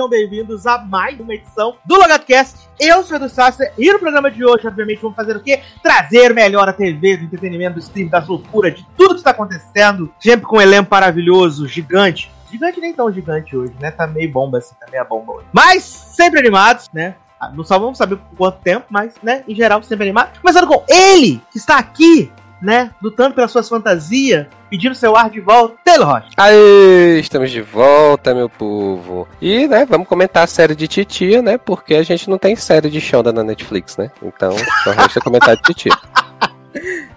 Sejam bem-vindos a mais uma edição do LogadoCast. Eu sou o Edu Sasser e no programa de hoje, obviamente, vamos fazer o quê? Trazer melhor a TV, do entretenimento, do stream, da loucura, de tudo que está acontecendo. Sempre com um elenco maravilhoso, gigante. Gigante nem tão gigante hoje, né? Tá meio bomba assim, tá meio bomba hoje. Mas sempre animados, né? Ah, Não só vamos saber por quanto tempo, mas, né, em geral, sempre animado. Começando com ele, que está aqui, né, lutando pelas suas fantasias, pedindo seu ar de volta, Taylor Rocha. Aê, estamos de volta, meu povo. E, né, vamos comentar a série de Titia, né? Porque a gente não tem série de Shonda na Netflix, né? Então, só resta comentar de Titia.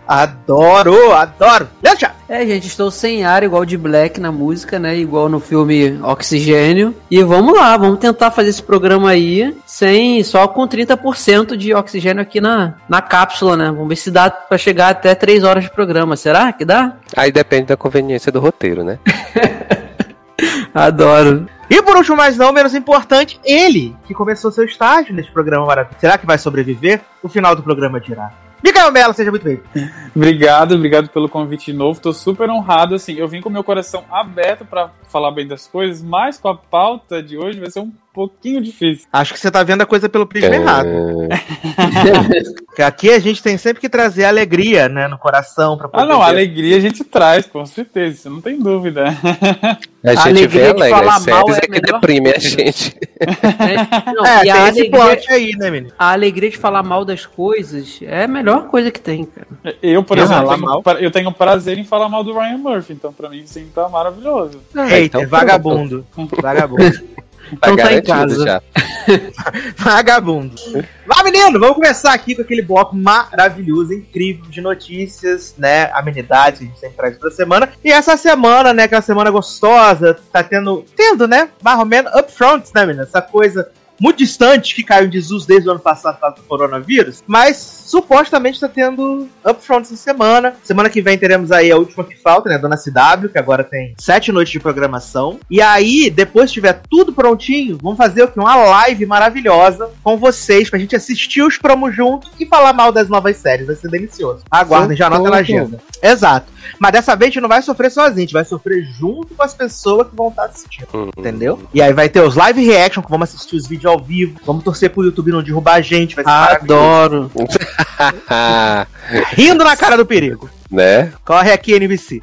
Adoro, adoro. Chaves. É, gente, estou sem ar, igual de Black na música, né? Igual no filme Oxigênio. E vamos lá, vamos tentar fazer esse programa aí sem só com 30% de oxigênio aqui na, na cápsula, né? Vamos ver se dá pra chegar até 3 horas de programa. Será que dá? Aí depende da conveniência do roteiro, né? Adoro. E por último, mas não menos importante, ele, que começou seu estágio nesse programa maravilhoso. Será que vai sobreviver? O final do programa dirá. Micael Mello, seja muito bem. Obrigado, obrigado pelo convite de novo. Tô super honrado, assim, eu vim com meu coração aberto pra falar bem das coisas, mas com a pauta de hoje vai ser um pouquinho difícil. Acho que você tá vendo a coisa pelo prisma É, errado. Aqui a gente tem sempre que trazer alegria, né, no coração pra Ah, não, ver. alegria a gente traz, com certeza, isso não tem dúvida. A gente alegria vê alegre, falar as mal séries é é que melhor deprime a gente. Não, É, e tem a esse alegria, plot aí, né, menino? a alegria de falar mal das coisas é a melhor coisa que tem, cara. Eu, por Não, exemplo, tenho, mal. eu tenho prazer em falar mal do Ryan Murphy, então pra mim sim tá maravilhoso. Eita, então vagabundo. Vagabundo. Tá Então tá em garantido casa. já. Vagabundo. Lá, menino, vamos começar aqui com aquele bloco maravilhoso, incrível de notícias, né? Amenidades que a gente sempre traz toda semana. E essa semana, né? Aquela semana gostosa, tá tendo, tendo, né? Mais ou menos upfronts, né, menina? Essa coisa muito distante que caiu em desuso desde o ano passado por causa do coronavírus, mas supostamente tá tendo upfronts essa semana. Semana que vem teremos aí a última que falta, né? Dona CW, que agora tem sete noites de programação. E aí, depois que tiver tudo prontinho, vamos fazer o que? Uma live maravilhosa com vocês, pra gente assistir os promos juntos e falar mal das novas séries. Vai ser delicioso. Aguardem, já anota na agenda. Exato. Mas dessa vez a gente não vai sofrer sozinho, a gente vai sofrer junto com as pessoas que vão estar assistindo. Hum, Entendeu? E aí vai ter os live reaction, que vamos assistir os vídeos ao vivo. Vamos torcer pro YouTube não derrubar a gente. Vai ser. Adoro. Rindo na cara do perigo. né? Corre aqui, NBC.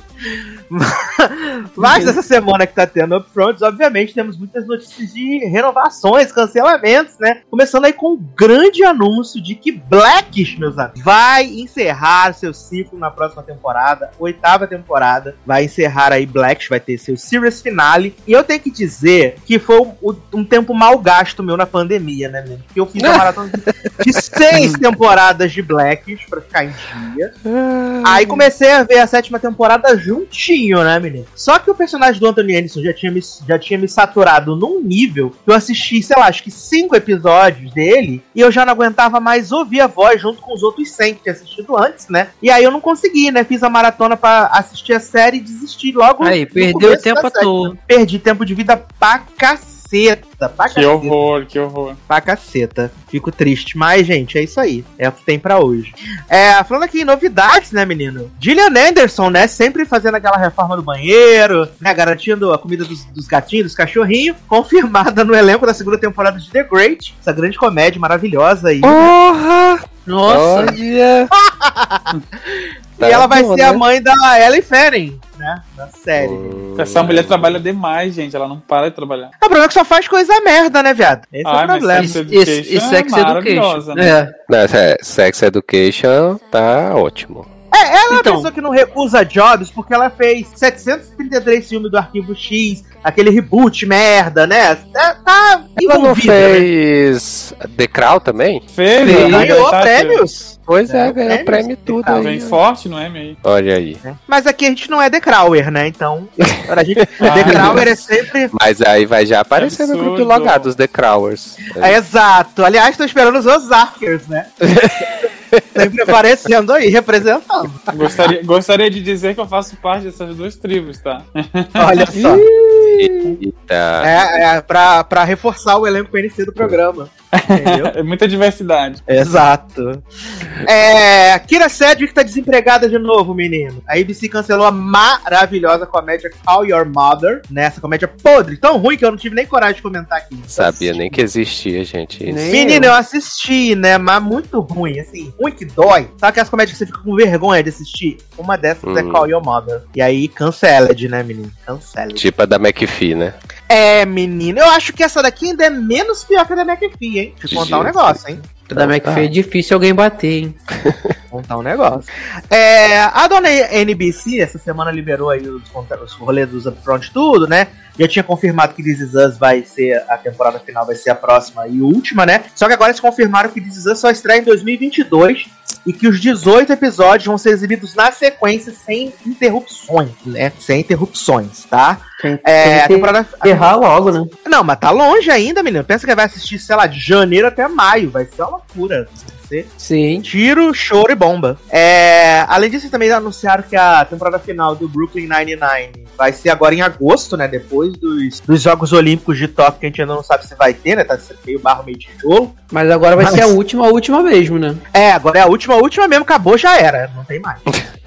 Mas essa semana que tá tendo Upfronts, obviamente temos muitas notícias de renovações, cancelamentos, né? Começando aí com um grande anúncio de que Blackish, meus amigos, vai encerrar seu ciclo na próxima temporada, oitava temporada. Vai encerrar aí Blackish, vai ter seu series finale. E eu tenho que dizer que foi um, um tempo mal gasto meu na pandemia, né, menino? Porque eu fiz uma maratona de seis temporadas de Blackish pra ficar em dia. Aí comecei a ver a sétima temporada juntinho, né, menino? Só que o personagem do Anthony Anderson já tinha me, já tinha me saturado num nível que eu assisti, sei lá, acho que cinco episódios dele e eu já não aguentava mais ouvir a voz junto com os outros 100 que tinha assistido antes, né? E aí eu não consegui, né? Fiz a maratona pra assistir a série e desistir logo. Aí, perdeu tempo à toa. Perdi tempo de vida pra caceta. Pra Que caceta horror, que horror. pra caceta. Fico triste. Mas, gente, é isso aí. É o que tem pra hoje. É, falando aqui em novidades, né, menino? Gillian Anderson, né? Sempre fazendo aquela reforma do banheiro, né? Garantindo a comida dos, dos gatinhos, dos cachorrinhos. Confirmada no elenco da segunda temporada de The Great. Essa grande comédia maravilhosa aí. Porra! Nossa. Olha! e ela vai bom, ser a né? mãe da Ellie Fanning, né? Na série. Hum. Essa mulher trabalha demais, gente, ela não para de trabalhar. O problema é que só faz coisa merda, né, viado? Esse é o problema. Sex E, e, e Education Sex é maravilhosa, Education. né? É. Não, é, Sex Education tá ótimo. É, ela é uma Então. pessoa que não recusa jobs porque ela fez 733 filmes do Arquivo X, aquele reboot merda, né? Tá, tá Ela não né? fez The Crown também? Fez, Sim. Ganhou Thatcher. prêmios. Pois é, É, ganhou prêmios, prêmio e tudo tá, aí. Vem forte no M aí. Olha aí. né? Mas aqui a gente não é The Crowler, né? Então, a gente, The Crowler é sempre... Mas aí vai já aparecer no grupo logado, os The Crowers. É, exato. Aliás, tô esperando os Ozarkers, né? sempre aparecendo aí, representando. Gostaria, gostaria de dizer que eu faço parte dessas duas tribos, tá? Olha só. Eita. É, é pra, pra reforçar o elenco PNC do programa. Entendeu? É muita diversidade. Exato. É, Kira Sedgwick tá desempregada de novo, menino. A ABC cancelou a maravilhosa comédia Call Your Mother, né? Essa comédia podre, tão ruim que eu não tive nem coragem de comentar aqui. Sabia nem que existia, gente. Isso. Menino, eu assisti, né? Mas muito ruim, assim, ruim que dói. Sabe aquelas comédias que você fica com vergonha de assistir? Uma dessas é Hum. Call Your Mother. E aí, canceled, né, menino? Canceled. Tipo a da McPhee, né? É, menino, eu acho que essa daqui ainda é menos pior que a da McPhee, hein? Eu contar um negócio, hein? Da McPhee é difícil alguém bater, hein? Contar um negócio. É, a dona NBC, essa semana liberou aí os, os rolês dos upfront tudo, né? Já tinha confirmado que This Is Us vai ser, a temporada final vai ser a próxima e última, né? Só que agora eles confirmaram que This Is Us só estreia em 2022 e que os 18 episódios vão ser exibidos na sequência sem interrupções, né? Sem interrupções, tá? Tem, É, a tem temporada... errar logo, né? Não, mas tá longe ainda, menino. Pensa que vai assistir, sei lá, de janeiro até maio. Vai ser uma loucura. Sim. Tiro, choro e bomba. É, além disso, também anunciaram que a temporada final do Brooklyn Nine-Nine vai ser agora em agosto, né? Depois dos, dos Jogos Olímpicos de Tóquio, que a gente ainda não sabe se vai ter, né? Tá meio barro, meio tijolo. Mas agora vai Mas- ser a última, a última mesmo, né? É, agora é a última, a última mesmo, acabou, já era. Não tem mais.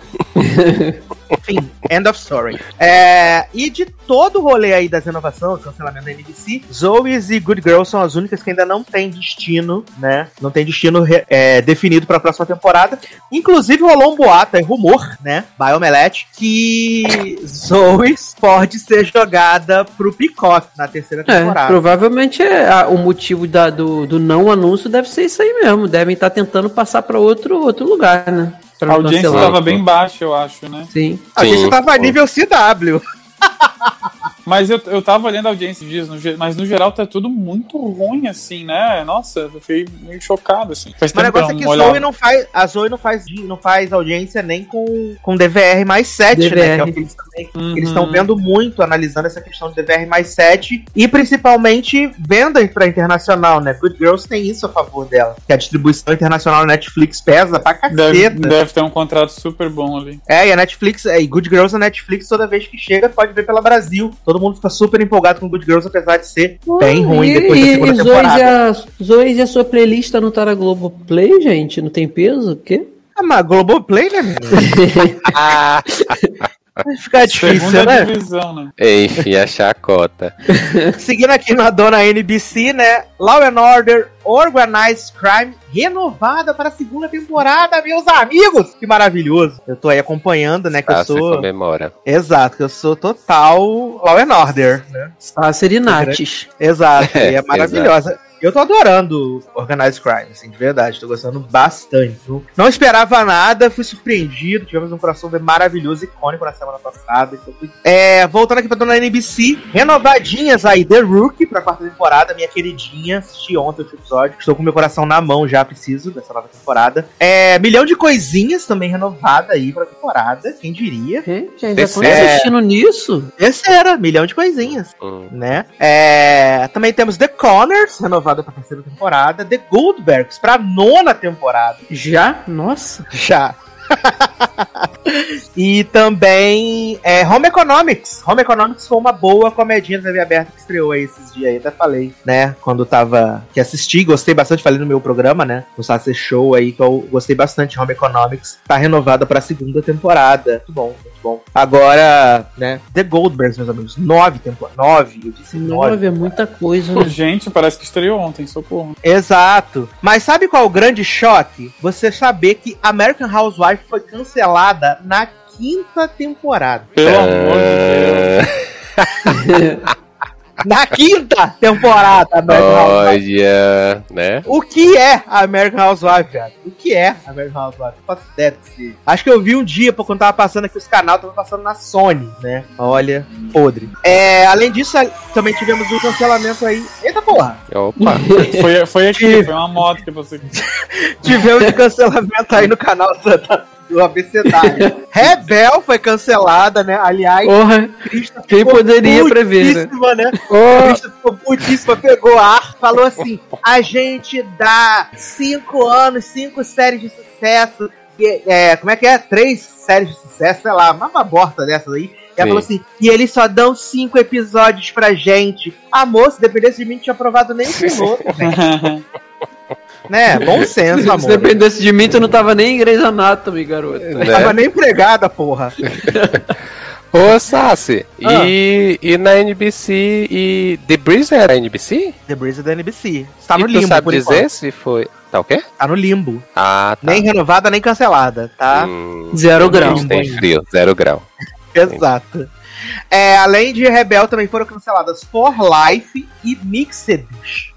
Enfim, end of story. É, e de todo o rolê aí das renovações, cancelamento da NBC, Zoe's e Good Girls são as únicas que ainda não tem destino, né? Não tem destino é, definido pra próxima temporada. Inclusive rolou um boato, é rumor, né? By Omelette, que Zoe's pode ser jogada pro Peacock na terceira É, temporada. provavelmente é, a- o motivo da- do, do não anúncio deve ser isso aí mesmo. Devem estar tentando passar pra outro, outro lugar, né? Pra A audiência estava bem baixa, eu acho, né? Sim. A gente Sim. tava nível CW. Mas eu, eu tava olhando a audiência dias, no, mas no geral tá tudo muito ruim, assim, né? Nossa, eu fiquei meio chocado, assim. Faz Mas o tempo que eu negócio é que. Zoe não faz. A Zoe não faz, não faz audiência nem com, com DVR mais 7, né? Que é o que eles também. Uhum. Eles estão vendo muito, analisando essa questão de DVR mais 7 e principalmente venda pra internacional, né? Good Girls tem isso a favor dela. Que a distribuição internacional da Netflix pesa pra Deve, caceta. deve ter um contrato super bom ali. É, e a Netflix, é, e Good Girls na Netflix, toda vez que chega, pode ver pela Brasil. Todo mundo fica super empolgado com Good Girls, apesar de ser bem ruim e, depois da e, segunda e Zoe temporada. e a, Zoe e a sua playlist não tá na Globoplay, gente? Não tem peso? O quê? Ah, mas Globoplay, né, menino? Vai ficar difícil, Segunda né? divisão, né? enfim, a chacota. Seguindo aqui na dona NBC, né? Law and Order Organized Crime renovada para a segunda temporada, meus amigos! Que maravilhoso! Eu tô aí acompanhando, né? Que eu Ah, sou. comemora. Exato, que eu sou total Law and Order, né? Sasser e Nates. Exato, É, e é maravilhosa. Eu tô adorando Organized Crime, assim, de verdade. Tô gostando bastante. Não esperava nada, fui surpreendido. Tivemos um crossover maravilhoso, icônico na semana passada. então fui- É, voltando aqui pra dona NBC, renovadinhas aí, The Rookie pra quarta temporada, minha queridinha. Assisti ontem o episódio. Estou com meu coração na mão já, preciso dessa nova temporada. É, milhão de coisinhas também renovada aí pra temporada, quem diria. Gente, ainda estão Terceira. assistindo nisso? Terceira, milhão de coisinhas Hum. né? É, também temos The Connors, renovada pra terceira temporada. The Goldbergs pra nona temporada. Já? Nossa. Já. e também é, Home Economics. Home Economics foi uma boa comedinha da TV aberta que estreou aí esses dias aí, até falei, né? Quando tava. que assisti, gostei bastante, falei no meu programa, né? No Sasser Show aí, que eu gostei bastante de Home Economics. Tá renovada pra segunda temporada. Muito bom, muito bom. Agora, né? The Goldbergs, meus amigos. Nove temporadas. Nove, eu disse nove. Nove é muita coisa, né? gente, parece que estreou ontem, socorro. Exato. Mas sabe qual é o grande choque? Você saber que American Housewife foi cancelada na quinta temporada. Pelo amor de Deus. Na quinta temporada, American. Olha, né? O que é a American Housewife, cara? O que é a American Housewife? Faço ideia Acho que eu vi um dia, pô, quando tava passando aqui os canais, tava passando na Sony, né? Olha, podre. É, além disso, também tivemos um cancelamento aí. Eita porra! Opa. Foi, foi aqui, foi uma moto que você. Tivemos um cancelamento aí no canal da- do ABCdário. Rebel foi cancelada, né? Aliás, Porra, quem ficou poderia prever, né? putíssima, né? Oh, Krista ficou putíssima, pegou ar, falou assim: a gente dá cinco anos, cinco séries de sucesso. e, é, como é que é? Três séries de sucesso, sei lá, uma borta dessas aí. E ela Sim. falou assim: e eles só dão cinco episódios pra gente. Amor, se dependesse de mim, não tinha aprovado nem o piloto, velho. né? Bom senso, Se amor. dependesse de mim, tu não tava nem em Grey's Anatomy, garoto. Não tava nem empregada, porra. Ô, Sassi, Ah. e, e na NBC, e The Breeze era NBC? The Breeze é da NBC. Tá no e tu limbo, sabe por dizer enquanto. se foi... Tá o quê? Tá no limbo. Ah, tá. Nem renovada, nem cancelada, tá? Hum, Zero grau. tem frio, zero grau. Exato. É, além de Rebel, também foram canceladas For Life e Mixed,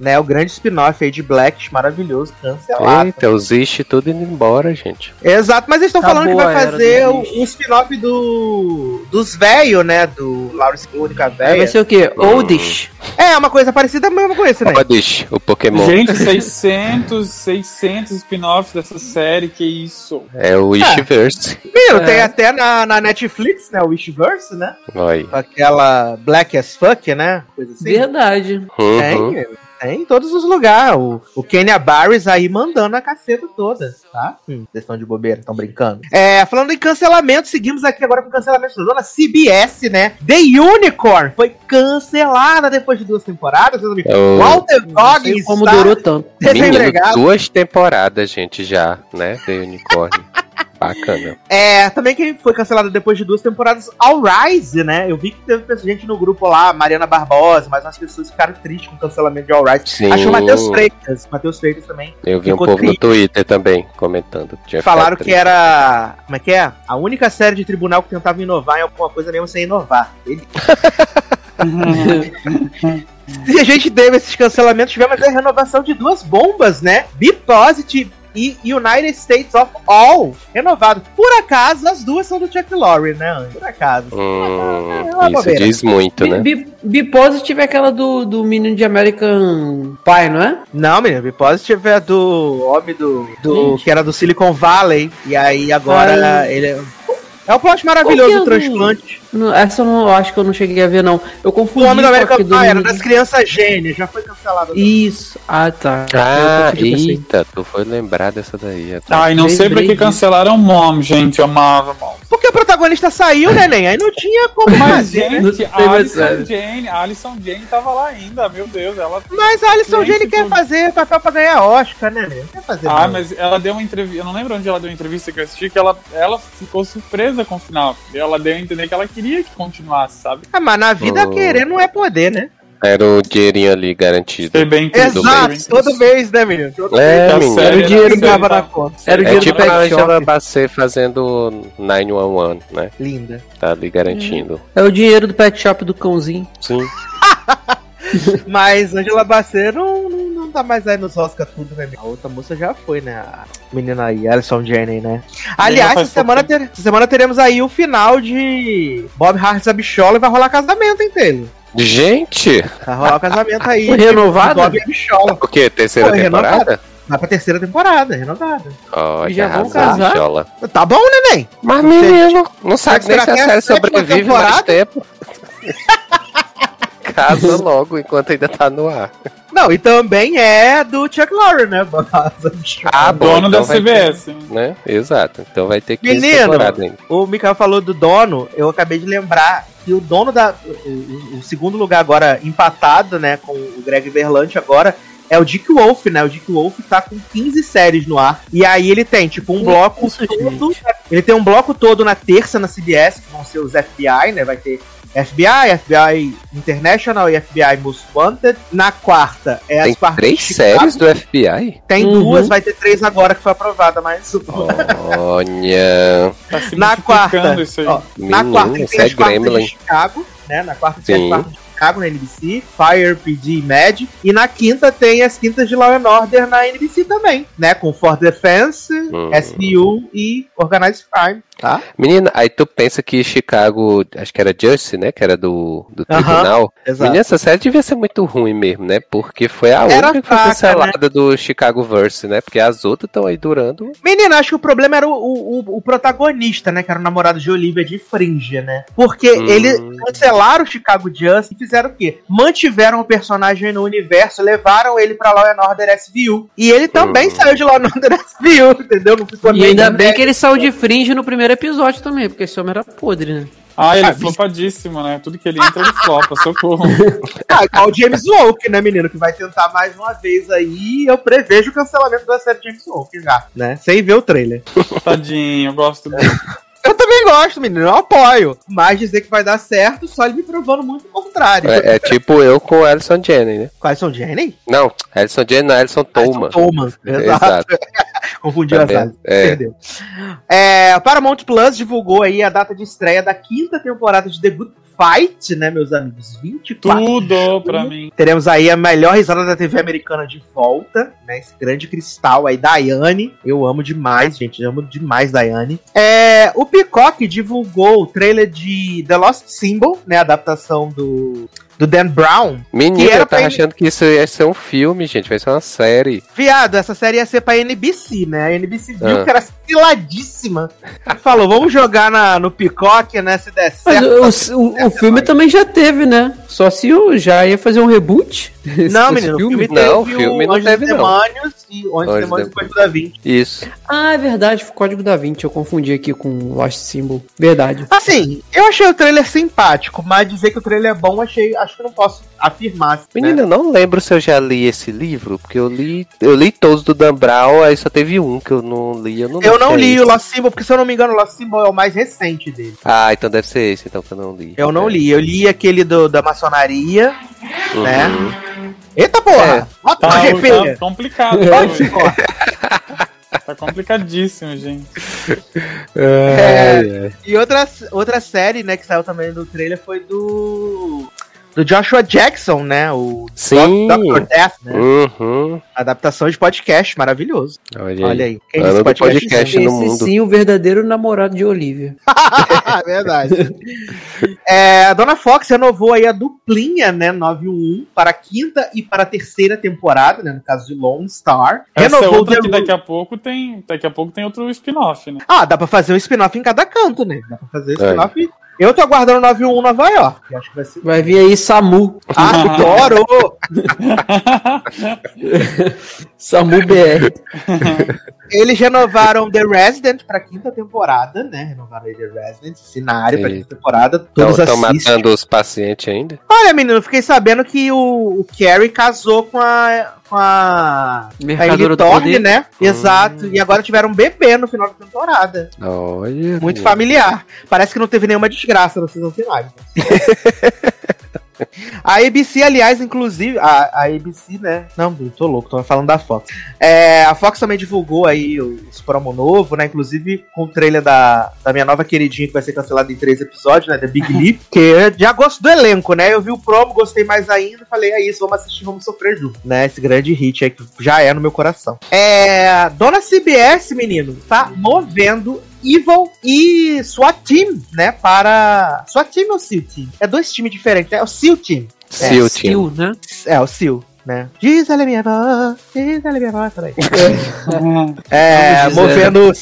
né? O grande spin-off aí de Black, maravilhoso, cancelado. Eita, os Ishi tudo indo embora, gente. Exato, mas eles estão falando que vai fazer lixo. um spin-off do, dos velhos, né? Do Lawrence Única Aí Velha. vai ser o quê? Oldish. É, uma coisa parecida mesmo com esse, né? Oddish, o Pokémon. Gente, 600, 600 spin-offs dessa série, que isso. É o Ishiverse. Menino, É. tem até na, na Netflix, né? O Wishverse, né? Com aquela Black as Fuck, né? Coisa assim. Verdade. Uhum. Tem, tem em todos os lugares. O, o Kenya Barris aí mandando a caceta toda, tá? Hum, vocês estão de bobeira, estão brincando. É, falando em cancelamento, seguimos aqui agora com o cancelamento da dona CBS, né? The Unicorn foi cancelada depois de duas temporadas. amigos. Eu- Walter Goggins como está durou tanto. Menino, duas temporadas, gente, já, né? The Unicorn. Bacana. É, também quem foi cancelado depois de duas temporadas, All Rise, né? Eu vi que teve gente no grupo lá, Mariana Barbosa, mas umas pessoas ficaram tristes com o cancelamento de All Rise. Sim. Acho que o Matheus Freitas, Matheus Freitas também. Eu vi um povo no triste. Twitter também comentando. Tinha Falaram que era. Como é que é? A única série de tribunal que tentava inovar em alguma coisa mesmo sem inovar. Ele- E a gente teve esses cancelamentos, tivemos a renovação de duas bombas, né? Be Positive e United States of All. Renovado. Por acaso, as duas são do Chuck Lorre, né? Por acaso. Hum, É uma isso bobeira. diz muito, né? Be, Be Positive é aquela do, do menino de American Pie, não é? Não, menino, Be Positive é do homem do. do Gente. que era do Silicon Valley. E aí agora Ai. ele é. É um plot maravilhoso do é do- transplante. Não, essa eu não eu acho que eu não cheguei a ver, não. Eu O confundi homem do com American aquele Pie era das crianças gênias, já foi cancelado. Isso. Ah, tá. Ah, eita, tu foi lembrar dessa daí. tá? Ai, não sei pra que cancelaram Mom, gente. Eu amava Mom. Porque o protagonista saiu, neném, aí não tinha como Mas, fazer, né? Não gente, Alison sério. Jane, a Alison Jane tava lá ainda, meu Deus, ela. Mas a Alison Jane quer fazer papel pra ganhar Oscar, né, quer fazer Ah, não. mas ela deu uma entrevista, eu não lembro onde ela deu uma entrevista que eu assisti, que ela, ela ficou surpresa com o final. Ela deu a entender que ela queria que continuasse, sabe? Ah, mas na vida Oh. querer não é poder, né? Era o dinheirinho ali garantido. Foi bem Exato, bem. todo mês, né, menino? Todo É, menino. Era o dinheiro que tava sério, na conta. Era o É dinheiro tipo do a Angela. Bassett fazendo 911, né? Linda. Tá ali garantindo. É o dinheiro do Pet Shop do cãozinho. Sim. Mas Angela Bassett não tá mais aí nos Oscar tudo, né? A outra moça já foi, né? A menina aí, Alison Janney, né? Aliás, essa semana, ter- essa semana teremos aí o final de Bob Hart e a Bichola e vai rolar casamento, hein, Taylor? Gente! Vai rolar o casamento aí. Foi de Bob Bichola. O quê? Terceira Foi temporada? renovada. Vai pra terceira temporada, renovada. Ó, Já vão casar? Bichola. Tá bom, neném? Mas menino, não sabe nem se a série sobrevive mais tempo. Casa logo enquanto ainda tá no ar. Não, e também é do Chuck Lorre, né? Ah, bom, Dono então da CBS. Né? Exato. Então vai ter 15 Menino. O Mikael falou do dono, eu acabei de lembrar que o dono da. O, o- o segundo lugar agora empatado, né, com o Greg Berlanti agora. É o Dick Wolf, né? O Dick Wolf tá com 15 séries no ar. E aí ele tem, tipo, um bloco Isso, todo. gente. Ele tem um bloco todo na terça na CBS, que vão ser os FBI, né? Vai ter FBI, FBI International e FBI Most Wanted. Na quarta é Tem as quartas três séries do FBI? Tem Uhum. duas, vai ter três agora que foi aprovada, mas. Olha. Tá se Na multiplicando quarta, isso aí. ó, na quarta tem é as quartas Gremlin. de Chicago, né? Na quarta tem as de Chicago na NBC, Fire, PD e Mad. E na quinta tem as quintas de Law and Order na NBC também, né? Com For Defense, Hum. SBU e Organized Crime, tá? Menina, aí tu pensa que Chicago, acho que era Jersey, né? Que era do, do tribunal. Exato. Menina, essa série devia ser muito ruim mesmo, né? Porque foi a Era única que foi fraca, cancelada do Chicago Verse, né? Porque as outras estão aí durando. Menina, acho que o problema era o, o, o- protagonista, né? Que era o namorado de Olivia de Fringe, né? Porque Hum. eles cancelaram o Chicago Just e fizeram o quê? Mantiveram o personagem no universo, levaram ele pra Law and Order SVU. E ele também Hum. saiu de Law and Order SVU, entendeu? Não ficou E nem- ainda bem que ele saiu de fringe no primeiro episódio também, porque esse homem era podre, né? Ah, ele Ah, é flopadíssimo, né? Tudo que ele entra, ele flopa, socorro. Ah, igual o James Woke, né, menino? Que vai tentar mais uma vez aí. Eu prevejo o cancelamento da série James Woke já, né? Sem ver o trailer. Tadinho, eu gosto dele. Eu também gosto, menino, eu apoio. Mas dizer que vai dar certo, só ele me provando muito o contrário. É, é tipo eu com o Alison Jenny, né? Quais são Jenny? Não, Alison Jenny não, Alison Tolman. Toma. Exato. Exato. Confundiu as Também. áreas. É. Perdeu. É, Paramount Plus divulgou aí a data de estreia da quinta temporada de The Good Fight, né, meus amigos? 24 Tudo pra mim. Teremos aí a melhor risada da TV americana de volta, né? Esse grande cristal aí, Daiane. Eu amo demais, gente. Eu amo demais Daiane. É, o Peacock divulgou o trailer de The Lost Symbol, né? A adaptação do, do Dan Brown. Menino, Que era eu tava pra- achando que isso ia ser um filme, gente. Vai ser uma série. Viado, essa série ia ser pra NBC, né? A NBC viu Ah. que era ciladíssima. Falou, vamos jogar na, no Peacock, né? Se der Mas certo. o, o, o filme também já teve, né? Só se o já ia fazer um reboot. Não, menino, o filme Não, teve o filme o não Anjos teve, e não. Demônios e o Anjos e Anjos Demônios e Código da Vinci. Isso. Ah, é verdade, foi Código da Vinci. Eu confundi aqui com Lost Symbol. Verdade. Assim, eu achei o trailer simpático, mas dizer que o trailer é bom, achei, acho que não posso afirmar. Menina, né? eu não lembro se eu já li esse livro, porque eu li. Eu li todos do Dan Brown, aí só teve um que eu não li. Eu não, Eu não é li esse. o Lost Symbol, porque se eu não me engano, o Lost Symbol é o mais recente dele. Ah, então deve ser esse, então que eu não li. Eu não É. li, eu li aquele do, da maçonaria, Uhum. né? Eita porra! É. Bota Tá, GP! tá complicado. Pode, tá, tá complicadíssimo, gente. É, e outra, outra série, né, que saiu também do trailer foi do. Do Joshua Jackson, né? O Sim. Dr. Death, né? Uhum. Adaptação de podcast, maravilhoso. Olha aí. Olha aí. Quem disse podcast Esse no mundo. sim, o verdadeiro namorado de Olivia. Verdade. É, a Dona Fox renovou aí a duplinha, né, 911, para a quinta e para a terceira temporada, né, no caso de Lone Star. Essa é Renovou outra The que daqui a pouco tem. Daqui a pouco tem outro spin-off, né? Ah, dá pra fazer um spin-off em cada canto, né? Dá pra fazer É. Eu tô aguardando 911 Nova York. Acho que vai ser. Vai vir aí Samu. Adoro! Samu BR. Eles renovaram The Resident pra quinta temporada, né? Renovaram aí The Resident, cenário pra Sim. quinta temporada. Todos Estão matando os pacientes ainda? Olha, menino, fiquei sabendo que o, o Carrie casou com a. Com a. a Mercadora Poder. né? Exato. E agora tiveram um bebê no final da temporada. Olha. Muito familiar. Parece que não teve nenhuma desgraça no season final. A ABC, aliás, inclusive, a, a ABC, né? Não, eu tô louco, tô falando da Fox. É, a Fox também divulgou aí os promo novo, né? Inclusive com o trailer da, da minha nova queridinha que vai ser cancelada em três episódios, né? Da Big Leap. que já gosto do elenco, né? Eu vi o promo, gostei mais ainda. Falei, é isso, vamos assistir, vamos sofrer junto, né? Esse grande hit aí que já é no meu coração. É, Dona CBS, menino, tá movendo Evil e SWAT Team, né? Para. SWAT Team ou SEAL Team? É dois times diferentes, é o SEAL Team. Seal Team. Steel, né? É, o SEAL, né? Diz ela é minha voz, diz ela é minha voz, peraí. É, dizer. movendo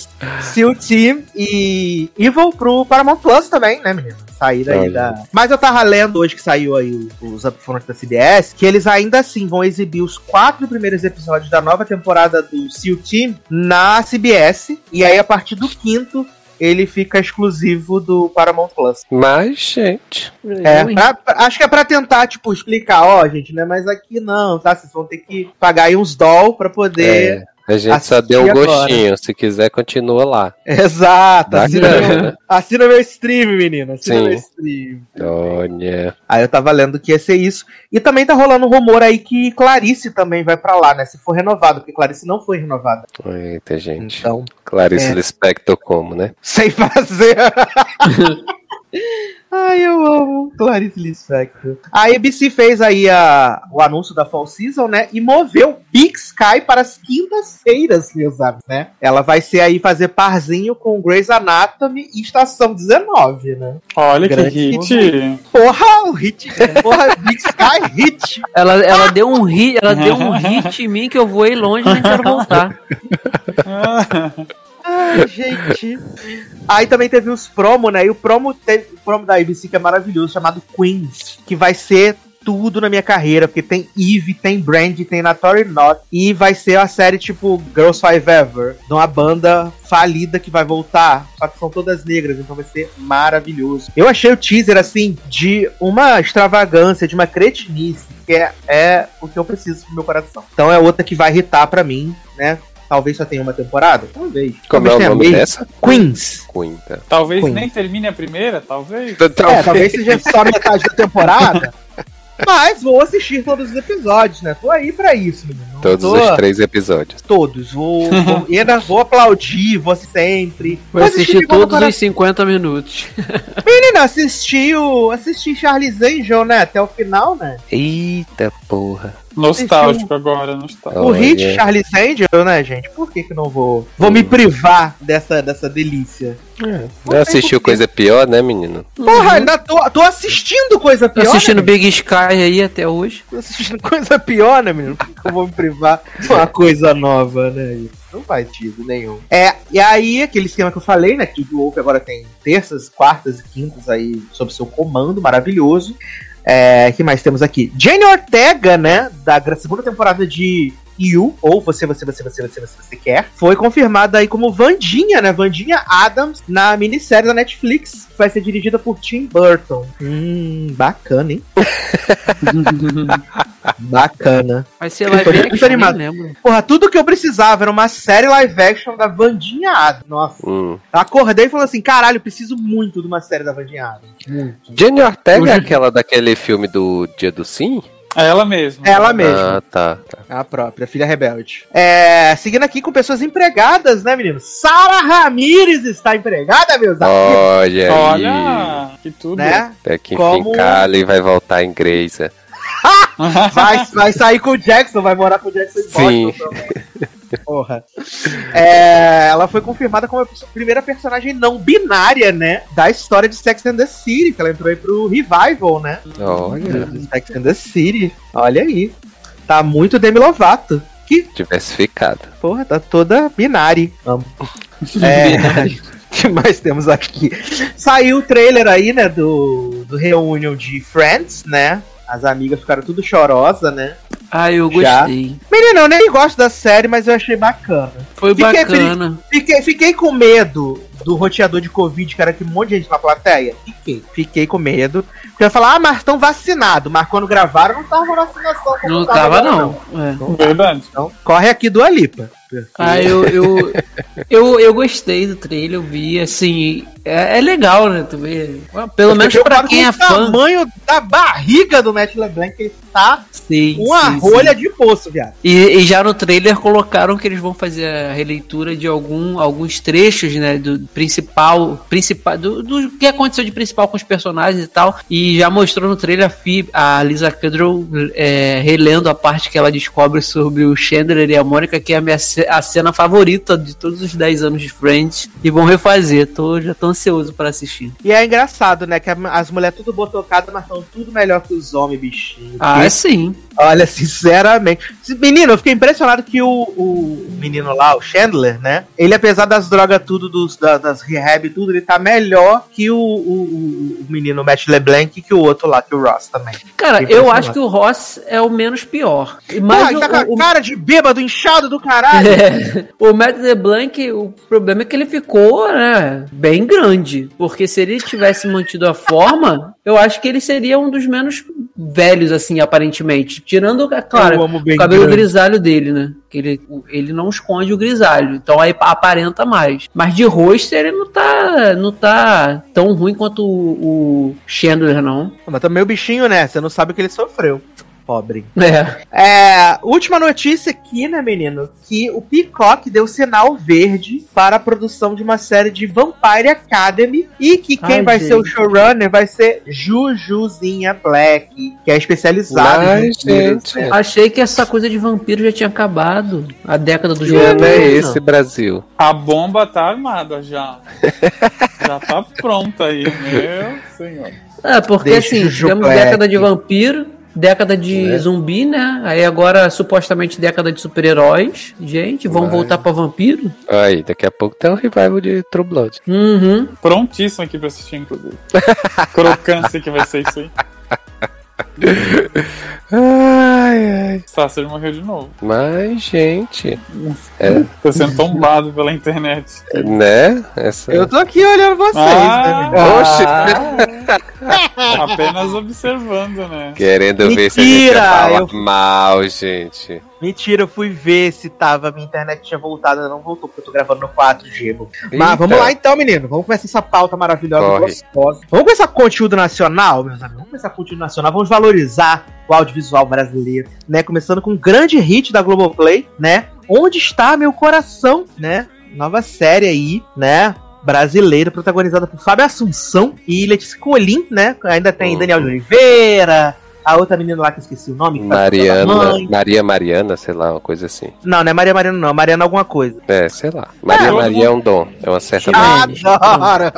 SEAL Team e Evil pro Paramount Plus também, né, menino? Saída aí da. Mas eu tava lendo hoje que saiu aí os upfronts da CBS, que eles ainda assim vão exibir os quatro primeiros episódios da nova temporada do SEAL Team na CBS. E aí, a partir do quinto, ele fica exclusivo do Paramount Plus. Mas, gente. É, pra- acho que é pra tentar, tipo, explicar, ó, gente, né? Mas aqui não, tá? Vocês vão ter que pagar aí uns doll pra poder. É, a gente só deu um assistir agora. gostinho. Se quiser, continua lá. Exato. Assina meu, né? assina meu stream, menino. Assina Sim. meu stream. Olha. Aí eu tava lendo que ia ser isso. E também tá rolando um rumor aí que Clarice também vai pra lá, né? Se for renovado, porque Clarice não foi renovada. Eita, gente. Então, Clarice é. Lispector como, né? sem fazer. Ai, eu amo Clarice Lispector. A ABC fez aí a, o anúncio da Fall Season, né? E moveu Big Sky para as quintas-feiras, meus amigos, né? Ela vai ser aí fazer parzinho com Grey's Anatomy e Estação 19, né? Olha que Grande hit. Porra, o hit. Porra, Big Sky hit. Ela, ela deu um hit, ela deu um hit em mim que eu voei longe e não quero voltar. Gente. Aí também teve os promo, né? E o promo, o promo da ABC que é maravilhoso, chamado Queens, que vai ser tudo na minha carreira, porque tem Eve, tem Brand, tem Natori Not, e vai ser a série tipo Girls Five Ever, de uma banda falida que vai voltar, só que são todas negras, então vai ser maravilhoso. Eu achei o teaser, assim, de uma extravagância, de uma cretinice, que é, é o que eu preciso pro meu coração. Então é outra que vai irritar pra mim, né? Talvez só tenha uma temporada? Talvez. Como é talvez o tenha nome meio. dessa? Queens. Queen, tá. Talvez Queen. nem termine a primeira, talvez. É, talvez seja só metade da temporada. Mas vou assistir todos os episódios, né? Tô aí pra isso, menino. Todos tô- os três episódios. Todos. Vou, vou, e ainda vou aplaudir, vou sempre. Vou assistir todos os 50 minutos. Menina, assisti o. Assisti Charles Angel, né? Até o final, né? Eita porra. Nostálgico agora, nostálgico. O hit Charles Angel, né, gente? Por que que não vou. Vou me privar dessa, dessa delícia? Não assistiu coisa pior, né, menino? Porra, ainda tô, tô assistindo coisa Tô pior. assistindo né, Big Sky aí até hoje. Tô assistindo coisa pior, né, menino? Por que eu vou me privar de uma coisa nova, né? Não faz sentido nenhum. É, e aí, aquele esquema que eu falei, né? Que o Wolf agora tem terças, quartas e quintas aí sob seu comando, maravilhoso. É, que mais temos aqui? Jane Ortega, né? Da segunda temporada de You, ou você, você, você, você, você, você, você quer, foi confirmada aí como Vandinha, né? Vandinha Adams na minissérie da Netflix, que vai ser dirigida por Tim Burton. Hum, bacana, hein? Bacana. Vai ser Eu live muito action, nem animado. lembro. Porra, tudo que eu precisava era uma série live action da Vandinha Adams. Nossa. Hum. Acordei e falei assim: caralho, eu preciso muito de uma série da Vandinha Adams. Muito. Jenny Ortega é aquela daquele filme do Dia do Sim? É ela mesma. Ela mesma. Ah, tá. tá. A própria, filha rebelde. É, seguindo aqui com pessoas empregadas, né, menino? Sara Ramírez está empregada, meus amigos. Olha aí. Olha, que tudo. Né? Até que Como- enfim, Kali vai voltar em Grey's. Vai, vai sair com o Jackson, vai morar com o Jackson Sim. Boston. Porra. É, ela foi confirmada como a primeira personagem não binária, né? Da história de Sex and the City, que ela entrou aí pro Revival, né? Olha, Do Sex and the City. Olha aí. Tá muito Demi Lovato. Que, diversificado. porra, tá toda binária. Amo. É, O que mais temos aqui? Saiu o trailer aí, né, do, do Reunion de Friends, né? As amigas ficaram tudo chorosa, né? Ah, eu Já. gostei. Menino, eu nem gosto da série, mas eu achei bacana. Foi Fiquei bacana. Fiquei, fiquei com medo do roteador de Covid, que era que um monte de gente na plateia. Fiquei. Fiquei com medo. Porque eu ia falar, ah, mas estão vacinados. Mas quando gravaram, não tava vacinação. como Não tava tava, agora, não. É. Verdade. Então, corre aqui do Alipa. Ah, eu, eu, eu, eu gostei do trailer, eu vi, assim, é, é legal, né, tu vê. Pelo menos pra quem é o fã. tamanho da barriga do Matt LeBlanc, que está Sim, uma sim, rolha sim. de poço, viado. E, e já no trailer colocaram que eles vão fazer a releitura de algum, alguns trechos, né, do principal, principal do, do que aconteceu de principal com os personagens e tal. E já mostrou no trailer a, Phoebe, a Lisa Kudrow é, relendo a parte que ela descobre sobre o Chandler e a Mônica, que é a minha a cena favorita de todos os 10 anos de Friends. E vão refazer, tô, já tô ansioso para assistir. E é engraçado, né? Que as mulheres tudo botocadas, mas são tudo melhor que os homens, bichinho. Ah, Porque, sim. Olha, sinceramente. Menino, eu fiquei impressionado que o, o menino lá, o Chandler, né? Ele, apesar das drogas tudo, dos, da- das rehab e tudo, ele tá melhor que o, o, o- menino Matt LeBlanc e que o outro lá, que o Ross também. Cara, eu acho que o Ross é o menos pior. Mas Mas ele o, tá com a o- cara de bêbado, inchado do caralho. É, o Matt LeBlanc, o problema é que ele ficou, né, bem grande. Porque se ele tivesse mantido a forma, eu acho que ele seria um dos menos velhos, assim, aparentemente. Tirando, é claro, o cabelo grande. grisalho dele, né? Que ele, ele não esconde o grisalho. Então aí aparenta mais. Mas de rosto ele não tá, não tá tão ruim quanto o, o Chandler, não. Mas também o bichinho, né? Você não sabe o que ele sofreu. Pobre. É. É, última notícia aqui, né, menino? Que o Peacock deu sinal verde para a produção de uma série de Vampire Academy e que quem Ai, vai gente. ser o showrunner vai ser Jujuzinha Black, que é especializada em gente, né? Achei que essa coisa de vampiro já tinha acabado. A década dos que ano é vampiros, esse, Brasil? A bomba tá armada já. já tá pronta aí, meu senhor. É, porque Deixa assim, tivemos década de vampiro, década de Né? zumbi, né? Aí agora, supostamente, década de super-heróis. Gente, vamos Vai. voltar pra vampiro? Aí, daqui a pouco tem um revival de True Blood. Uhum. Prontíssimo aqui pra assistir, inclusive. Crocância que vai ser isso aí. Ai, ai. Sácer morreu de novo. Mas, gente, Tá sendo tombado pela internet. né? Essa... Eu tô aqui olhando vocês, Ah, né? apenas observando, né? Querendo ver se a gente Mentira, fala eu- mal, gente. Mentira, eu fui ver se tava, minha internet tinha voltado, ela não voltou, porque eu tô gravando no 4G. meu. Eita. Mas vamos lá então, menino. Vamos começar essa pauta maravilhosa, Corre. gostosa. Vamos começar com conteúdo nacional, meus amigos. Vamos começar com conteúdo nacional. Vamos valorizar o audiovisual brasileiro, né? Começando com um grande hit da Globoplay, né? Onde está meu coração, né? Nova série aí, né? Brasileira, protagonizada por Fábio Assunção e Letícia Colim, né? Ainda tem Uhum. Daniel de Oliveira, a outra menina lá que eu esqueci o nome. da Mariana, mãe. Maria Mariana, sei lá, uma coisa assim. Não, não é Maria Mariana, não. Mariana alguma coisa. É, sei lá. Maria todo Maria é um dom. É uma certa. Adoro!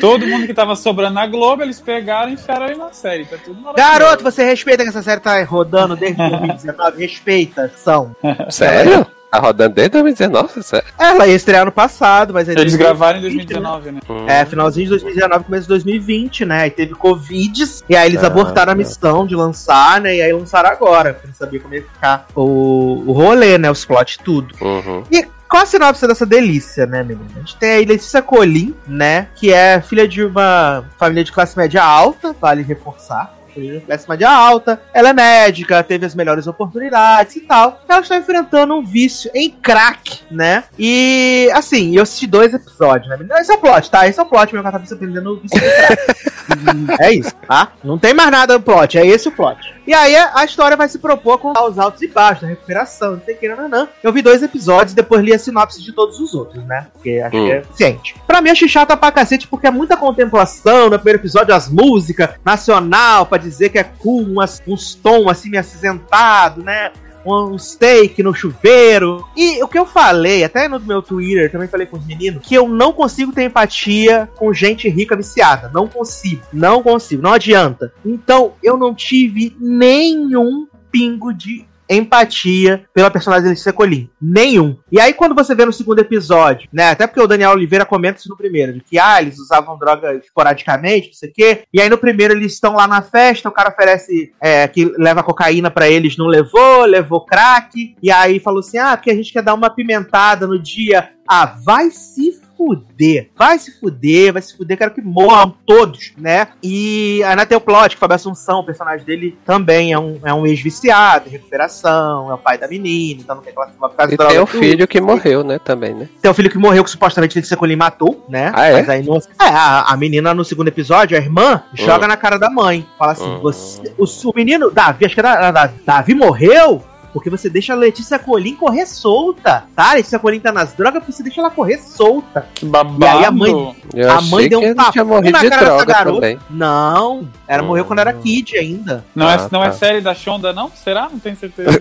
Todo mundo que tava sobrando na Globo, eles pegaram e enfiaram aí na série. Tá tudo. Garoto, você respeita que essa série tá rodando desde 2019? Respeita, são. Sério? Tá rodando desde 2019? Sério? Ela ia estrear no passado, mas aí Eles 2020, gravaram em né? 2019, né? É, finalzinho de 2019, começo de 2020, né? Aí teve Covid, e aí eles Ah, abortaram a missão de lançar, né? E aí lançaram agora, pra não saber como ia ficar o, o rolê, né? Os plot, tudo. Uhum. E qual a sinopse dessa delícia, né, menina? A gente tem aí Letícia Colim, né? Que é filha de uma família de classe média alta, vale reforçar. Família de Classe média alta, ela é médica, teve as melhores oportunidades e tal. Ela está enfrentando um vício em crack, né? E assim, eu assisti dois episódios, né? Esse é o plot, tá? Esse é o plot, meu cara tá se aprendendo o vício em crack. é isso, tá? Não tem mais nada no plot, é esse o plot. E aí a história vai se propor com os altos e baixos, da recuperação, não sei o que, não. Eu vi dois episódios, depois li a sinopse de todos os outros, né? Porque acho Hum. que é suficiente. Pra mim, achei chata pra cacete, porque é muita contemplação. No primeiro episódio, as músicas nacional, pra dizer que é cool, umas, uns tons assim, meio acinzentado, né? Um steak no chuveiro. E o que eu falei, até no meu Twitter, também falei com os meninos, que eu não consigo ter empatia com gente rica viciada. Não consigo. Não consigo. Não adianta. Então, eu não tive nenhum pingo de empatia pela personagem Letícia Colim. Nenhum. E aí, quando você vê no segundo episódio, né? Até porque o Daniel Oliveira comenta isso no primeiro, de que ah, eles usavam droga esporadicamente, não sei o quê. E aí no primeiro eles estão lá na festa, o cara oferece é, que leva cocaína pra eles, não levou, levou crack. E aí falou assim: ah, porque a gente quer dar uma pimentada no dia. Ah, vai se fuder. Vai se fuder, vai se fuder, quero que morram todos, né? E ainda tem o plot, que o Fábio Assunção, o personagem dele, também é um, é um ex-viciado, recuperação, é o pai da menina, então não tem aquela vai ficar E tem o filho que morreu, né? Também, né? Tem o filho que morreu, que supostamente Letícia Colim matou, né? Ah, é? Mas aí não... É, a, a menina no segundo episódio, a irmã, joga na cara da mãe. Fala assim, Hum. você... O, o menino, Davi, acho que era, era Davi morreu... Porque você deixa a Letícia Colim correr solta, tá? A Letícia Colim tá nas drogas porque você deixa ela correr solta. Que babado. E aí a mãe- Eu a mãe deu um morrido na de cara dessa garota. também. Não, ela Hum. morreu quando era kid ainda. Não, Ah, é, não é tá. série da Shonda, não? Será? Não tenho certeza.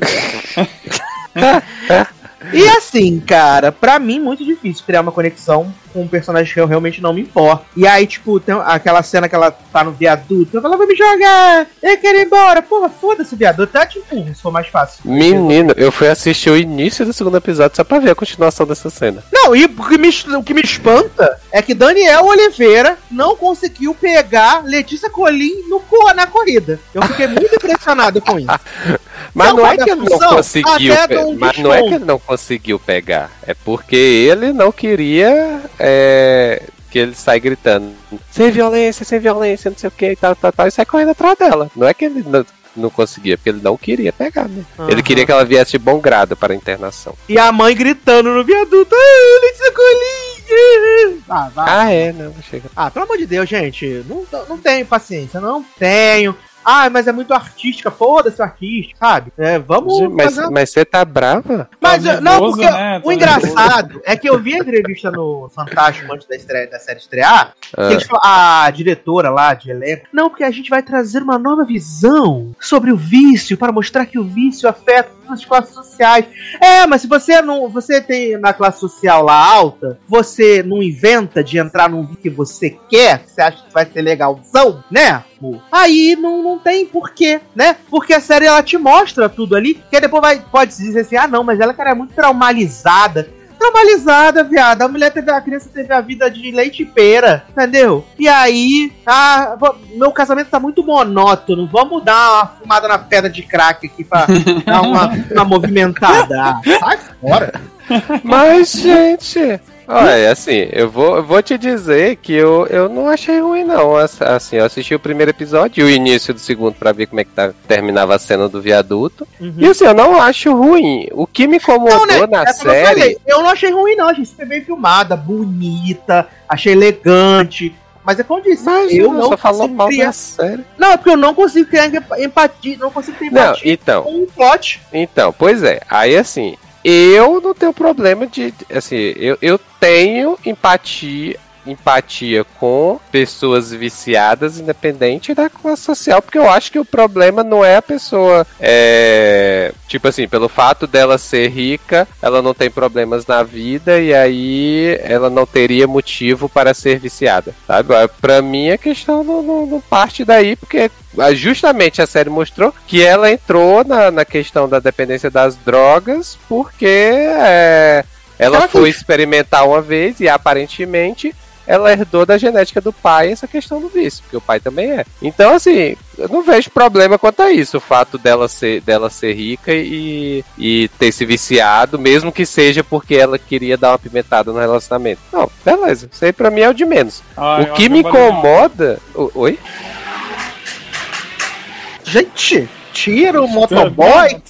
E assim, cara, pra mim muito difícil criar uma conexão com um personagem que eu realmente não me importo. E aí, tipo, tem aquela cena que ela tá no viaduto, ela vai me jogar, eu quero ir embora. Porra, foda-se viaduto, tá te empurro, se for mais fácil. Menino, eu fui assistir o início do segundo episódio só pra ver a continuação dessa cena. Não, e o que, me, o que me espanta é que Daniel Oliveira não conseguiu pegar Letícia Colim no, na corrida. Eu fiquei muito impressionado com isso. Mas Não não é que ele não conseguiu. Mas não é que ele não conseguiu pegar. É porque ele não queria. É, que ele sai gritando. Sem violência, sem violência, não sei o que e tal, tal, tal. E sai correndo atrás dela. Não é que ele não, não conseguia, porque ele não queria pegar, né? Ele Aham. queria que ela viesse de bom grado para a internação. E a mãe gritando no viaduto, ah, Letícia Colim! Ah, vai. Ah, é, não, chega. Ah, pelo amor de Deus, gente. Não, não tenho paciência, não tenho. Ah, mas é muito artística. Foda-se o artístico, sabe? É, vamos Mas, fazer. mas você tá brava? Mas Tá eu- não, nervoso, porque né? o Tá engraçado é que eu vi a entrevista no Fantástico antes da, estreia, da série estrear. Ah. a diretora lá de elenco. Não, porque a gente vai trazer uma nova visão sobre o vício para mostrar que o vício afeta todas as classes sociais. É, mas se você não. Você tem na classe social lá alta, você não inventa de entrar num vício que você quer, que você acha que vai ser legalzão, né? Aí não, não tem porquê, né? Porque a série ela te mostra tudo ali, que aí depois vai, pode dizer assim, ah não, mas ela cara, é muito traumatizada. traumatizada, viado. A mulher teve a criança teve a vida de leite e pera, entendeu? E aí, ah, meu casamento tá muito monótono. Vamos dar uma fumada na pedra de crack aqui pra dar uma, uma movimentada. Ah, sai fora. Mas, gente. Olha, assim, eu vou, eu vou te dizer que eu, eu não achei ruim, não. Ass- Assim, eu assisti o primeiro episódio e o início do segundo pra ver como é que tá- terminava a cena do viaduto. E assim, eu não acho ruim. O que me incomodou Não, né? na É como eu série. falei, eu não achei ruim, não. Achei super bem filmada, bonita, achei elegante. Mas é como eu disse, Mas eu eu não só falou mal criar. da série. Não, é porque eu não consigo criar empatia, não consigo ter Não, empatia então. com o plot. Então, pois é. Aí assim, eu não tenho problema de. Assim, eu, eu tenho empatia. Empatia com pessoas viciadas, independente da classe social, porque eu acho que o problema não é a pessoa. É, tipo assim, pelo fato dela ser rica, ela não tem problemas na vida e aí ela não teria motivo para ser viciada, sabe? Pra mim a questão não, não- não parte daí, porque ah, justamente a série mostrou que ela entrou na, na questão da dependência das drogas porque é, ela Ela foi experimentar uma vez e aparentemente ela herdou da genética do pai essa questão do vício, porque o pai também é. Então, assim, eu não vejo problema quanto a isso, o fato dela ser, dela ser rica e, e ter se viciado, mesmo que seja porque ela queria dar uma pimentada no relacionamento. Não, beleza, isso aí pra mim é o de menos. Ah, o que me incomoda. O- Oi? Gente, tira o motoboy.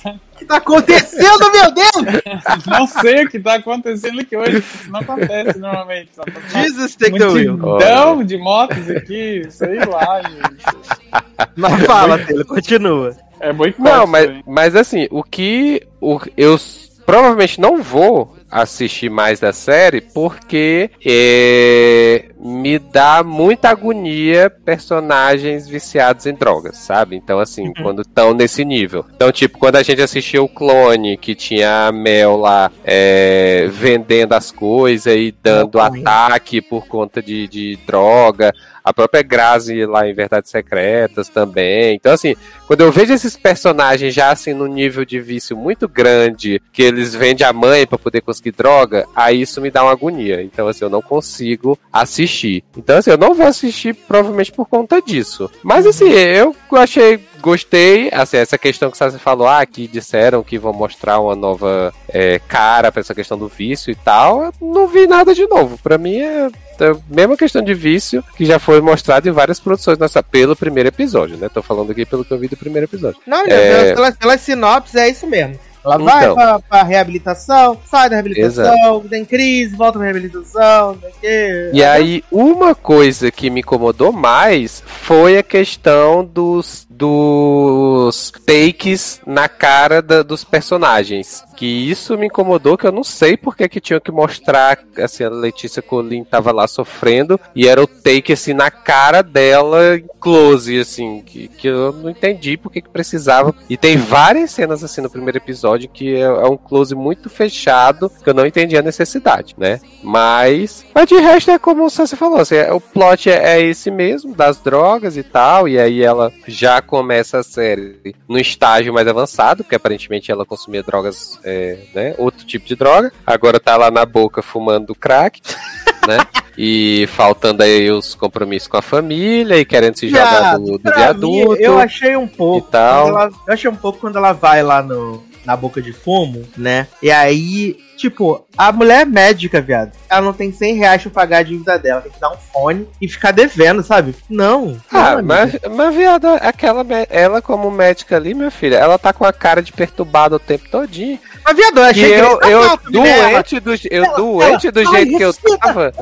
Que tá acontecendo, meu Deus? Não sei o que tá acontecendo aqui hoje. Isso não acontece normalmente. Só Jesus, take the wheel. multidão de motos aqui, sei lá, gente. Mas fala, Taylor, continua. É boicote. Não, mas, mas assim, o que o, eu provavelmente não vou assistir mais da série porque é, me dá muita agonia personagens viciados em drogas, sabe? Então, assim, quando estão nesse nível. Então, tipo, quando a gente assistiu o Clone, que tinha a Mel lá é, vendendo as coisas e dando não. ataque por conta de, de droga. A própria Grazi lá em Verdades Secretas também. Então, assim, quando eu vejo esses personagens já assim num nível de vício muito grande, que eles vendem a mãe pra poder conseguir droga, aí isso me dá uma agonia. Então, assim, eu não consigo assistir. Então, assim, eu não vou assistir provavelmente por conta disso. Mas, assim, eu achei. Gostei, assim, essa questão que você falou, ah, que disseram que vão mostrar uma nova é, cara pra essa questão do vício e tal, eu não vi nada de novo. Pra mim é é a mesma questão de vício que já foi mostrado em várias produções nessa, pelo primeiro episódio, né? Tô falando aqui pelo que eu vi do primeiro episódio. Não, É. pela, pela sinopse é isso mesmo. Ela vai Então. pra, pra reabilitação, sai da reabilitação, tem crise, volta pra reabilitação, não sei. E aí, uma coisa que me incomodou mais foi a questão dos, dos takes na cara da- dos personagens. Que isso me incomodou, que eu não sei porque que tinham que mostrar, assim, a Letícia Colin tava lá sofrendo, e era o take, assim, na cara dela, close, assim, que, que eu não entendi porque que precisava. E tem várias cenas, assim, no primeiro episódio, que é, é um close muito fechado, que eu não entendi a necessidade, né? Mas, mas de resto é como você falou, assim, é- o plot é, é esse mesmo, das drogas e tal, e aí ela já começa a série no estágio mais avançado, porque aparentemente ela consumia drogas, é, né, outro tipo de droga, agora tá lá na boca fumando crack, né, e faltando aí os compromissos com a família, e querendo se jogar Viado, do, do viaduto. mim, eu achei um pouco. tal. ela- eu achei um pouco quando ela vai lá no, na boca de fumo, né? E aí, tipo, a mulher é médica, viado. Ela não tem 100 reais pra pagar a dívida dela. Tem que dar um fone e ficar devendo, sabe? Não. Ah, não, mas, mas viado, aquela, ela como médica ali, minha filha, ela tá com a cara de perturbada o tempo todinho. Mas, viado, eu E achei eu, que eu mal, né? doente do, eu Ela- doente do ela- jeito ai, que eu tava,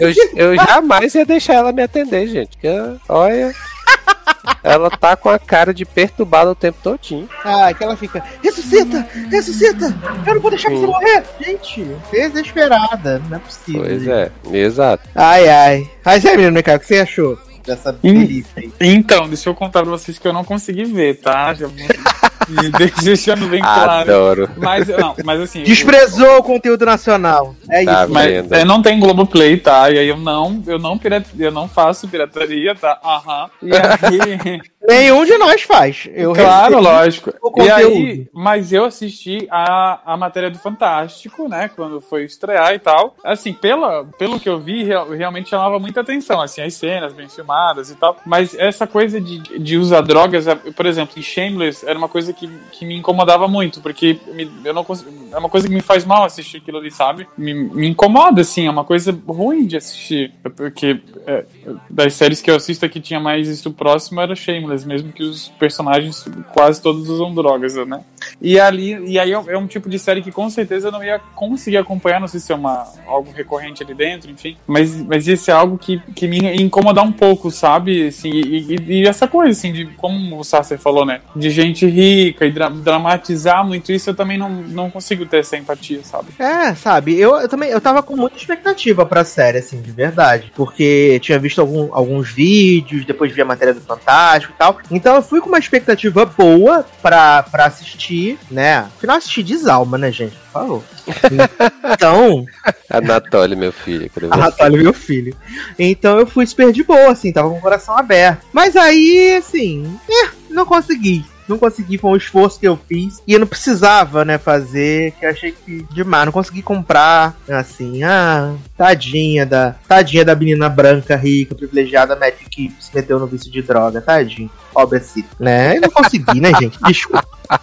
eu, eu jamais ia deixar ela me atender, gente. Que, olha, ela tá com a cara de perturbada o tempo todinho. Ah, que ela fica, ressuscita, ressuscita, eu não vou deixar você Sim. morrer. Gente, desesperada, não é possível. Pois gente. é, exato. Ai, ai. Mas é, menino, o que você achou dessa Hum. delícia aí? Então, deixa eu contar pra vocês que eu não consegui ver, tá? Já deixando bem claro. Adoro. Mas, não, mas assim. Desprezou o conteúdo nacional. É Tá isso. Mas é, não tem Globoplay, tá? E aí eu não, eu não, pirat, eu não faço pirataria, tá? Aham. E aí, Nenhum de nós faz. Eu claro, lógico. E aí, mas eu assisti a, a matéria do Fantástico, né? Quando foi estrear e tal. Assim, pela, pelo que eu vi, real- realmente chamava muita atenção, assim, as cenas bem filmadas e tal. Mas essa coisa de, de usar drogas, é, por exemplo, em Shameless, era uma coisa que, que me incomodava muito, porque me- eu não é uma coisa que me faz mal assistir aquilo ali, sabe? Me, me incomoda, assim, é uma coisa ruim de assistir. Porque é, das séries que eu assisto que tinha mais isso próximo era Shameless, mesmo que os personagens quase todos usam drogas, né? E ali, e aí é um- é um tipo de série que com certeza eu não ia conseguir acompanhar, não sei se é uma, algo recorrente ali dentro, enfim. Mas, mas esse é algo que, que me ia incomodar um pouco, sabe? Assim, e, e- e essa coisa, assim, de como o Sasser falou, né? De gente rica e dra- dramatizar muito isso, eu também não, não consigo ter essa empatia, sabe? É, sabe, eu, eu também eu tava com muita expectativa pra série, assim, de verdade. Porque tinha visto algum- alguns vídeos, depois vi a matéria do Fantástico e tal. Então eu fui com uma expectativa boa pra, pra assistir, né? Afinal, assistir desalma, né, gente? Por favor. Então, Anatoly, meu filho. quero ver a você. Natália, meu filho. Então eu fui super de boa, assim, tava com o coração aberto. Mas aí, assim, eh, não consegui. Não consegui, foi um esforço que eu fiz. E eu não precisava, né, fazer, que eu achei que demais. Não consegui comprar, assim, ah, tadinha da. Tadinha da menina branca, rica, privilegiada, médica que se meteu no vício de droga, tadinho. Pobre assim, né? Eu não consegui, né, gente? Desculpa.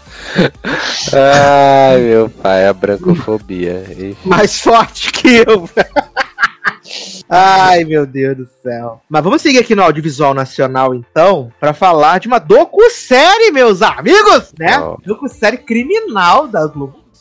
Ai, meu pai, a brancofobia. Enfim. mais forte que eu. Ai, meu Deus do céu. Mas vamos seguir aqui no Audiovisual Nacional, então, pra falar de uma docu-série, meus amigos, né? Ó. Docu-série criminal da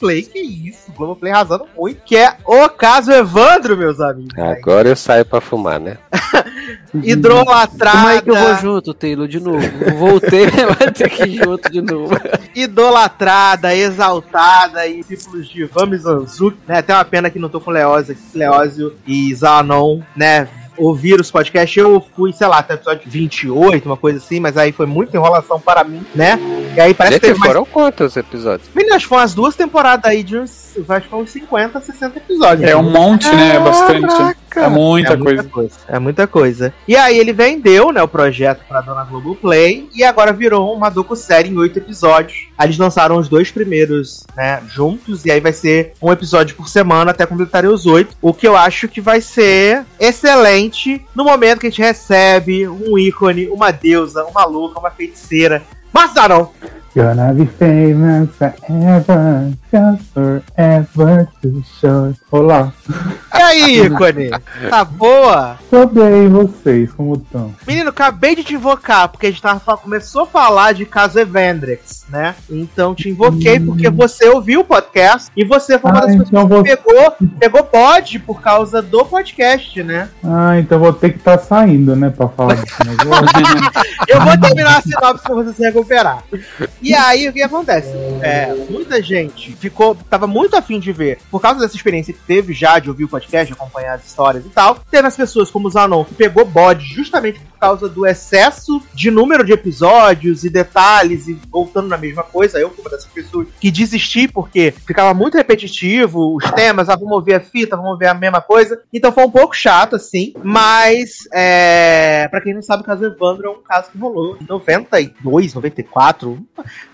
Globoplay, que isso, Globoplay arrasando muito, que é O Caso Evandro, meus amigos. Agora eu saio pra fumar, né? Idolatrada, Como é que eu vou junto, Taylor, de novo? Voltei, vai ter que ir junto de novo. idolatrada, exaltada e discípulos de Rami Zanzuki, né? Até uma pena que não tô com Leózio aqui, Leózio e Zanon, né? Ouvir os podcasts, eu fui, sei lá, até o episódio 28, uma coisa assim, mas aí foi muita enrolação para mim, né? E aí parece que Gente, teve mais. foram quantos episódios? Meninas, foram as duas temporadas aí de uns. Acho que uns 50, 60 episódios. É um monte, né? É bastante. É muita É coisa. coisa. É muita coisa. E aí ele vendeu, né, o projeto pra dona Globoplay e agora virou uma docu-série em oito episódios. Aí Eles lançaram os dois primeiros, né, juntos e aí vai ser um episódio por semana até completarem os oito. O que eu acho que vai ser excelente no momento que a gente recebe um ícone, uma deusa, uma louca, uma feiticeira. Massaron! Gonna be famous forever, just forever to show. Olá, E aí, ícone? Tá boa? tô bem, e vocês, como estão? Menino, acabei de te invocar, porque a gente tava, começou a falar de caso Evandrex, né? Então te invoquei porque você ouviu o podcast e você foi uma Ah, das pessoas então vou- que pegou, pegou pod por causa do podcast, né? Ah, então vou ter que estar saindo, né, pra falar desse negócio. Eu vou terminar a sinopse pra você se recuperar. E aí, o que acontece? É, muita gente ficou, tava muito afim de ver, por causa dessa experiência que teve já de ouvir o podcast, de acompanhar as histórias e tal. Teve as pessoas como o Zanon, que pegou bode justamente causa do excesso de número de episódios e detalhes e voltando na mesma coisa. Eu fui uma pessoas que desisti porque ficava muito repetitivo os temas, ah, vamos ver a fita, vamos ver a mesma coisa. Então foi um pouco chato, assim, mas é, para quem não sabe, o caso Evandro é um caso que rolou em 92, 94.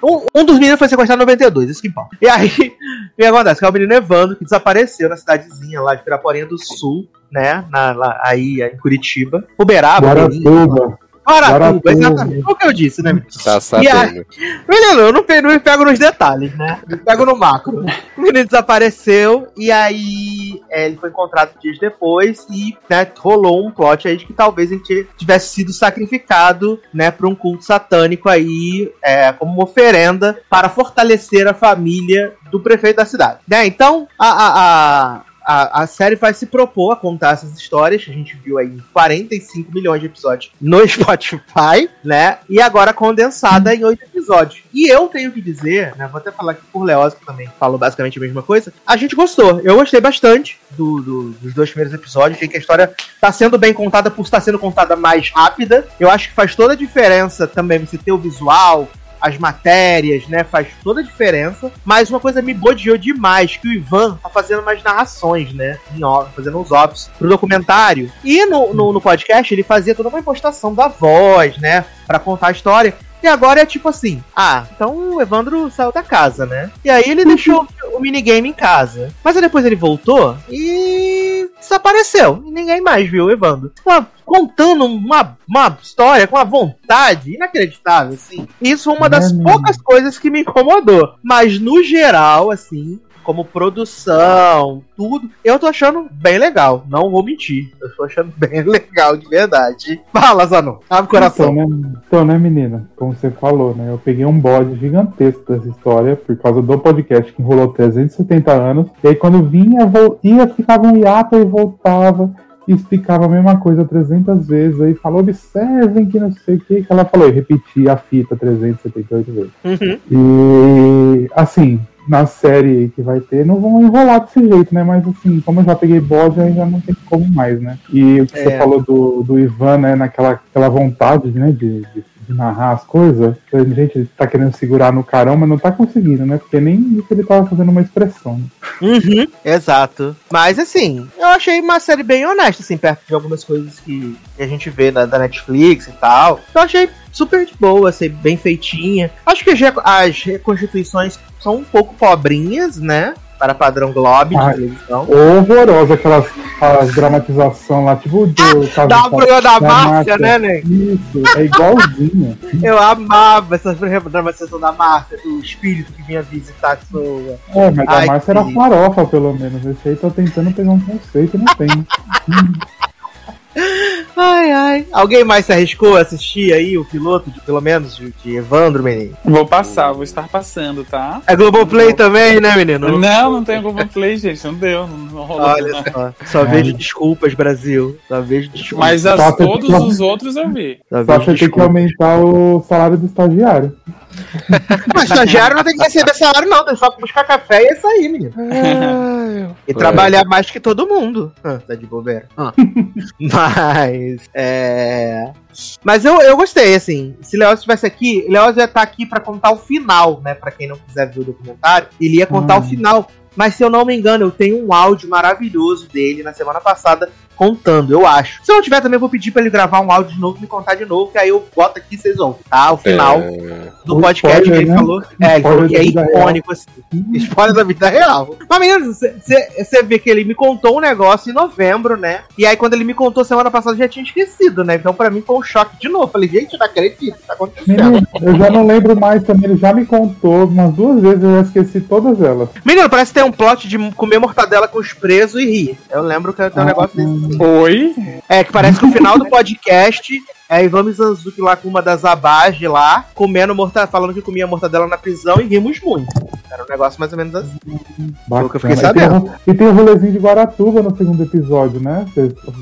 Um, um dos meninos foi sequestrado em 92, isso que importa. E aí, o que acontece? Que é o menino Evandro que desapareceu na cidadezinha lá de Piraporinha do Sul, né? Na, lá, aí em Curitiba. Uberaba, Belém. Guaratuba. Guaratuba, exatamente. O que eu disse, né, menino? Tá E sabendo. Menino, eu não, pe- não me pego nos detalhes, né? Me pego no macro. O menino desapareceu e aí é, ele foi encontrado dias depois e né, rolou um plot aí de que talvez ele tivesse sido sacrificado, né, para um culto satânico aí, é, como uma oferenda para fortalecer a família do prefeito da cidade. Né? Então, a, a, a, a, a série vai se propor a contar essas histórias que a gente viu aí em 45 milhões de episódios no Spotify, né? E agora condensada em oito episódios. E eu tenho que dizer, né? Vou até falar aqui por Leoz, que também falou basicamente a mesma coisa. A gente gostou. Eu gostei bastante do, do- dos dois primeiros episódios. Achei que a história tá sendo bem contada por estar sendo contada mais rápida. Eu acho que faz toda a diferença também você ter o visual, as matérias, né? Faz toda a diferença. Mas uma coisa me bodeou demais, que o Ivan tá fazendo umas narrações, né? Em fazendo uns ops pro documentário. E no, no, no podcast ele fazia toda uma impostação da voz, né? Pra contar a história. E agora é tipo assim, ah, então o Evandro saiu da casa, né? E aí ele deixou o minigame em casa. Mas aí depois ele voltou e desapareceu. E ninguém mais viu o Evandro. Uma- contando uma, uma história com uma vontade inacreditável, assim. Isso foi uma das É poucas coisas que me incomodou. Mas no geral, assim, como produção, tudo, eu tô achando bem legal. Não vou mentir. Eu tô achando bem legal, de verdade. Fala, Zanon. Abre o coração. Então, né, então, né, menina? Como você falou, né? Eu peguei um bode gigantesco dessa história por causa do podcast que enrolou 370 anos. E aí, quando vinha, ia, ficava um hiato e voltava. E explicava a mesma coisa 300 vezes. Aí falou, observem que não sei o que. que ela falou, e repetia a fita 378 vezes. Uhum. E assim, na série que vai ter, não vão enrolar desse jeito, né? Mas assim, como eu já peguei bode, aí já não tem como mais, né? E o que É. você falou do, do Ivan, né? Naquela aquela vontade, né? De, de narrar as coisas. A gente tá querendo segurar no carão, mas não tá conseguindo, né? Porque nem isso ele tava fazendo uma expressão. né? Uhum, exato. Mas assim, eu achei uma série bem honesta, assim, perto de algumas coisas que a gente vê na, da Netflix e tal. Eu achei super de boa, assim, bem feitinha. Acho que as, reco- as reconstituições são um pouco pobrinhas, né? Para padrão Globo de Ah, televisão. Horrorosa aquelas aquelas dramatização lá, tipo do caso Dá do- o programa da da Márcia, né, Nen? Isso, é igualzinho. Eu amava essa dramatização da Márcia, do espírito que vinha visitar a pessoa. É, mas Ai, a Márcia era que- farofa, pelo menos. Esse aí tô tentando pegar um conceito não tem. Ai, ai. Alguém mais se arriscou a assistir aí o piloto, de, pelo menos, de, de Evandro, menino? Vou passar, vou estar passando, tá? É Globoplay também, né, menino? Não, não tem Globoplay, gente. Não deu, não, não rolou. Olha não. só. Só vejo desculpas, Brasil. Só vejo desculpas. Mas as- todos que- os outros eu vi. Só Só você tem que aumentar o salário do estagiário. Mas estagiário não tem que receber salário, não. Tem só que buscar café e é isso aí, menino. E trabalhar mais que todo mundo. Ah, tá de bobeira. Ah. Mas, é. Mas eu, eu gostei, assim. Se Leoz estivesse aqui, Leoz ia estar aqui pra contar o final, né? Pra quem não quiser ver o documentário, ele ia contar Ah. o final. Mas se eu não me engano, eu tenho um áudio maravilhoso dele na semana passada contando, eu acho. Se eu não tiver, também eu vou pedir pra ele gravar um áudio de novo e me contar de novo, que aí eu boto aqui e vocês ouvem, tá? O final É, do O podcast que spoiler, ele né? falou. É, ele falou que é icônico, assim. Spoiler da vida real. Mas, menino, você vê que ele me contou um negócio em novembro, né? E aí, quando ele me contou semana passada, eu já tinha esquecido, né? Então, pra mim, foi um choque de novo. Falei, gente, não acredito, que tá acontecendo? Menino, eu já não lembro mais também. Ele já me contou umas duas vezes, eu já esqueci todas elas. Menino, parece que tem um plot de comer mortadela com os presos e rir. Eu lembro que tem um Ah, negócio desse. Oi? É, que parece que o final do podcast é Ivan Mizanzuki lá com uma das abage lá, comendo mortadela, falando que comia mortadela na prisão e rimos muito. Era um negócio mais ou menos assim. Foi o que eu fiquei Bacana. E tem sabendo. o- E tem o rolezinho de Guaratuba no segundo episódio, né?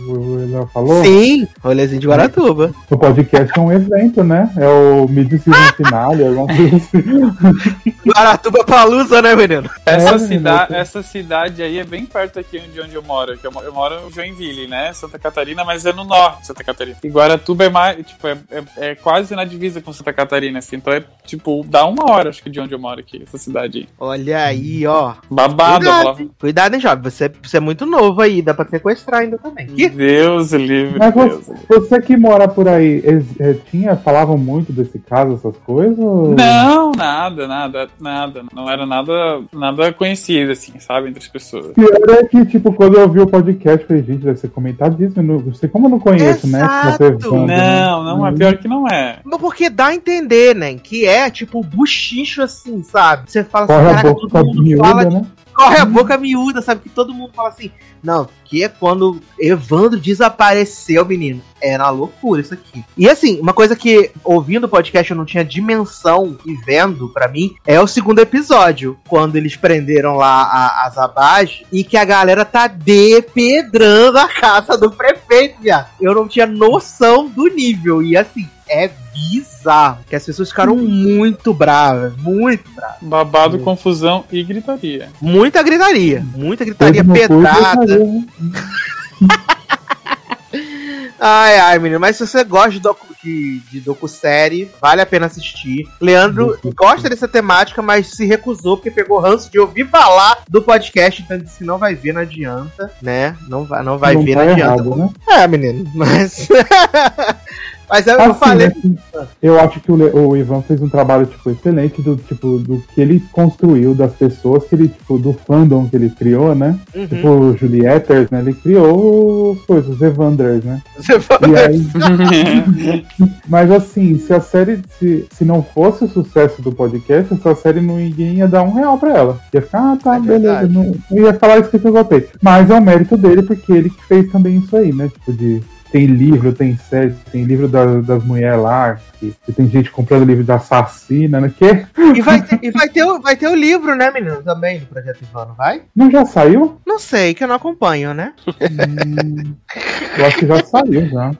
O Léo falou. Sim, rolezinho de Guaratuba. O podcast é um evento, né? É o Mid Season Finale, alguma coisa assim. Guaratuba Palusa, né, menino? Essa, É, cida né? essa cidade aí é bem perto aqui de onde eu moro. Que eu, mo- eu moro em Joinville, né? Santa Catarina, mas é no norte de Santa Catarina. E Guaratuba é mais, tipo, é, é, é quase na divisa com Santa Catarina, assim. Então é, tipo, dá uma hora, acho que, de onde eu moro aqui, essa cidade aí. Olha aí, ó. Babado, Cuidado, hein? Cuidado, hein, jovem. Você, você é muito novo aí, dá pra sequestrar ainda também. Que? Deus livre, Mas Deus. você, você que mora por aí, eles, tinha, falavam muito desse caso, essas coisas? Não, nada, nada, nada. Não era nada, nada conhecido, assim, sabe, entre as pessoas. Pior é que, tipo, quando eu vi o podcast, eu falei, gente, deve ser comentadíssimo. Não sei como eu não conheço, né? Exato. Você Evandro, né? Não, não, é pior que não é. Mas Porque dá a entender, né? Que é tipo buchicho assim, sabe? Você fala Corre assim, caraca, todo mundo miúda, fala né? Corre a boca miúda, sabe? Que todo mundo fala assim, não, que é quando Evandro desapareceu, menino. Era loucura isso aqui. E assim, uma coisa que ouvindo o podcast eu não tinha dimensão e vendo pra mim é o segundo episódio, quando eles prenderam lá a, as abage e que a galera tá depedrando a casa do prefeito, viado. Eu não tinha noção do nível. E assim, é bizarro. Que as pessoas ficaram muito bravas, muito bravas. Babado, confusão e gritaria. Muita gritaria, muita gritaria pedrada. Ai, ai, menino, mas se você gosta de, docu, de, de docu-série, vale a pena assistir. Leandro gosta dessa temática, mas se recusou porque pegou ranço de ouvir falar do podcast, então disse que não vai ver, não adianta, né? Não vai, não vai Não ver, tá não adianta. errado, né? É, menino, mas. mas eu, Assim, falei. assim, eu acho que o, Le- o Ivan fez um trabalho tipo excelente do tipo do que ele construiu das pessoas que ele tipo do fandom que ele criou, né? Uhum. Tipo o Julietters, né? Ele criou os coisas, os Evanders, né? E aí, mas assim, se a série se, se não fosse o sucesso do podcast, essa série não ia dar um real pra ela. Ia ficar, ah, tá, É beleza. Não, não ia falar isso que eu gostei. Mas é o mérito dele, porque ele que fez também isso aí, né? Tipo, de. Tem livro, tem série, tem livro das, das mulheres lá, que, que tem gente comprando livro da assassina, né? Que E vai ter, e vai ter, o, vai ter o livro, né, menino? Também do Projeto Ivan, não vai? não já saiu? Não sei, que eu não acompanho, né? Hum, eu acho que já saiu já.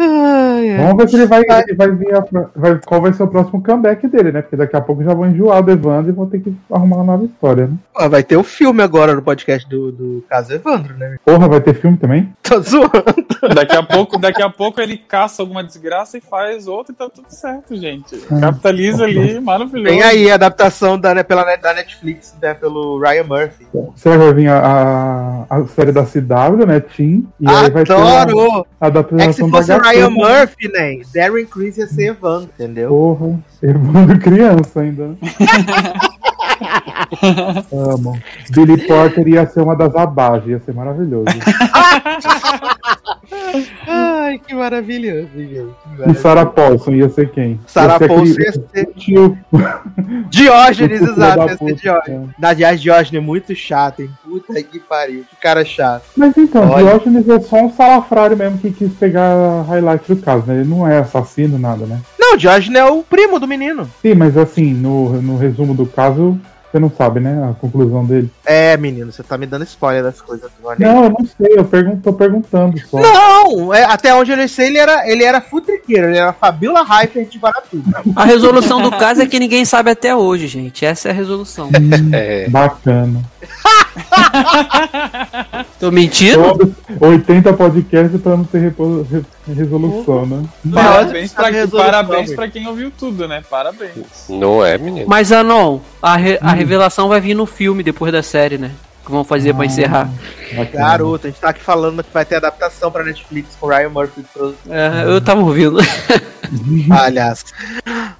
Ai. Vamos ver se ele vai, ele vai vir. a- vai, qual vai ser o próximo comeback dele, né? Porque daqui a pouco já vou enjoar do Evandro e vou ter que arrumar uma nova história, né? Pô, vai ter o filme agora no podcast do, do caso Evandro, né? Porra, vai ter filme também? Tô zoando. Daqui a pouco, daqui a pouco ele caça alguma desgraça e faz outra e tá tudo certo, gente. Ah. Capitaliza ali, maravilhoso. Tem aí a adaptação da, né, pela, da Netflix, né, pelo Ryan Murphy. Será que vai vir a, a, a série da CW, né? Team? E aí vai ter a, Adoro! a É que adaptação se da o Ryan né? Murphy, né? Darren Criss ia ser Evandro, entendeu? Porra, Evandro criança ainda. Amo. Billy Porter ia ser uma das abages, ia ser maravilhoso. Ai, que maravilhoso, gente. E Sarah Paulson ia ser quem? Sarah Ia ser Paulson aquele- ia ser Tio. Diógenes, exato, ia ser puta. Diógenes. Na viagem, Diógenes é muito chato, hein? Puta que pariu, que cara chato. Mas então, Olha. Diógenes é só um salafrário mesmo que quis pegar highlight do caso, né? Ele não é assassino, nada, né? Não, Diógenes é o primo do menino. Sim, mas assim, no, no resumo do caso, você não sabe, né? A conclusão dele. É, menino, você tá me dando spoiler das coisas agora. Não, eu não sei, eu pergunto, tô perguntando só. Não, é, até onde eu sei, ele era, ele era futriqueiro, ele era Fabiola Hyper de Guaratuba. A resolução do caso é que ninguém sabe até hoje, gente. Essa é a resolução. É. Bacana. Tô mentindo? Todos 80 podcasts pra não ter repo- resolução, né? Parabéns, pra, resolução, parabéns pra quem ouviu tudo, né? Parabéns. Não é, menino. Mas, Anon, a, re- a revelação vai vir no filme depois da série, né? Que vão fazer pra encerrar. Bacana. Garoto, a gente tá aqui falando que vai ter adaptação pra Netflix com Ryan Murphy. pro- É, eu tava ouvindo. Palhaço.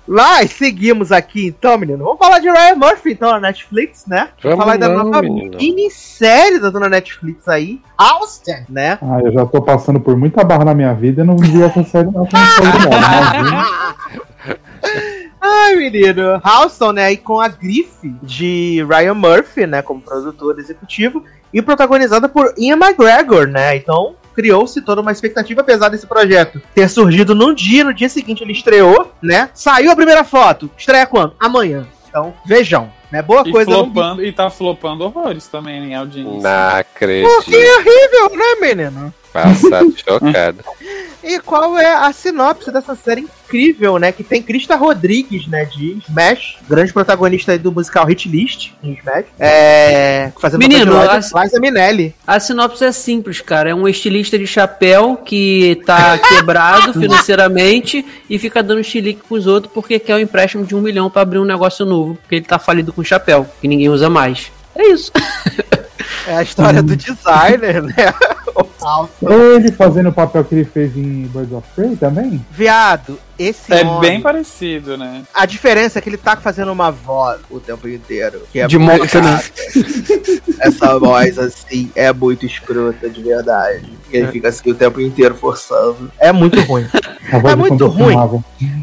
Mas seguimos aqui então, menino. Vamos falar de Ryan Murphy então na Netflix, né? Vamos Vamos falar da não, nova menino. minissérie da dona Netflix aí, Austin, né? Ah, eu já tô passando por muita barra na minha vida e não vi essa série não. não. Ai, menino. Houston, né? Aí com a grife de Ryan Murphy, né? Como produtor executivo. E protagonizada por Ian McGregor, né? Então criou-se toda uma expectativa, apesar desse projeto ter surgido num dia, no dia seguinte ele estreou, né? Saiu a primeira foto. Estreia quando? Amanhã. Então, vejam, né? Boa E, coisa. não- flopando, e tá flopando horrores também em audiência. Não Porque acredito. é horrível, né, menino? Passado chocado. E qual é a sinopse dessa série incrível, né? Que tem Krista Rodrigues, né? De Smash, grande protagonista aí do musical Hit List em Smash. É. Fazendo Menino, as- Liza, Minelli. A sinopse é simples, cara. É um estilista de chapéu que tá quebrado financeiramente e fica dando chilique pros outros porque quer um empréstimo de um milhão pra abrir um negócio novo. Porque ele tá falido com chapéu, que ninguém usa mais. É isso. É a história do designer, né? O Alfa. Ele fazendo o papel que ele fez em Birds of Prey também? Viado, esse É homem, bem parecido, né? A diferença é que ele tá fazendo uma voz o tempo inteiro. Que é De moto, né? Essa voz, assim, é muito escrota, de verdade. E ele fica assim o tempo inteiro forçando. É muito ruim. É muito ruim.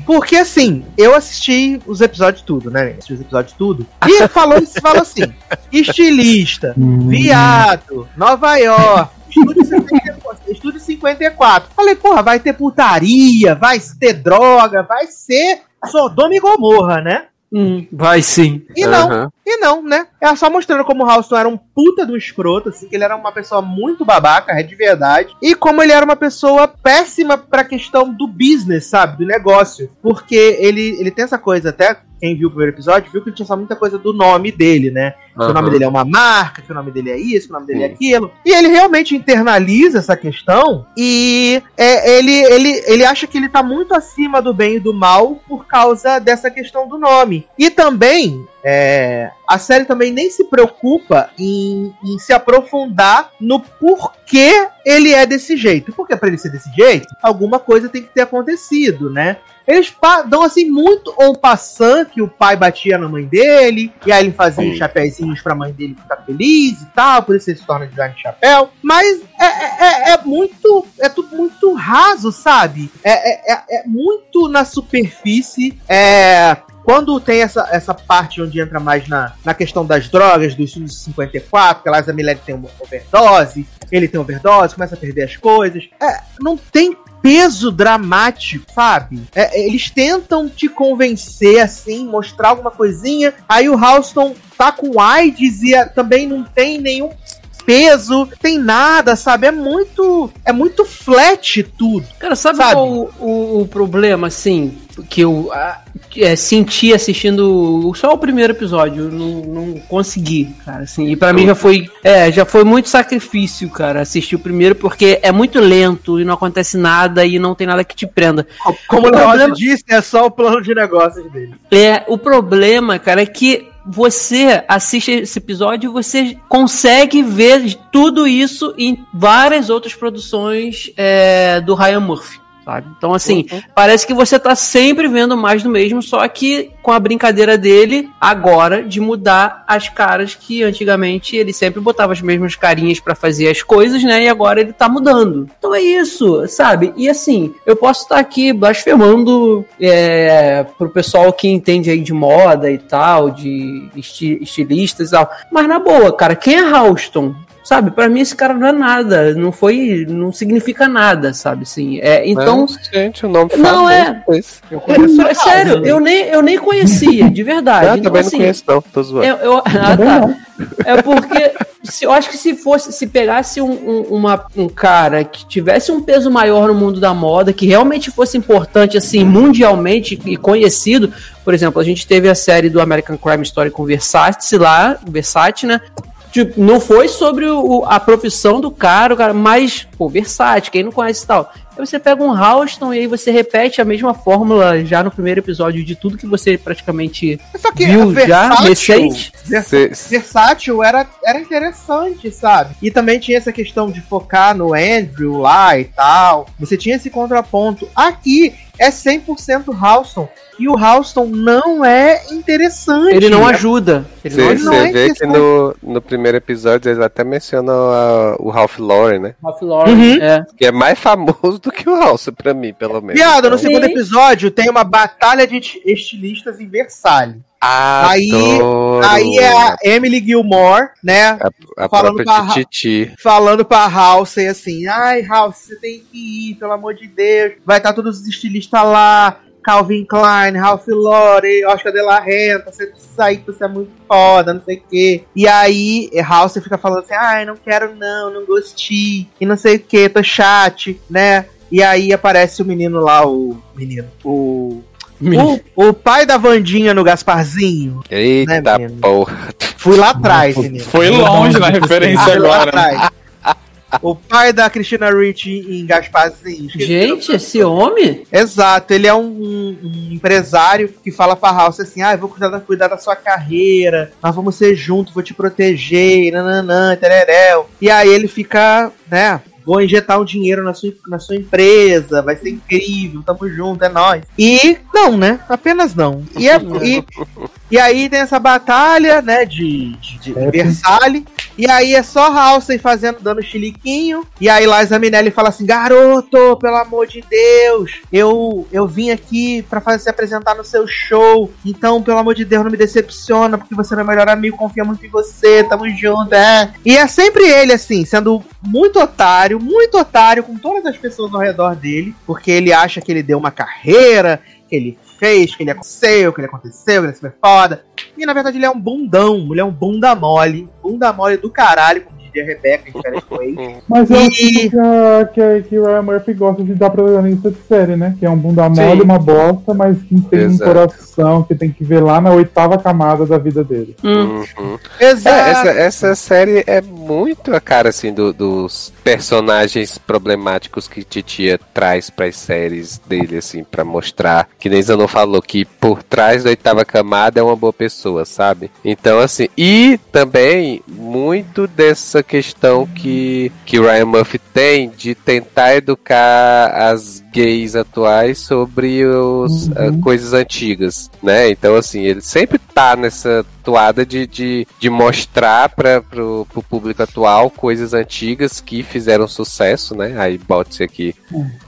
Porque assim, eu assisti os episódios tudo, né? Assisti os episódios tudo. E falou, fala assim: estilista, Hum. Viado, Nova York, estúdio 54. Estúdio 54. Falei, porra, vai ter putaria, vai ter droga, vai ser Sodoma e Gomorra, né? Hum, vai sim. E não, Aham. E não, né? Ela só mostrando como o Houston era um puta do escroto, assim, que ele era uma pessoa muito babaca, é de verdade. E como ele era uma pessoa péssima pra questão do business, sabe? Do negócio. Porque ele, ele tem essa coisa, até quem viu o primeiro episódio, viu que ele tinha só muita coisa do nome dele, né? Que o nome dele é uma marca, que o nome dele é isso, que o nome dele é aquilo. E ele realmente internaliza essa questão e é, ele, ele, ele acha que ele tá muito acima do bem e do mal por causa dessa questão do nome. E também, é, a série também nem se preocupa em, em se aprofundar no porquê ele é desse jeito. Porque para ele ser desse jeito, alguma coisa tem que ter acontecido, né? Eles dão assim muito on passant que o pai batia na mãe dele, e aí ele fazia uns chapéuzinhos pra mãe dele ficar feliz e tal, por isso ele se torna design de chapéu. Mas é, é, é muito. É tudo muito raso, sabe? É, é, é muito na superfície. É, quando tem essa, essa parte onde entra mais na, na questão das drogas, do estudo de 54, que a Liza Millet tem uma overdose, ele tem overdose, começa a perder as coisas. É, não tem peso dramático, sabe? É, eles tentam te convencer, assim, mostrar alguma coisinha. Aí o Houston tá com AIDS e também não tem nenhum peso, tem nada, sabe? É muito. É muito flat tudo. Cara, sabe, sabe? qual o, o, o, problema, assim, que eu a, é, senti assistindo só o primeiro episódio? Não, não consegui, cara, assim. E pra mim já foi. É, já foi muito sacrifício, cara, assistir o primeiro, porque é muito lento e não acontece nada e não tem nada que te prenda. Como o, o problema... disse, é só o plano de negócios dele. É, o problema, cara, é que você assiste esse episódio e você consegue ver tudo isso em várias outras produções é, do Ryan Murphy sabe? Então, assim, uhum. parece que você tá sempre vendo mais do mesmo, só que com a brincadeira dele agora de mudar as caras que antigamente ele sempre botava as mesmas carinhas para fazer as coisas, né? E agora ele tá mudando. Então é isso, sabe? E assim, eu posso estar aqui blasfemando é, pro pessoal que entende aí de moda e tal, de esti estilistas e tal. Mas na boa, cara, quem é Houston? Sabe, para mim esse cara não é nada, não foi, não significa nada, sabe, assim. É, então, não, gente, o nome não é. Eu conheço é, sério, eu nem, eu nem conhecia, de verdade. Eu então, também assim, não conheço não, tô zoando. Eu, eu, ah, tá. É porque se, eu acho que se fosse, se pegasse um, um, uma, um cara que tivesse um peso maior no mundo da moda, que realmente fosse importante assim mundialmente e conhecido, por exemplo, a gente teve a série do American Crime Story com Versace lá, Versace, né? Tipo, não foi sobre o, a profissão do cara, o cara, mas, pô, versátil, quem não conhece e tal. Aí você pega um Houston e aí você repete a mesma fórmula já no primeiro episódio de tudo que você praticamente Só que viu já recente. Versátil era, era interessante, sabe? E também tinha essa questão de focar no Andrew lá e tal. Você tinha esse contraponto. Aqui é 100% Houston. E o Houston não é interessante. Ele não ajuda. Você é vê que no, no primeiro episódio eles até mencionam a, o Ralph Lauren, né? Ralph Lauren, uhum. é. Que é mais famoso do que o House, pra mim, pelo menos. Piada, então... no segundo episódio tem uma batalha de estilistas em Versalhes. Aí, aí é a Emily Gilmore, né? A, a falando, pra, Titi. falando pra House assim: ai, House, você tem que ir, pelo amor de Deus. Vai estar tá todos os estilistas lá. Calvin Klein, Ralph Lauren, Oscar de la Renta, você precisa ir, você é muito foda, não sei o quê. E aí, House fica falando assim, ai, não quero não, não gostei, e não sei o que, tô chat, né? E aí aparece o menino lá, o menino, o o, o, pai da Vandinha no Gasparzinho. Eita né, porra. Fui lá atrás, menino. Foi longe na referência agora. Né? O pai da Christina Ricci em Gasparzinho. Gente, esse homem? Exato, ele é um, um, empresário que fala pra House assim: ah, eu vou cuidar da, cuidar da sua carreira, nós vamos ser juntos, vou te proteger, nananã, tereréu. E aí ele fica, né, vou injetar um dinheiro na sua, na sua empresa, vai ser incrível, tamo junto, é nóis. E não, né? Apenas não. E, é, e, e aí tem essa batalha, né, de, de, de é. Versalhes. E aí é só Halsey fazendo, dando chiliquinho. E aí Liza Minelli fala assim: Garoto, pelo amor de Deus, eu, eu vim aqui pra fazer, se apresentar no seu show. Então, pelo amor de Deus, não me decepciona, porque você é meu melhor amigo, confia muito em você, tamo junto, é. E é sempre ele, assim, sendo muito otário, muito otário com todas as pessoas ao redor dele, porque ele acha que ele deu uma carreira, que ele fez, que ele aconteceu, que ele aconteceu, que ele é super foda. E na verdade ele é um bundão, ele é um bunda mole, bunda mole do caralho, como diria a Rebeca em Férias com Ex. Mas eu E- acho que, a- que, a- que o Ryan Murphy gosta de dar protagonista de série, né? Que é um bunda mole, Sim. uma bosta, mas que tem um Exato. coração que tem que ver lá na oitava camada da vida dele. Hum. Uhum. Exato. É, essa, essa série é muito a cara assim do- dos personagens problemáticos que Titia traz para as séries dele assim para mostrar que nem Zanon falou que por trás da oitava camada é uma boa pessoa, sabe? Então assim, e também muito dessa questão que que Ryan Murphy tem de tentar educar as gays atuais sobre os, Uhum. ah, coisas antigas, né? Então, assim, ele sempre tá nessa toada de, de, de mostrar para pro, pro público atual coisas antigas que fizeram sucesso, né? Aí bote aqui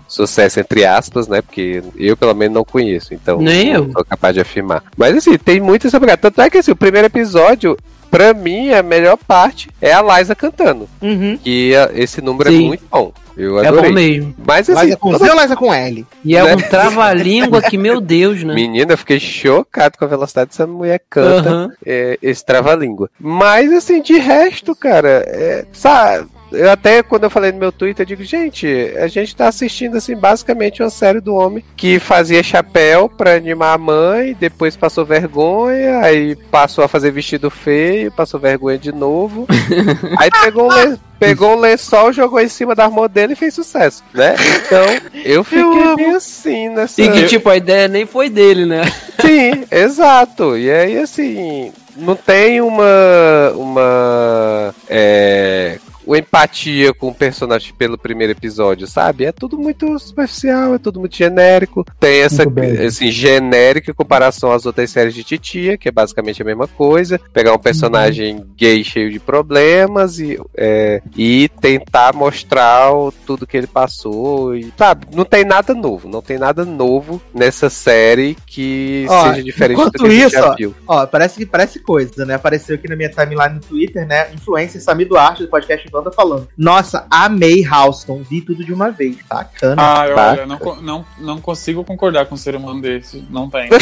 sucesso entre aspas, né? Porque eu pelo menos não conheço, então Nem não eu. sou capaz de afirmar. Mas assim, tem muito essa pegada. Tanto é que assim, o primeiro episódio, pra mim, a melhor parte é a Liza cantando. Uhum. Que ah, esse número Sim. é muito bom. Eu É adorei. bom mesmo. Mas assim, Liza com toda- Z ou Liza com L? E é Né? um trava-língua que, meu Deus, né? Menina, eu fiquei chocado com a velocidade dessa mulher canta Aham. é, esse trava-língua. Mas, assim, de resto, cara, é, sabe? Eu até, quando eu falei no meu Twitter, eu digo, gente, a gente tá assistindo, assim, basicamente uma série do homem que fazia chapéu pra animar a mãe, depois passou vergonha, aí passou a fazer vestido feio, passou vergonha de novo, aí pegou um, le- pegou um lençol, jogou em cima da arma dele e fez sucesso, né? Então, eu fiquei bem assim nessa... E que, tipo, a ideia nem foi dele, né? Sim, exato. E aí, assim, não tem uma. uma. É, uma empatia com o personagem pelo primeiro episódio, sabe? É tudo muito superficial, é tudo muito genérico. Tem essa, assim, genérica em comparação às outras séries de Titia, que é basicamente a mesma coisa. Pegar um personagem gay cheio de problemas e, é, e tentar mostrar o- tudo que ele passou. E, sabe? Não tem nada novo. Não tem nada novo nessa série que Ó, seja diferente do que a gente isso, já viu. Ó, parece que parece coisa, né? Apareceu aqui na minha timeline no Twitter, né? Influencer Samir Duarte do podcast Banda falando. Nossa, amei Houston, vi tudo de uma vez. Bacana. Ah, Tá. olha, não, não, não consigo concordar com um ser humano desse. Não tem.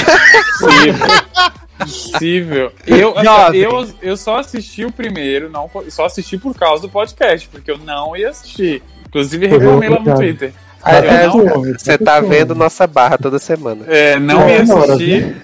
Impossível. Impossível. Eu, assim, eu, eu só assisti o primeiro, não, só assisti por causa do podcast, porque eu não ia assistir. Inclusive, reclamei lá no. Twitter. Ah, é, não- Você tá vendo nossa barra toda semana. É, não É, ia hora, assistir,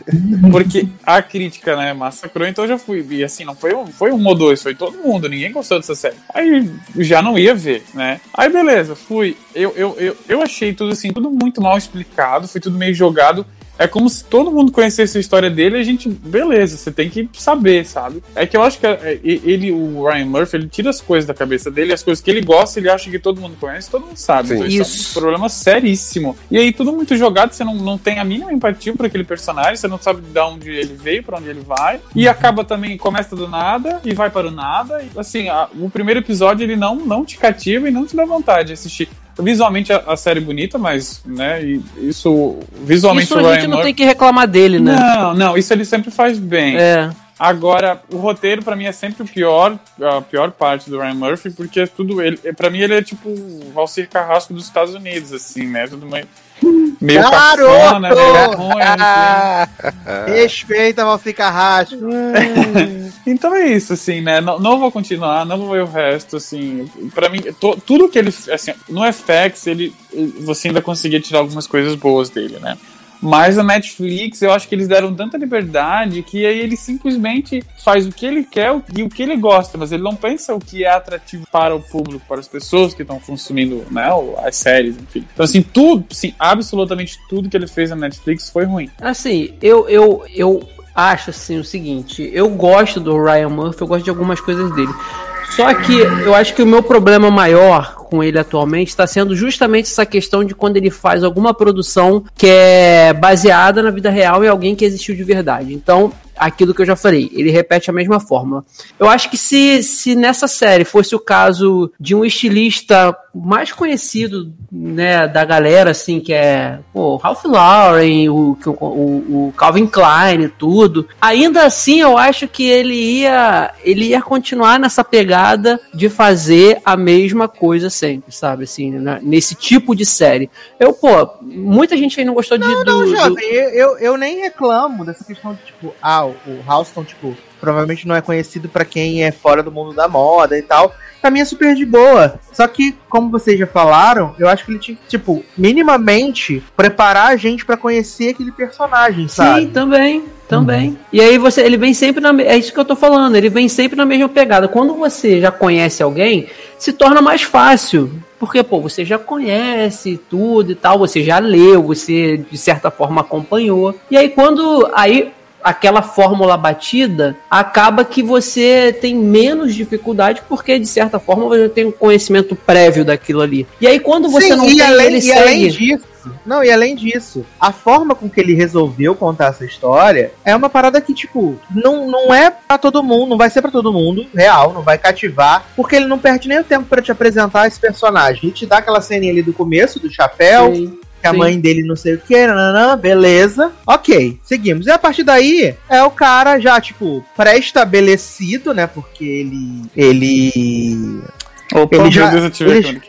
porque a crítica, né, massacrou, então eu já fui. E assim, não foi um, foi um ou dois, foi todo mundo, ninguém gostou dessa série. Aí já não ia ver, né? Aí beleza, fui. Eu, eu, eu, eu achei tudo assim, tudo muito mal explicado, foi tudo meio jogado. É como se todo mundo conhecesse a história dele e a gente, beleza, você tem que saber, sabe? É que eu acho que é, ele, o Ryan Murphy, ele tira as coisas da cabeça dele, as coisas que ele gosta, ele acha que todo mundo conhece, todo mundo sabe. Sim. Então, isso. Isso. é um problema seríssimo. E aí, tudo muito jogado, você não, não tem a mínima empatia por aquele personagem, você não sabe de onde ele veio, pra onde ele vai. E acaba também, começa do nada e vai para o nada. E, assim, a- o primeiro episódio ele não, não te cativa e não te dá vontade de assistir. Visualmente a, a série é bonita, mas, né, isso. Visualmente Isso a Ryan gente não Murphy- tem que reclamar dele, né? Não, não, isso ele sempre faz bem. É. Agora, o roteiro pra mim é sempre o pior, a pior parte do Ryan Murphy, porque é tudo ele, para mim ele é tipo o Valcir Carrasco dos Estados Unidos, assim, né? Tudo meio meio Garoto! cafona, meio ruim, assim. Ah, Respeita, Valci Carrasco. Então é isso, assim, né? Não, não vou continuar, não vou ver o resto, assim. Pra mim, to- tudo que ele. Assim, no FX, ele, ele- você ainda conseguia tirar algumas coisas boas dele, né? Mas a Netflix, eu acho que eles deram tanta liberdade que aí ele simplesmente faz o que ele quer e o que ele gosta, mas ele não pensa o que é atrativo para o público, para as pessoas que estão consumindo né, as séries, enfim. Então, assim, tudo, sim, absolutamente tudo que ele fez na Netflix foi ruim. Assim, eu, eu, eu acho assim o seguinte, eu gosto do Ryan Murphy, eu gosto de algumas coisas dele. Só que eu acho que o meu problema maior com ele atualmente está sendo justamente essa questão de quando ele faz alguma produção que é baseada na vida real e alguém que existiu de verdade. Então, aquilo que eu já falei, ele repete a mesma fórmula. Eu acho que se, se nessa série fosse o caso de um estilista mais conhecido, né, da galera, assim, que é o Ralph Lauren, o, o, o Calvin Klein e tudo, ainda assim eu acho que ele ia, ele ia continuar nessa pegada de fazer a mesma coisa sempre, sabe, assim, né, nesse tipo de série. Eu, pô, muita gente aí não gostou de, do, Não, do- jovem, eu, eu, eu nem reclamo dessa questão de, tipo, ah, o Houston, tipo, provavelmente não é conhecido pra quem é fora do mundo da moda e tal. Pra mim é super de boa. Só que, como vocês já falaram, eu acho que ele tinha que, tipo, minimamente preparar a gente pra conhecer aquele personagem, sabe? Sim, também. Também. E aí você, ele vem sempre na, é isso que eu tô falando, ele vem sempre na mesma pegada. Quando você já conhece alguém, se torna mais fácil. Porque, pô, você já conhece tudo e tal, você já leu, você de certa forma acompanhou. E aí quando aí aquela fórmula batida, acaba que você tem menos dificuldade porque de certa forma você tem um conhecimento prévio daquilo ali. E aí quando você Sim, não e tem, além, ele e segue. além disso, não, e além disso, a forma com que ele resolveu contar essa história é uma parada que, tipo, não, não é pra todo mundo, não vai ser pra todo mundo, real, não vai cativar, porque ele não perde nem o tempo pra te apresentar esse personagem. Ele te dá aquela ceninha ali do começo, do chapéu, Sim, que a mãe dele não sei o que, nananã, beleza. Ok, seguimos. E a partir daí é o cara já, tipo, pré-estabelecido, né? Porque ele. Ele. Opa, Ele já- Deus, eu tive ele-.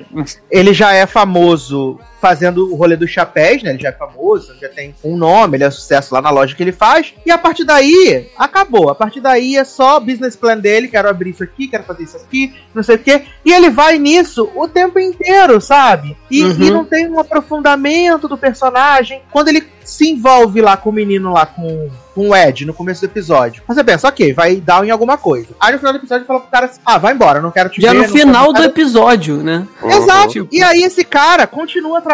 Ele já é famoso fazendo o rolê dos chapéus, né? Ele já é famoso, já tem um nome, ele é sucesso lá na loja que ele faz. E a partir daí, acabou. A partir daí é só o business plan dele, quero abrir isso aqui, quero fazer isso aqui, não sei o quê. E ele vai nisso o tempo inteiro, sabe? E, Uhum. e não tem um aprofundamento do personagem. Quando ele se envolve lá com o menino lá com, com o Ed no começo do episódio. Você pensa, ok, vai dar em alguma coisa. Aí no final do episódio ele fala pro cara assim, ah, vai embora, não quero te Já ver. no não quero final do nada." episódio, né? Exato. Tipo- E aí esse cara continua trabalhando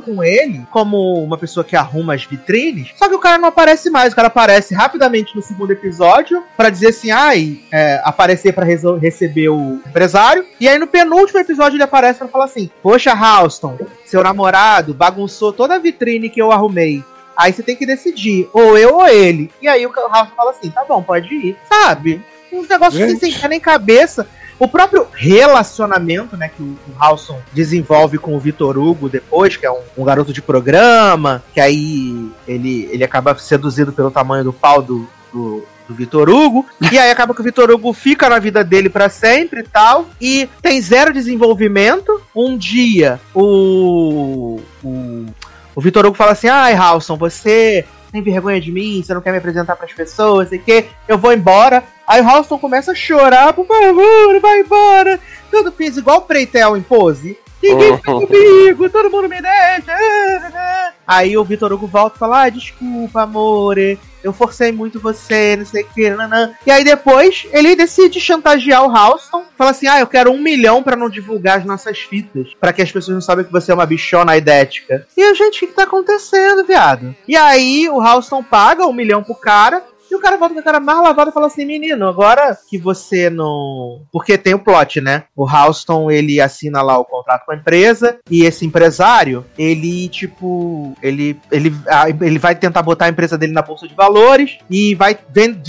com ele como uma pessoa que arruma as vitrines, só que o cara não aparece mais. O cara aparece rapidamente no segundo episódio pra dizer assim, ai, é, aparecer resol- receber o empresário. E aí no penúltimo episódio ele aparece pra falar assim, poxa, Houston, seu namorado bagunçou toda a vitrine que eu arrumei. Aí você tem que decidir, ou eu ou ele. E aí o Houston fala assim, tá bom, pode ir. Sabe? Uns negócios assim, sem nem cabeça. O próprio relacionamento, né, que o, Halson desenvolve com o Vitor Hugo depois, que é um, um garoto de programa, que aí ele, ele acaba seduzido pelo tamanho do pau do, do, do Vitor Hugo, e aí acaba que o Vitor Hugo fica na vida dele pra sempre e tal, e tem zero desenvolvimento. Um dia, o. o o Vitor Hugo fala assim: ai, Halson, você tem vergonha de mim, você não quer me apresentar pras pessoas, sei que, eu vou embora. Aí o Halston começa a chorar, por favor, vai embora. Tudo fiz igual o Preitel em pose. Ninguém fica comigo, todo mundo me deixa. Aí o Vitor Hugo volta e fala: ah, desculpa, amore, eu forcei muito você, não sei o que, nanã. E aí depois ele decide chantagear o Halston, fala assim: ah, eu quero um milhão pra não divulgar as nossas fitas, pra que as pessoas não saibam que você é uma bichona idética. E a gente, o que, que tá acontecendo, viado? E aí o Halston paga um milhão pro cara. E o cara volta com a cara mais lavada e fala assim: Menino, agora que você não. Porque tem o plot, né? O Halston ele assina lá o contrato com a empresa. E esse empresário, ele, tipo. Ele, ele, ele vai tentar botar a empresa dele na bolsa de valores. E vai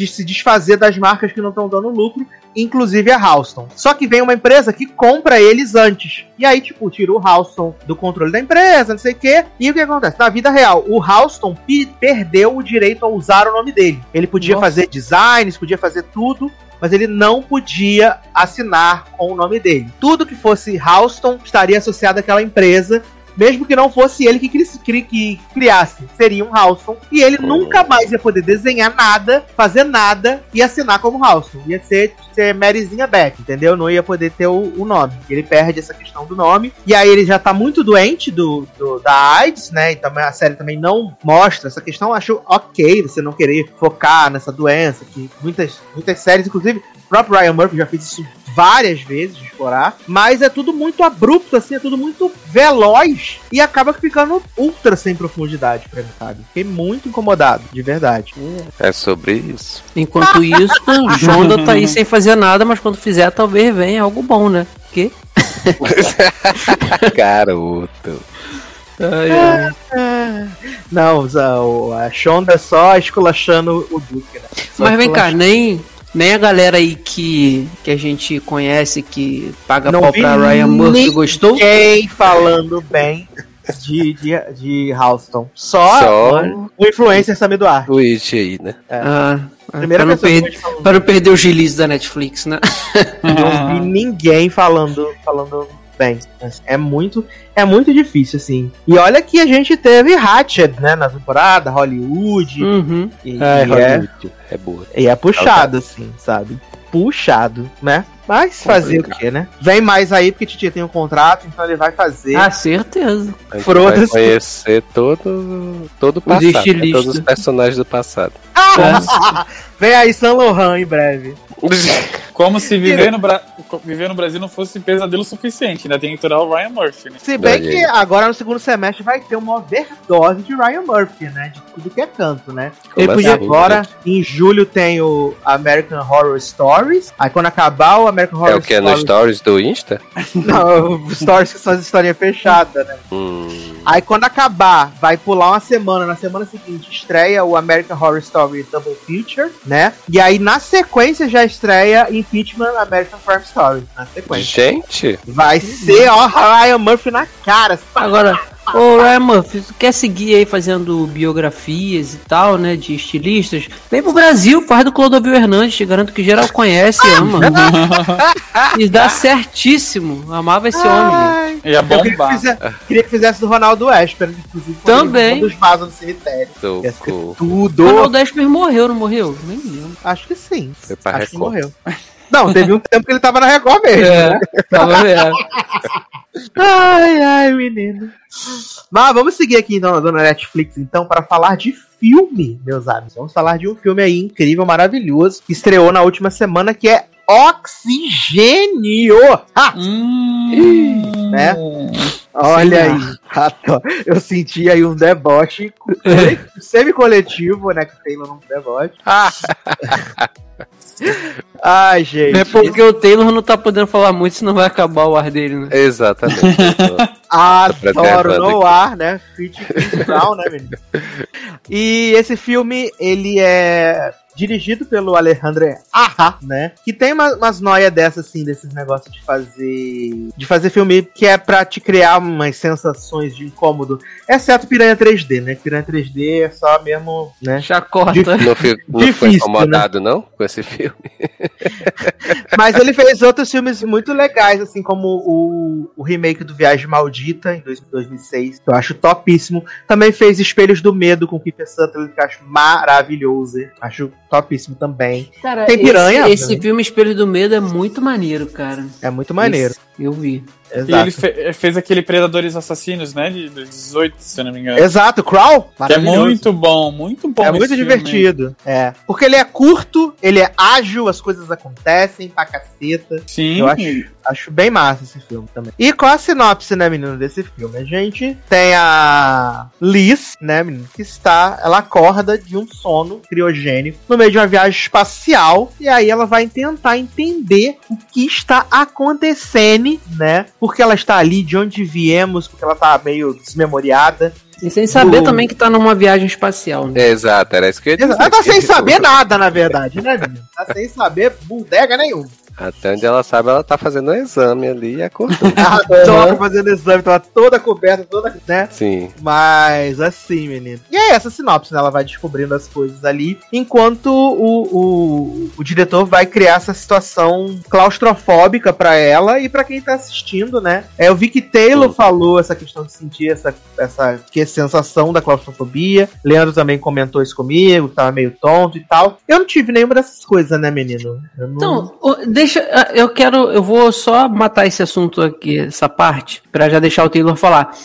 se desfazer das marcas que não estão dando lucro. Inclusive a Halston. Só que vem uma empresa que compra eles antes. E aí, tipo, tira o Halston do controle da empresa, não sei o quê. E o que acontece? Na vida real, o Halston pe- perdeu o direito a usar o nome dele. Ele podia Nossa. fazer designs, podia fazer tudo, mas ele não podia assinar com o nome dele. Tudo que fosse Halston estaria associado àquela empresa. Mesmo que não fosse ele que, cri- que criasse, seria um Halston. E ele nunca mais ia poder desenhar nada, fazer nada e assinar como Halston. Ia ser, ser Maryzinha Beck, entendeu? Não ia poder ter o, o nome. Ele perde essa questão do nome. E aí ele já tá muito doente do, do- da AIDS, né? Então a série também não mostra essa questão. Eu Acho ok você não querer focar nessa doença, que muitas, muitas séries, inclusive, o próprio Ryan Murphy já fez isso várias vezes de explorar, mas é tudo muito abrupto, assim, é tudo muito veloz e acaba ficando ultra sem profundidade pra mim, sabe? Fiquei muito incomodado, de verdade. É sobre isso. Enquanto isso, o Jonda tá aí sem fazer nada, mas quando fizer, talvez venha algo bom, né? Porque. Garoto. Ai, ai. Não, o- a Shonda só esculachando o Duke, né? Só Mas vem cá, nem, nem a galera aí que, que a gente conhece, que paga Não pau pra Ryan Murphy, ninguém gostou? Ninguém falando bem de, de, de Houston. Só, Só o influencer Samir Duarte. o It aí, né? Ah, Primeira pra, não pessoa que eu per- vejo falando. pra não perder os releases da Netflix, né? Não vi ninguém falando, falando bem. É muito, é muito difícil, assim. E olha que a gente teve Hatchet, né, na temporada, Hollywood. Uhum. E, É, e é, Hollywood. É boa. e é puxado, assim, sabe? Puxado, né? Mas fazer o quê, né? Vem mais aí, porque Titi tem um contrato, então ele vai fazer. Ah, certeza. Frodo- vai conhecer todo, todo o Os passado. né? Todos os personagens do passado. Vem aí Saint Laurent em breve. Como se viver no, Bra... viver no Brasil não fosse pesadelo suficiente. Ainda tem que aturar o Ryan Murphy, né? Se bem que agora no segundo semestre vai ter uma overdose de Ryan Murphy, né? De tudo que é canto, né? Ele Como podia- assim? Agora, em julho, tem o American Horror Stories. Aí quando acabar o American Horror É o que é no Stories. Stories do Insta? Não, os stories que são as historinhas fechadas, né? Hum, Aí quando acabar, vai pular uma semana. Na semana seguinte estreia o American Horror Story Double Feature, né? E aí na sequência já estreia Impeachment American Crime Story. Na sequência. gente, Vai ser, ó, Ryan Murphy na cara. Agora, ô Ryan Murphy, tu quer seguir aí fazendo biografias e tal, né, de estilistas? Vem pro Brasil, faz do Clodovil Hernandes, te garanto que geral conhece e ama. e dá certíssimo, amava esse homem. Ia eu queria que, bombar. fize- queria que fizesse do Ronaldo Esper, inclusive. Também. ele Dos vasos no cemitério. Socorro. tudo. Ronaldo Esper morreu, não morreu? Nem lembro. Acho que sim. Foi pra Acho que morreu. Não, teve um tempo que ele tava na Record mesmo. É, tava é. Ai, ai, menino. Mas vamos seguir aqui então na dona Netflix então para falar de filme, meus amigos. Vamos falar de um filme aí incrível, maravilhoso, que estreou na última semana que é Oxigênio. Ah, Hum, Né? olha aí. Rato. Eu senti aí um deboche cole- semi-coletivo, né? Que tem no deboche. Ai, gente. É porque o Taylor não tá podendo falar muito, senão vai acabar o ar dele, né? Exatamente. Adoro no ar, né? Fit Brown, né, menino? E esse filme, ele é dirigido pelo Alejandro Aja, né? Que tem uma, umas noias dessas, assim, desses negócios de fazer. De fazer filme que é pra te criar umas sensações de incômodo. Exceto Piranha 3D, né? Piranha 3D é só mesmo, né? Chacota. Não, fi- não ficou Difícil, incomodado, não? Com esse filme? Mas ele fez outros filmes muito legais, assim como o, o remake do Viagem Maldita, em dois- 2006, que eu acho topíssimo. Também fez Espelhos do Medo com Kiefer Sutherland, que eu acho maravilhoso. Acho topíssimo também. Cara, Tem piranha, Esse, esse né? filme Espelho do Medo é muito maneiro, cara. É muito maneiro. Esse eu vi. E Exato. ele fe- fez aquele Predadores Assassinos, né? De 18, se eu não me engano. Exato, Crawl? Que é muito bom, muito bom. É muito filme. divertido. É. Porque ele é curto, ele é ágil, as coisas acontecem pra caceta. Sim. Eu acho, acho bem massa esse filme também. E qual a sinopse, né, menino, desse filme? A gente tem a Liz, né, menino, que está. Ela acorda de um sono criogênico no meio de uma viagem espacial. E aí ela vai tentar entender o que está acontecendo, né? Porque ela está ali, de onde viemos, porque ela tá meio desmemoriada. E sem saber O- também que tá numa viagem espacial, né? Exato, era isso que eu ia dizer. Ela tá sem saber nada, na verdade, né, menino? Tá sem saber bodega nenhuma. Até onde ela sabe, ela tá fazendo um exame ali e acordou. A Doca fazendo exame, tava toda coberta, toda, né? Sim. Mas assim, menino. E é essa sinopse, né? Ela vai descobrindo as coisas ali, enquanto o, o, o diretor vai criar essa situação claustrofóbica pra ela e pra quem tá assistindo, né? É, eu vi que Taylor Sim. falou essa questão de sentir essa, essa que é sensação da claustrofobia. Leandro também comentou isso comigo, tava meio tonto e tal. Eu não tive nenhuma dessas coisas, né, menino? Eu não... Então, o- deixa. ah, Eu quero. Eu vou só matar esse assunto aqui, essa parte, pra já deixar o Taylor falar.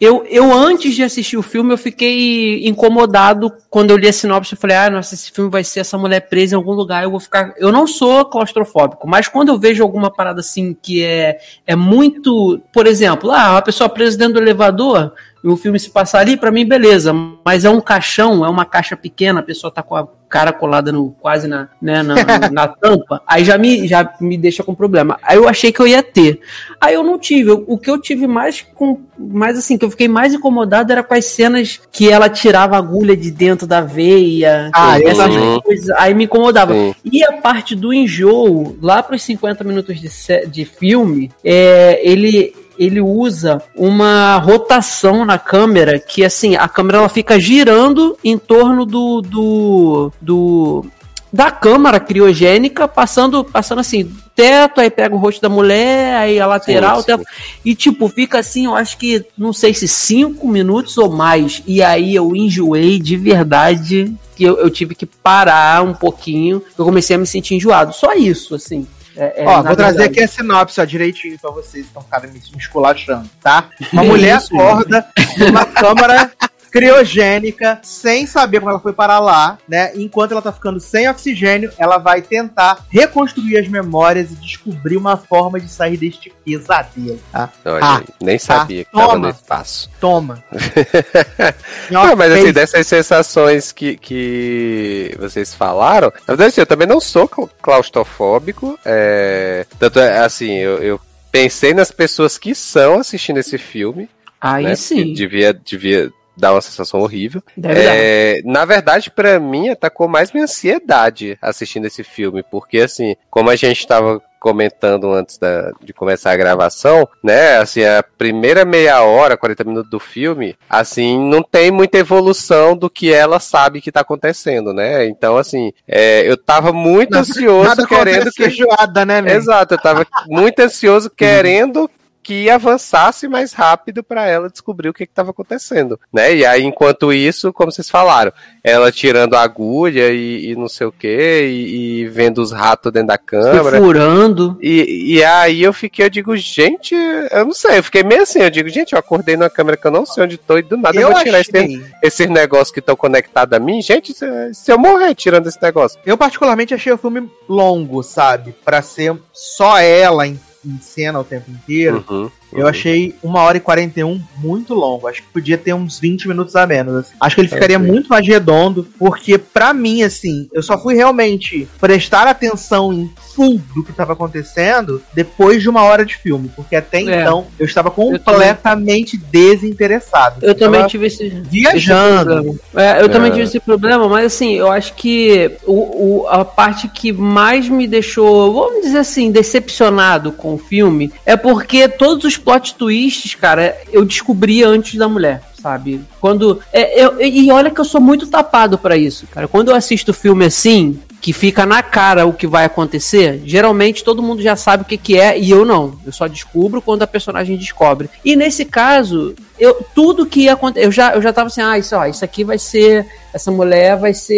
Eu, eu, antes de assistir o filme, eu fiquei incomodado quando eu li a sinopse. Eu falei, ah, nossa, esse filme vai ser essa mulher presa em algum lugar. Eu vou ficar. Eu não sou claustrofóbico, mas quando eu vejo alguma parada assim que é, é muito. Por exemplo, ah, uma pessoa presa dentro do elevador e o filme se passar ali, pra mim, beleza. Mas é um caixão, é uma caixa pequena, a pessoa tá com a cara colada no, quase na, né, na, na tampa, aí já me, já me deixa com problema. Aí eu achei que eu ia ter. Aí eu não tive. O que eu tive mais com. Mais assim, que eu fiquei mais incomodado era com as cenas que ela tirava a agulha de dentro da veia. Ah, essas Uhum. coisas. Aí me incomodava. E a parte do enjoo, lá para os 50 minutos de, de filme, é, ele, ele usa uma rotação na câmera que, assim, a câmera ela fica girando em torno do. do, do da câmara criogênica, passando, passando assim, teto, aí pega o rosto da mulher, aí a lateral, Sim, sim. e tipo, fica assim, eu acho que, não sei se cinco minutos ou mais, e aí eu enjoei de verdade, que eu, eu tive que parar um pouquinho, eu comecei a me sentir enjoado, só isso, assim. É- é, Ó, vou trazer verdade. aqui a sinopse, ó, direitinho pra vocês que estão me me esculachando, tá? Uma mulher acorda numa câmara criogênica, sem saber como ela foi parar lá, né? Enquanto ela tá ficando sem oxigênio, ela vai tentar reconstruir as memórias e descobrir uma forma de sair deste pesadelo, tá? Olha Ah, nem sabia que tava Toma. no espaço. Toma. Não, mas assim, dessas sensações que, que vocês falaram, na verdade, assim, eu também não sou clau- claustrofóbico. É... Tanto é assim, eu, eu pensei nas pessoas que são assistindo esse filme. Aí né? sim, Devia, devia dar uma sensação horrível. É, na verdade, pra mim, atacou mais minha ansiedade assistindo esse filme, porque assim, como a gente tava comentando antes da- de começar a gravação, né, assim, a primeira meia hora, 40 minutos do filme, assim, não tem muita evolução do que ela sabe que tá acontecendo, né, então assim, é, eu tava muito ansioso Nada querendo que... feijoada, né, meu? Exato, eu tava muito ansioso querendo que avançasse mais rápido pra ela descobrir o que estava acontecendo, né? E aí, enquanto isso, como vocês falaram, ela tirando a agulha e, e não sei o que, e, e vendo os ratos dentro da Se câmera. furando. E, e aí eu fiquei, eu digo, gente, eu não sei, eu fiquei meio assim, eu digo, gente, eu acordei numa câmera que eu não sei onde tô e do nada eu, Eu vou tirar esse, achei, esses negócios que estão conectados a mim, gente, se, se eu morrer tirando esse negócio. eu particularmente achei o filme longo, sabe? Pra ser só ela em, em cena o tempo inteiro. Uhum, Eu achei uma hora e 41 muito longo. Acho que podia ter uns 20 minutos a menos. assim. Acho que ele ficaria muito mais redondo, porque pra mim, assim, eu só fui realmente prestar atenção em full do que estava acontecendo depois de uma hora de filme. Porque até É. então eu estava completamente desinteressado. Eu também tava tive esse. viajando. esse problema. É, eu também É. tive esse problema, mas assim, eu acho que o, o- a parte que mais me deixou, vamos dizer assim, decepcionado com o filme é porque todos os plot twists, cara, eu descobri antes da mulher. Sabe? Quando. É, eu, e olha que eu sou muito tapado pra isso, cara. Quando eu assisto filme assim, que fica na cara o que vai acontecer, geralmente todo mundo já sabe o que, que é e eu não. Eu só descubro quando a personagem descobre. E nesse caso, eu tudo que ia acontecer, eu já, eu já tava assim, ah, isso, ó, isso aqui vai ser. Essa mulher vai ser.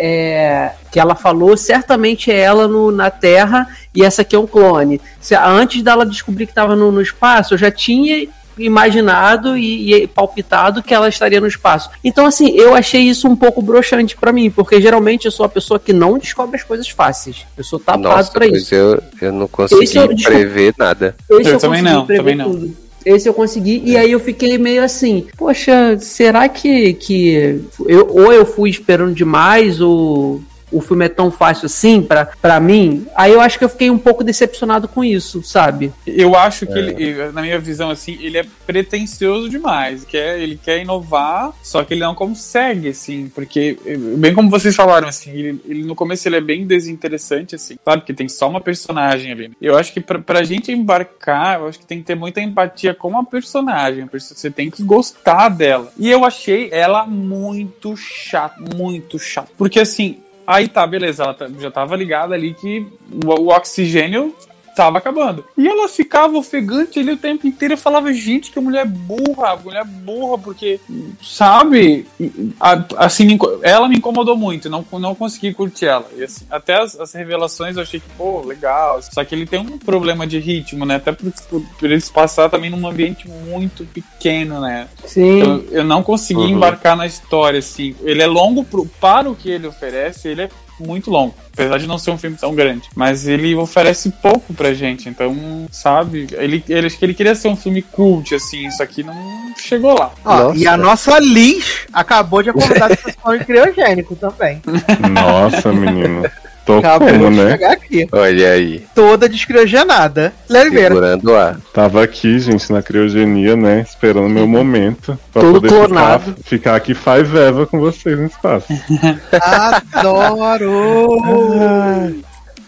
é, que ela falou, certamente é ela no, na Terra e essa aqui é um clone. Se, antes dela descobrir que estava no, no espaço, eu já tinha imaginado e, e palpitado que ela estaria no espaço. Então, assim, eu achei isso um pouco broxante pra mim, porque geralmente eu sou a pessoa que não descobre as coisas fáceis. Eu sou tapado pois isso. eu, eu não consegui Esse eu- desculpa. prever nada. Esse Eu também não, prever também não. tudo. Esse eu consegui, e aí eu fiquei meio assim, poxa, será que, que eu, ou eu fui esperando demais, ou o filme é tão fácil assim pra, pra mim? Aí eu acho que eu fiquei um pouco decepcionado com isso, sabe? Eu acho que ele, na minha visão, assim, ele é pretencioso demais. Quer, ele quer inovar, só que ele não consegue, assim, porque, bem como vocês falaram, assim, ele, ele- no começo ele é bem desinteressante, assim, sabe? Que tem só uma personagem ali. Eu acho que pra, pra gente embarcar, eu acho que tem que ter muita empatia com a personagem. Você tem que gostar dela. E eu achei ela muito chata, muito chata. Porque, assim, Aí tá, beleza, ela tá- já tava ligada ali que o, o oxigênio tava acabando. E ela ficava ofegante ali o tempo inteiro. Eu falava, gente, que mulher burra, mulher burra, porque, sabe? Assim, ela me incomodou muito, não, não consegui curtir ela. E assim, até as, as revelações eu achei que, pô, legal. Só que ele tem um problema de ritmo, né? Até por, por, por ele se passar também num ambiente muito pequeno, né? Sim. Eu, eu não consegui Uhum. embarcar na história, assim. Ele é longo pro, para o que ele oferece, ele é muito longo. Apesar de não ser um filme tão grande. Mas ele oferece pouco pra gente. Então, sabe? Ele, ele, acho que ele queria ser um filme cult, assim. Isso aqui não chegou lá. Ó, e a nossa Liz acabou de acordar com esse sonho criogênico também. Nossa, menino. Tô Acabou como, de né? chegar aqui. Olha aí, Toda descriogenada. Oliveira. segurando ar. Tava aqui, gente, na criogenia, né? Esperando meu momento. Pra Todo poder clonado. ficar, ficar aqui five Eva com vocês no espaço. Adoro!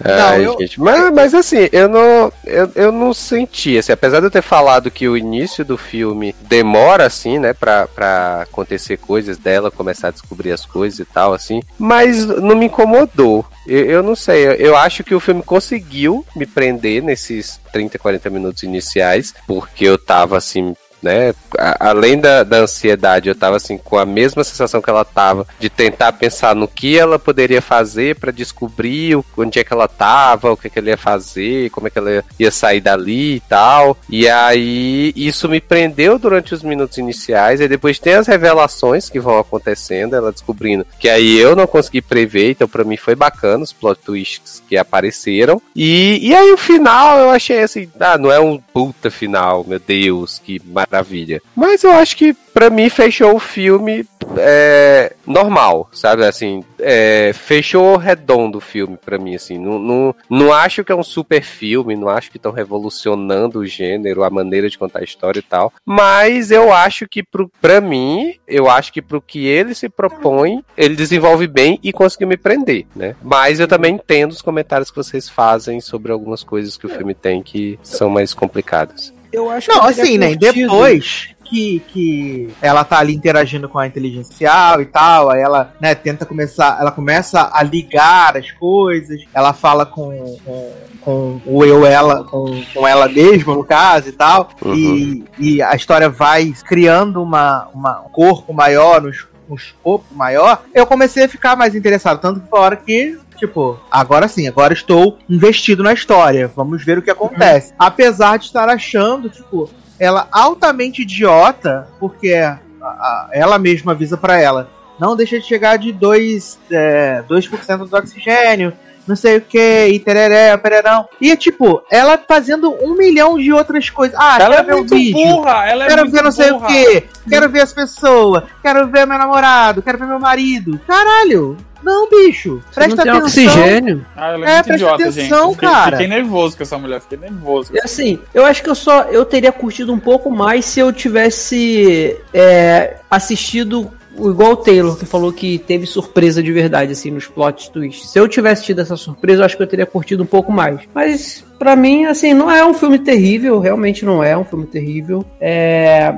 Ai, eu- gente, mas, mas assim, eu não, eu, eu não senti, assim, apesar de eu ter falado que o início do filme demora, assim, né, pra, pra acontecer coisas dela, começar a descobrir as coisas e tal, assim, mas não me incomodou. Eu, eu não sei, eu, eu acho que o filme conseguiu me prender nesses 30, 40 minutos iniciais, porque eu tava, assim, né? a- Além da, da ansiedade, eu tava assim com a mesma sensação que ela tava de tentar pensar no que ela poderia fazer pra descobrir o- onde é que ela tava, o que, que ela ia fazer, como é que ela ia, sair dali e tal. E aí isso me prendeu durante os minutos iniciais. E depois tem as revelações que vão acontecendo, ela descobrindo que aí eu não consegui prever, então pra mim foi bacana os plot twists que apareceram. E, e aí o final eu achei assim, ah, não é um puta final, meu Deus, que maravilha. Mas eu acho que pra mim fechou o filme é, normal, sabe? Assim, é, fechou redondo o filme pra mim, assim. Não, não, não acho que é um super filme, não acho que estão revolucionando o gênero, a maneira de contar a história e tal. Mas eu acho que pro, pra mim, eu acho que pro que ele se propõe, ele desenvolve bem e conseguiu me prender, né? Mas eu também entendo os comentários que vocês fazem sobre algumas coisas que o filme tem que são mais complicadas. Eu acho Não, assim, né? Depois que, que ela tá ali interagindo com a inteligencial e tal, aí ela, né, tenta começar, ela começa a ligar as coisas, ela fala com, com, com o eu, ela, com, com ela mesma, no caso, e tal, Uhum. e, e a história vai criando uma, uma, um corpo maior, um, um escopo maior, eu comecei a ficar mais interessado, tanto que foi a hora que Tipo, agora sim, agora estou investido na história. Vamos ver o que acontece. Apesar de estar achando, tipo, ela altamente idiota, porque a- a- ela mesma avisa pra ela: não deixa de chegar de 2%, é, 2% do oxigênio, não sei o que, e tereré, pererão. E é tipo, ela fazendo um milhão de outras coisas. Ah, Ela é quero ver o muito vídeo. burra, ela é Quero muito ver não sei burra. o que, quero ver as pessoas, quero ver meu namorado, quero ver meu marido. Caralho, não, bicho. Presta tem atenção. oxigênio. Ah, ela é, É, muito presta idiota, atenção, gente. Fiquei, cara. fiquei nervoso com essa mulher, fiquei nervoso. E assim, eu acho que eu só eu teria curtido um pouco mais se eu tivesse é, assistido igual o Taylor, que falou que teve surpresa de verdade, assim, nos plot twists. Se eu tivesse tido essa surpresa, eu acho que eu teria curtido um pouco mais. Mas, pra mim, assim, não é um filme terrível, realmente não é um filme terrível. É,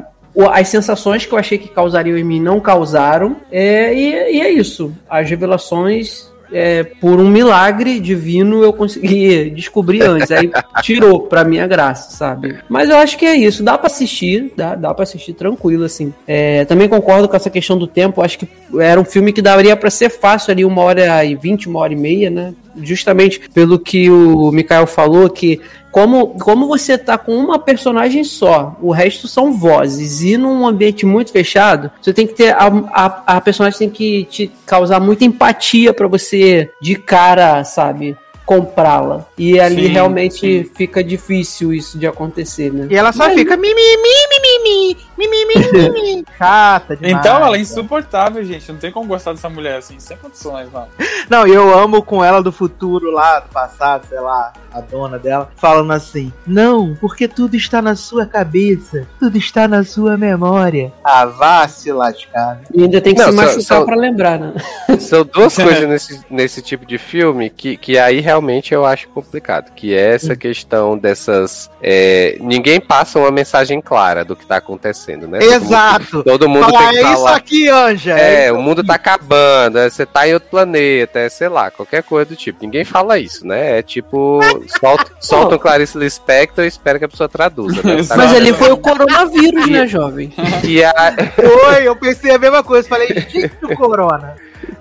As sensações que eu achei que causariam em mim não causaram. É, e, e é isso. As revelações é, por um milagre divino eu consegui descobrir antes. Aí tirou pra minha graça, sabe? Mas eu acho que é isso. Dá pra assistir, dá, dá pra assistir tranquilo, assim. É, também concordo com essa questão do tempo. Acho que era um filme que daria pra ser fácil ali, uma hora e vinte, uma hora e meia, né? Justamente pelo que o Mikael falou, que como, como você tá com uma personagem só, o resto são vozes, e num ambiente muito fechado, você tem que ter. A, a, a personagem tem que te causar muita empatia pra você de cara, sabe? Comprá-la. E ali Sim, realmente fica difícil isso de acontecer, né? E ela só Mas- fica mimimi, mimimi, mimimi, mimimi. Chata demais. Então ela é insuportável, gente. Não tem como gostar dessa mulher assim, sem condições, não. Não, e eu amo com ela do futuro lá, do passado, sei lá, a dona dela, falando assim: Não, porque tudo está na sua cabeça, tudo está na sua memória. Ah, vá se lascar. E ainda tem que Não, se machucar pra lembrar, né? São duas coisas nesse, nesse tipo de filme que, que aí realmente eu acho complicado. Que é essa questão dessas. é, ninguém passa uma mensagem clara do que tá acontecendo, né? Todo mundo- Exato. Todo mundo, Fala, tem é que isso falar. aqui, Anja. É, isso o mundo tá acabando, é, você tá em outro planeta, é, sei lá, qualquer coisa do tipo. Ninguém fala isso, né? É tipo, solta, solta um Clarice Lispector e espera que a pessoa traduza, né? Tá Mas ligado? ali foi o coronavírus, né, jovem? E a, Foi, eu pensei a mesma coisa. Falei, gente do Corona.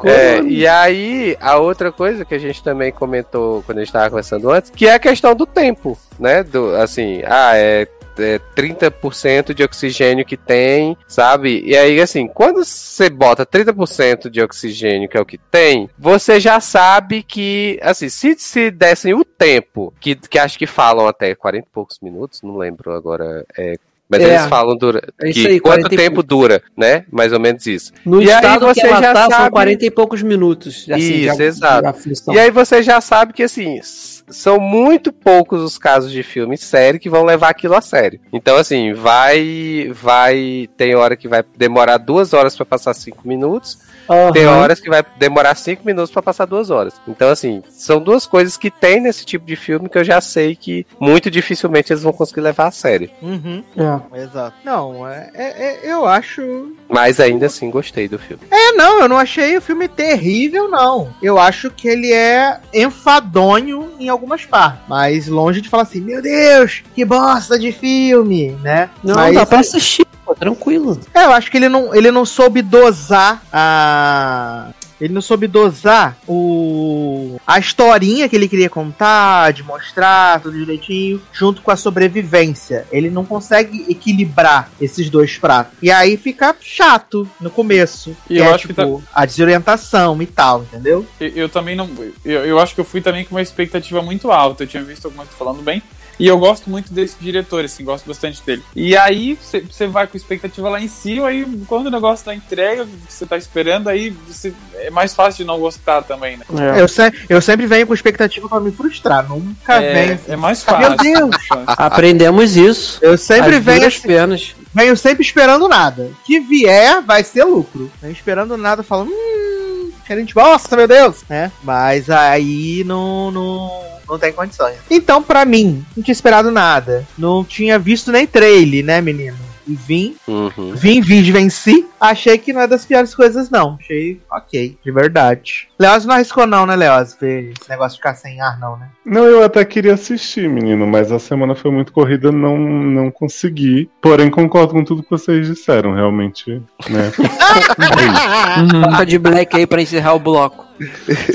É, e aí, a outra coisa que a gente também comentou quando a gente estava conversando antes, que é a questão do tempo, né? Do, assim, ah, é, é 30% de oxigênio que tem, sabe? E aí, assim, quando você bota 30% de oxigênio, que é o que tem, você já sabe que, assim, se, se dessem o tempo, que, que acho que falam até 40 e poucos minutos, não lembro agora, é, mas É. eles falam dura, É que aí, quanto 40 tempo dura, né? Mais ou menos isso. No E aí estado você que ela já tá, são sabe- 40 e poucos minutos. assim, Isso, de- exato. de. E aí você já sabe que assim, são muito poucos os casos de filme sério que vão levar aquilo a sério. Então, assim, vai. vai Tem hora que vai demorar duas horas para passar cinco minutos. Aham. Tem horas que vai demorar cinco minutos pra passar duas horas. Então, assim, são duas coisas que tem nesse tipo de filme que eu já sei que muito dificilmente eles vão conseguir levar a sério. Uhum, É. exato. Não, é, é- é- eu acho. Mas ainda assim gostei do filme. É, não, eu não achei o filme terrível, não. Eu acho que ele é enfadonho em algumas partes. Mas longe de falar assim, meu Deus, que bosta de filme, né? Não, mas, dá pra assistir, pô, tranquilo. É, eu acho que ele não, ele não soube dosar a. Ele não soube dosar o a historinha que ele queria contar, de mostrar tudo direitinho, junto com a sobrevivência. Ele não consegue equilibrar esses dois pratos. E aí fica chato no começo. E que eu é, acho que tá- tipo, a desorientação e tal, entendeu? Eu, eu também não. Eu, eu acho que eu fui também com uma expectativa muito alta. Eu tinha visto algumas falando bem. E eu gosto muito desse diretor, assim, gosto bastante dele. E aí você vai com expectativa lá em cima, aí quando o negócio tá entrega, que você tá esperando, aí você, é mais fácil de não gostar também, né? É. Eu, se- eu sempre venho com expectativa pra me frustrar. Nunca É, venho. é mais Meu fácil. Deus! mais fácil. Aprendemos isso. Eu sempre As venho assim, penas. venho sempre esperando nada. Que vier, vai ser lucro. Venho esperando nada, falando, hum, que a gente gosta, meu Deus, né? Mas aí não, não, não tem condições. Então, pra mim, não tinha esperado nada. Não tinha visto nem trailer, né, menino? E vim, Uhum. vim, vi, venci. Achei que não é das piores coisas, não. Achei ok, de verdade. Leoz não arriscou, não, né, Leoz? Ver esse negócio de ficar sem ar, não, né? Não, eu até queria assistir, menino, mas a semana foi muito corrida, não, não consegui. Porém, concordo com tudo que vocês disseram, realmente, né? Isso. Toca de black aí pra encerrar o bloco.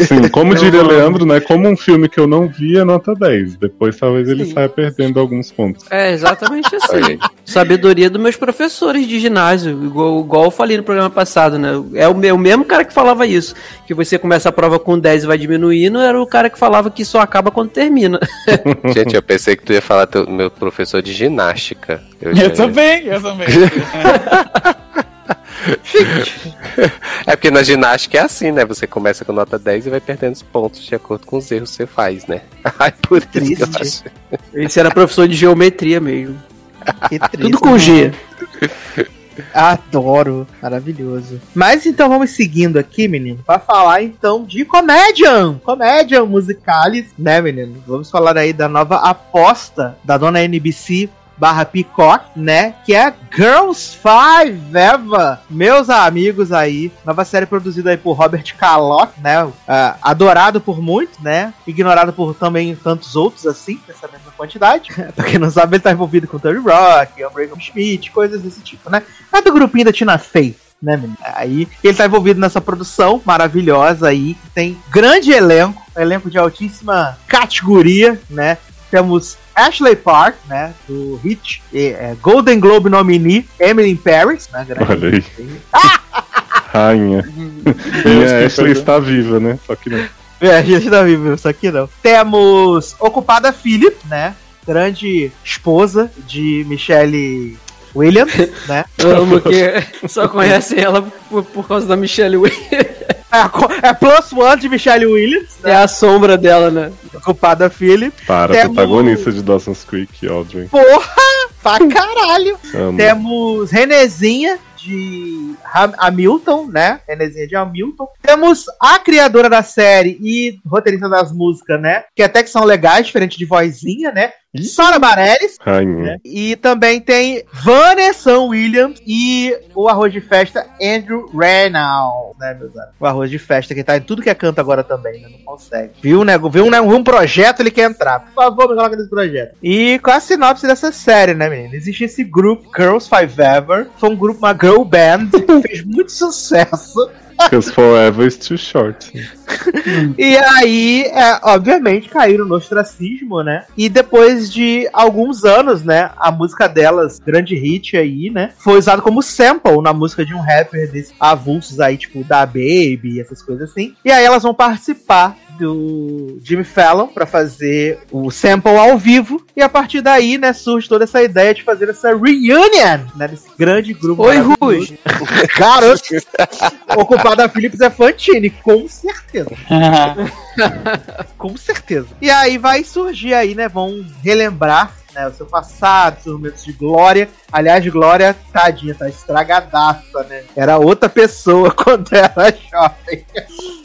Sim, como diria Leandro, né? Como um filme que eu não vi é nota 10. Depois talvez ele Sim. saia perdendo alguns pontos. É exatamente assim. Sabedoria dos meus professores de ginásio, igual, igual eu falei no programa passado, né? É o, me- o mesmo cara que falava isso. Que você começa a prova com 10 e vai diminuindo, era o cara que falava que só acaba quando termina. Gente, eu pensei que tu ia falar do meu professor de ginástica. Eu já- também, eu também. É porque na ginástica é assim, né? Você começa com nota 10 e vai perdendo os pontos de acordo com os erros que você faz, né? Ai, por isso que eu Triste. acho. Esse era professor de geometria mesmo. Que triste, Tudo com G. Adoro, maravilhoso. Mas então vamos seguindo aqui, menino, pra falar então de Comedian, Comedian Musicalis, né, menino? Vamos falar aí da nova aposta da dona NBC barra Peacock, né? Que é Girls Five Eva. Meus amigos aí, nova série produzida aí por Robert Calock, né? ah, adorado por muitos, né? Ignorado por também tantos outros assim, nessa mesma quantidade. pra quem não sabe, ele tá envolvido com Terry Rock, Unbreakable Schmidt, coisas desse tipo, né? É do grupinho da Tina Fey. Né, menino? Aí ele tá envolvido nessa produção maravilhosa aí, que tem grande elenco, elenco de altíssima categoria, né? Temos Ashley Park, né, do hit e, é, Golden Globe nominee Emily in Paris, né, grande- Olha aí. Rainha. Deus E a que Ashley está viva, né? Só que não. É, a gente não viu isso aqui não. Temos Ocupada Philip, né, grande esposa de Michelle Williams, né. Eu amo que só conhecem ela por, por causa da Michelle Williams. É, é plus one de Michelle Williams, É né, a sombra dela, né? Ocupada Philip. Para, Temos- protagonista de Dawson's Creek, Audrey. Porra, pra caralho. Amo. Temos Renezinha de Ham- Hamilton, né? Renezinha de Hamilton. Temos a criadora da série e roteirista das músicas, né? Que até que são legais, diferente de vozinha, né? Sara Bareilles. Rainha. né? E também tem Vanessa Williams e o arroz de festa Andrew Reynolds, né, meus amigos? O arroz de festa que tá em tudo que é canto agora também, né? Não consegue. Viu, né? Viu um, né? um projeto, ele quer entrar. Por favor, me coloca nesse projeto. E qual a sinopse dessa série, né, menino? Existe esse grupo, Girls Five Ever. Foi um grupo, uma girl band, que fez muito sucesso. Because forever is too short. E aí, é, obviamente, caíram no ostracismo, né? E depois de alguns anos, né? A música delas, grande hit aí, né? Foi usado como sample na música de um rapper desses avulsos aí, tipo, da Baby, essas coisas assim. E aí elas vão participar do Jimmy Fallon para fazer o sample ao vivo. E a partir daí, né, surge toda essa ideia de fazer essa reunion, né, desse grande grupo. Oi. Ruge. Cara, Ocupada Phillips é Fantine, com certeza. Com certeza. E aí vai surgir aí, né? Vão relembrar né, o seu passado, seus momentos de glória. Aliás, Glória, tadinha, tá estragadaça, né? Era outra pessoa quando era jovem.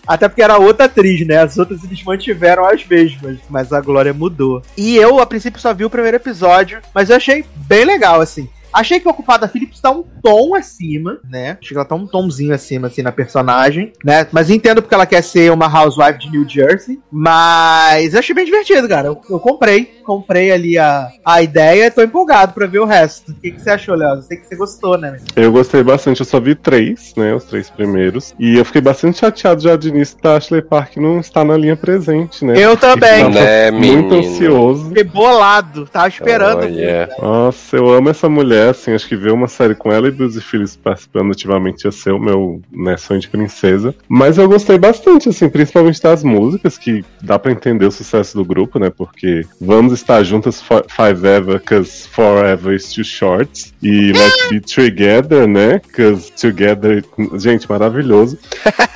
Até porque era outra atriz, né? As outras eles mantiveram as mesmas, mas a Glória mudou. E eu, a princípio, só vi o primeiro episódio, mas eu achei bem legal, assim. Achei que a Ocupada Phillips tá um tom acima, né? Acho que ela tá um tomzinho acima, assim, na personagem, né? Mas entendo porque ela quer ser uma housewife de New Jersey. Mas eu achei bem divertido, cara. Eu, eu comprei. Comprei ali a, a ideia e tô empolgado pra ver o resto. O que, que você achou, Léo? Eu sei que você gostou, né? Eu gostei bastante, eu só vi três, né? Os três primeiros. E eu fiquei bastante chateado já de início da Ashley Park não estar na linha presente, né? Eu também. Tava Né, muito menino? ansioso. Fiquei bolado. Tava esperando. Olha. Nossa, eu amo essa mulher, assim, acho que ver uma série com ela e Bruce Phillips participando ativamente ia ser o meu né, sonho de princesa. Mas eu gostei bastante, assim, principalmente das músicas, que dá pra entender o sucesso do grupo, né? Porque vamos estar juntas fo- forever, cause forever is too short. E let's be together, né? Cause together. Gente, maravilhoso.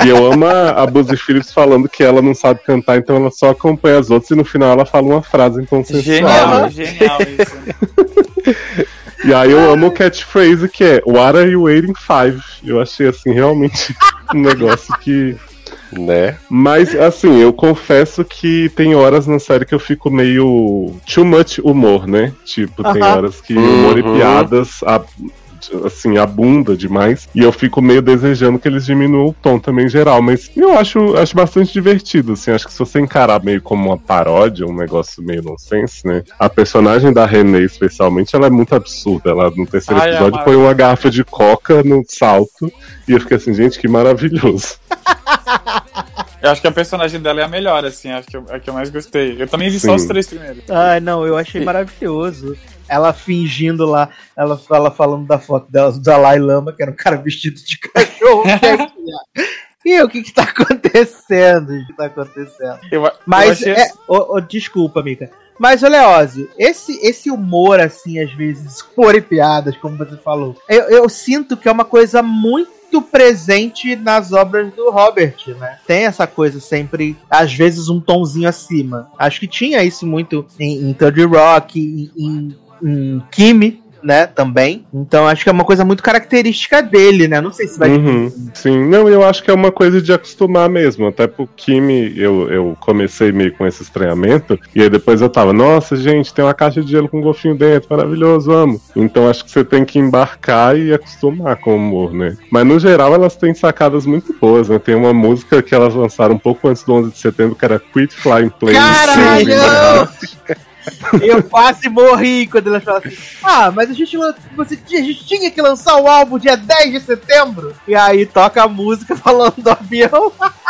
E eu amo a, a Bruce Phillips falando que ela não sabe cantar, então ela só acompanha as outras e no final ela fala uma frase em tom sensual, Genial, né? genial isso. E aí eu amo o catchphrase que é What are you waiting five? Eu achei assim realmente um negócio que. Né? Mas assim, eu confesso que tem horas na série que eu fico meio too much humor, né? Tipo, tem Aham. horas que humor e Uhum. piadas a- assim, abunda demais. E eu fico meio desejando que eles diminuam o tom também em geral. Mas eu acho, acho bastante divertido, assim. Acho que se você encarar meio como uma paródia, um negócio meio nonsense, né? A personagem da Renée, especialmente, ela é muito absurda. Ela, no terceiro Ai, é episódio, uma- põe uma garrafa de coca no salto. E eu fiquei assim, gente, que maravilhoso. Eu acho que a personagem dela é a melhor, assim, acho que eu, a que eu mais gostei. Eu também vi só Sim. os três primeiros. Ai, não, eu achei maravilhoso. Ela fingindo lá, ela fala falando da foto dela, do Dalai Lama, que era um cara vestido de cachorro. e o que que tá acontecendo? O que tá acontecendo? Eu, eu Mas, achei é, ô, ô, desculpa, Mika. Mas, Leózio, esse, esse humor, assim, às vezes, humor e piadas, como você falou, eu, eu sinto que é uma coisa muito presente nas obras do Robert, né? Tem essa coisa sempre, às vezes, um tomzinho acima. Acho que tinha isso muito em, em Third Rock, em, em, em Kimi, né? Também. Então, acho que é uma coisa muito característica dele, né? Não sei se vai. Uhum, Sim, não, eu acho que é uma coisa de acostumar mesmo. Até pro Kimi, eu, eu comecei meio com esse estranhamento, e aí depois eu tava, nossa, gente, tem uma caixa de gelo com um golfinho dentro, maravilhoso, amo. Então acho que você tem que embarcar e acostumar com o humor, né? Mas no geral elas têm sacadas muito boas, né? Tem uma música que elas lançaram um pouco antes do 11 de setembro, que era Quit Flying Planes. Caralho! Eu quase morri quando elas falaram assim: Ah, mas a gente, você, a gente tinha que lançar o álbum dia 10 de setembro. E aí toca a música falando do avião.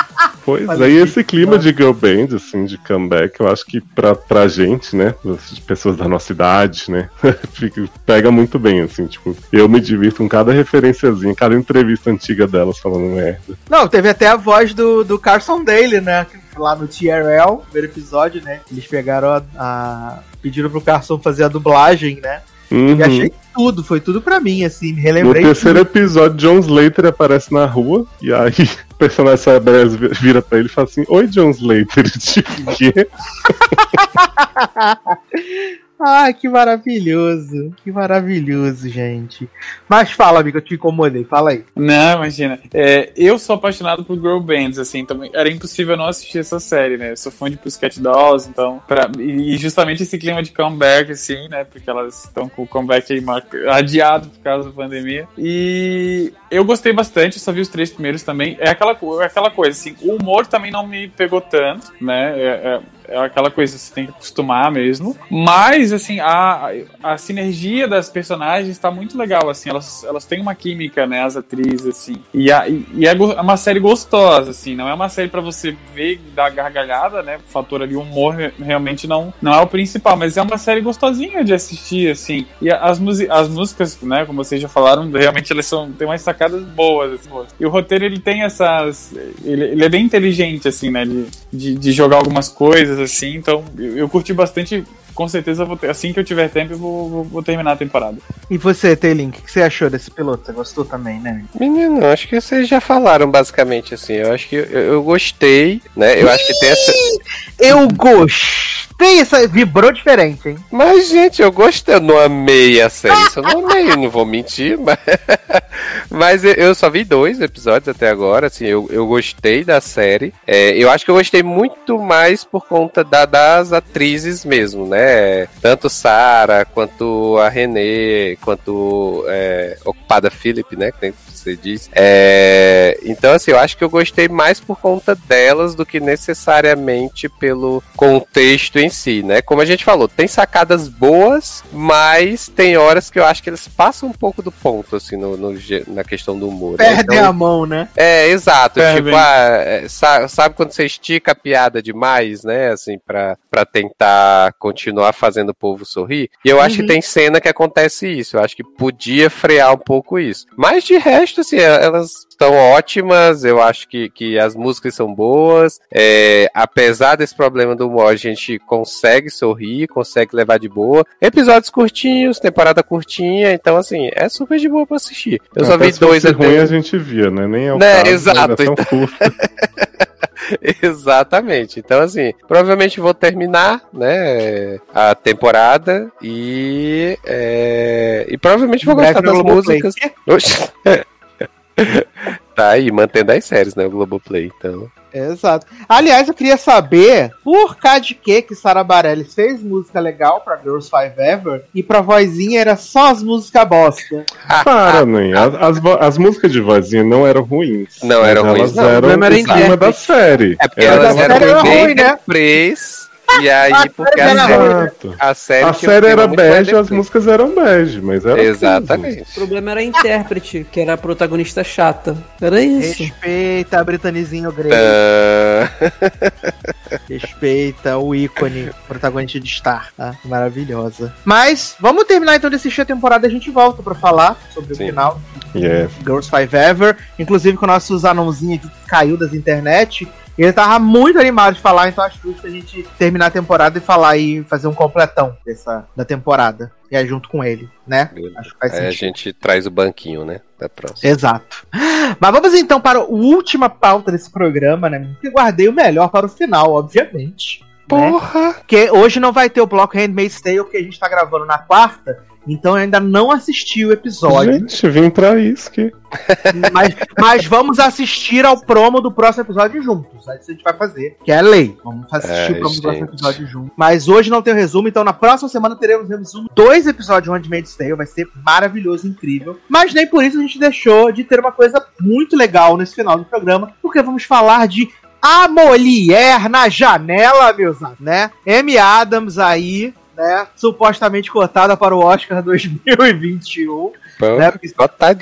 Pois é, e que esse clima de girl band, assim, de comeback, eu acho que pra, pra gente, né, as pessoas da nossa idade, né, fica- pega muito bem, assim, tipo, eu me divirto com cada referenciazinha, cada entrevista antiga delas falando merda. Não, teve até a voz do, do Carson Daly, né? Lá no TRL, primeiro episódio, né? Eles pegaram a. a- pediram pro Carson fazer a dublagem, né? Uhum. E achei tudo, foi tudo pra mim, assim, me No relembrei. terceiro episódio, John Slater aparece na rua, e aí o personagem Cyberus vira pra ele e fala assim, Oi, John Slater, tipo, o quê? Ai, que maravilhoso. Que maravilhoso, gente. Mas fala, amigo, eu te incomodei. Fala aí. Não, imagina. É, eu sou apaixonado por girl bands, assim, também era impossível não assistir essa série, né? Eu sou fã de Pussycat Dolls, então, pra, e justamente esse clima de comeback, assim, né? Porque elas estão com o comeback aí marca- adiado por causa da pandemia. E eu gostei bastante, só vi os três primeiros também. É aquela, é aquela coisa, assim, o humor também não me pegou tanto, né? É- é- é aquela coisa, você tem que acostumar mesmo. Mas, assim, a, a sinergia das personagens tá muito legal, assim, elas, elas têm uma química, né, as atrizes, assim. E, a, e, é é uma série gostosa, assim, não é uma série pra você ver e dar gargalhada, né, o fator ali, o humor re- realmente não, não é o principal, mas é uma série gostosinha de assistir, assim. E as, as músicas, né, como vocês já falaram, realmente elas são, tem umas sacadas boas, assim. E o roteiro, ele tem essas... Ele, ele é bem inteligente, assim, né, de, de, de jogar algumas coisas, assim, então eu, eu curti bastante... Com certeza, ter- assim que eu tiver tempo, eu vou, vou- vou terminar a temporada. E você, Taylin, o que você achou desse piloto? Você gostou também, né? Menino, acho que vocês já falaram basicamente assim. Eu acho que eu, eu gostei, né? Eu acho que tem essa. Eu gostei, essa vibrou diferente, hein? Mas, gente, eu gostei. Eu não amei a série. Isso eu não amei, não vou mentir. Mas, mas eu- só vi dois episódios até agora. Assim, eu, eu gostei da série. É, eu acho que eu gostei muito mais por conta da- das atrizes mesmo, né? Tanto Sarah, quanto a Renée, quanto é, Ocupada Philip, né? Que nem você disse. É, então, assim, eu acho que eu gostei mais por conta delas do que necessariamente pelo contexto em si, né? Como a gente falou, tem sacadas boas, mas tem horas que eu acho que eles passam um pouco do ponto, assim, no, no na questão do humor. né? Perdem Então, a mão, né? é, exato. Perdem. Tipo, ah, é, sa- sabe quando você estica a piada demais, né? Assim, pra, pra tentar continuar fazendo o povo sorrir? E eu acho Uhum. que tem cena que acontece isso. Eu acho que podia frear um pouco isso. Mas de resto, assim, é- elas estão ótimas. Eu acho que, que as músicas são boas. É, apesar desse problema do humor, a gente consegue sorrir, consegue levar de boa. Episódios curtinhos, temporada curtinha. Então, assim, é super de boa pra assistir. Eu só Até vi se dois fosse até ruim a gente via, né? Nem é o Né, caso, exato, então. curto. Exatamente. Então, assim, provavelmente vou terminar, né, a temporada e. é, e provavelmente vou gostar das músicas. Tá aí, mantendo as séries, né, o Globoplay, então. Exato. Aliás, eu queria saber por causa de que que Sara Bareilles fez música legal pra Girls Five Ever e pra vozinha era só as músicas bosta. Para, nem. As, as, as músicas de vozinha não eram ruins. Não eram ruins, Elas não. O eram problema era em cima da série. É porque Elas elas a eram série era bem ruim, né? E aí, porque a série a série, A série era bege, as músicas eram bege, mas era Exatamente. O problema era a intérprete, que era a protagonista chata. Era isso. Respeita a Britanizinho Grey. Ah, Respeita o ícone protagonista de Star, tá? Maravilhosa. Mas vamos terminar então de assistir a temporada e a gente volta pra falar sobre Sim. o final Yes. Girls Five Ever, inclusive com o nosso anãozinho aqui que caiu das internet. Ele tava muito animado de falar, então acho justo a gente terminar a temporada e falar e fazer um completão dessa, da temporada. E aí junto com ele, né? Acho que faz aí a sentido. gente traz o banquinho, né, da próxima. Exato. Mas vamos então para a última pauta desse programa, né? Que guardei o melhor para o final, obviamente. né? Porra! Porque hoje não vai ter o bloco Handmaid's Tale, porque a gente tá gravando na quarta. Então eu ainda não assisti o episódio. Gente, vim pra isso que. mas, mas vamos assistir ao promo do próximo episódio juntos. Aí isso a gente vai fazer. Que é lei. Vamos assistir É, o promo do próximo gente. episódio juntos. Mas hoje não tem o resumo, então na próxima semana teremos resumo. Dois episódios de Handmaid's Tale. Vai ser maravilhoso, incrível. Mas nem por isso a gente deixou de ter uma coisa muito legal nesse final do programa. Porque vamos falar de a Mulher na janela, meus amigos, né? Amy Adams aí, né? Supostamente cotada para o Oscar 2021. Pô, Né? Porque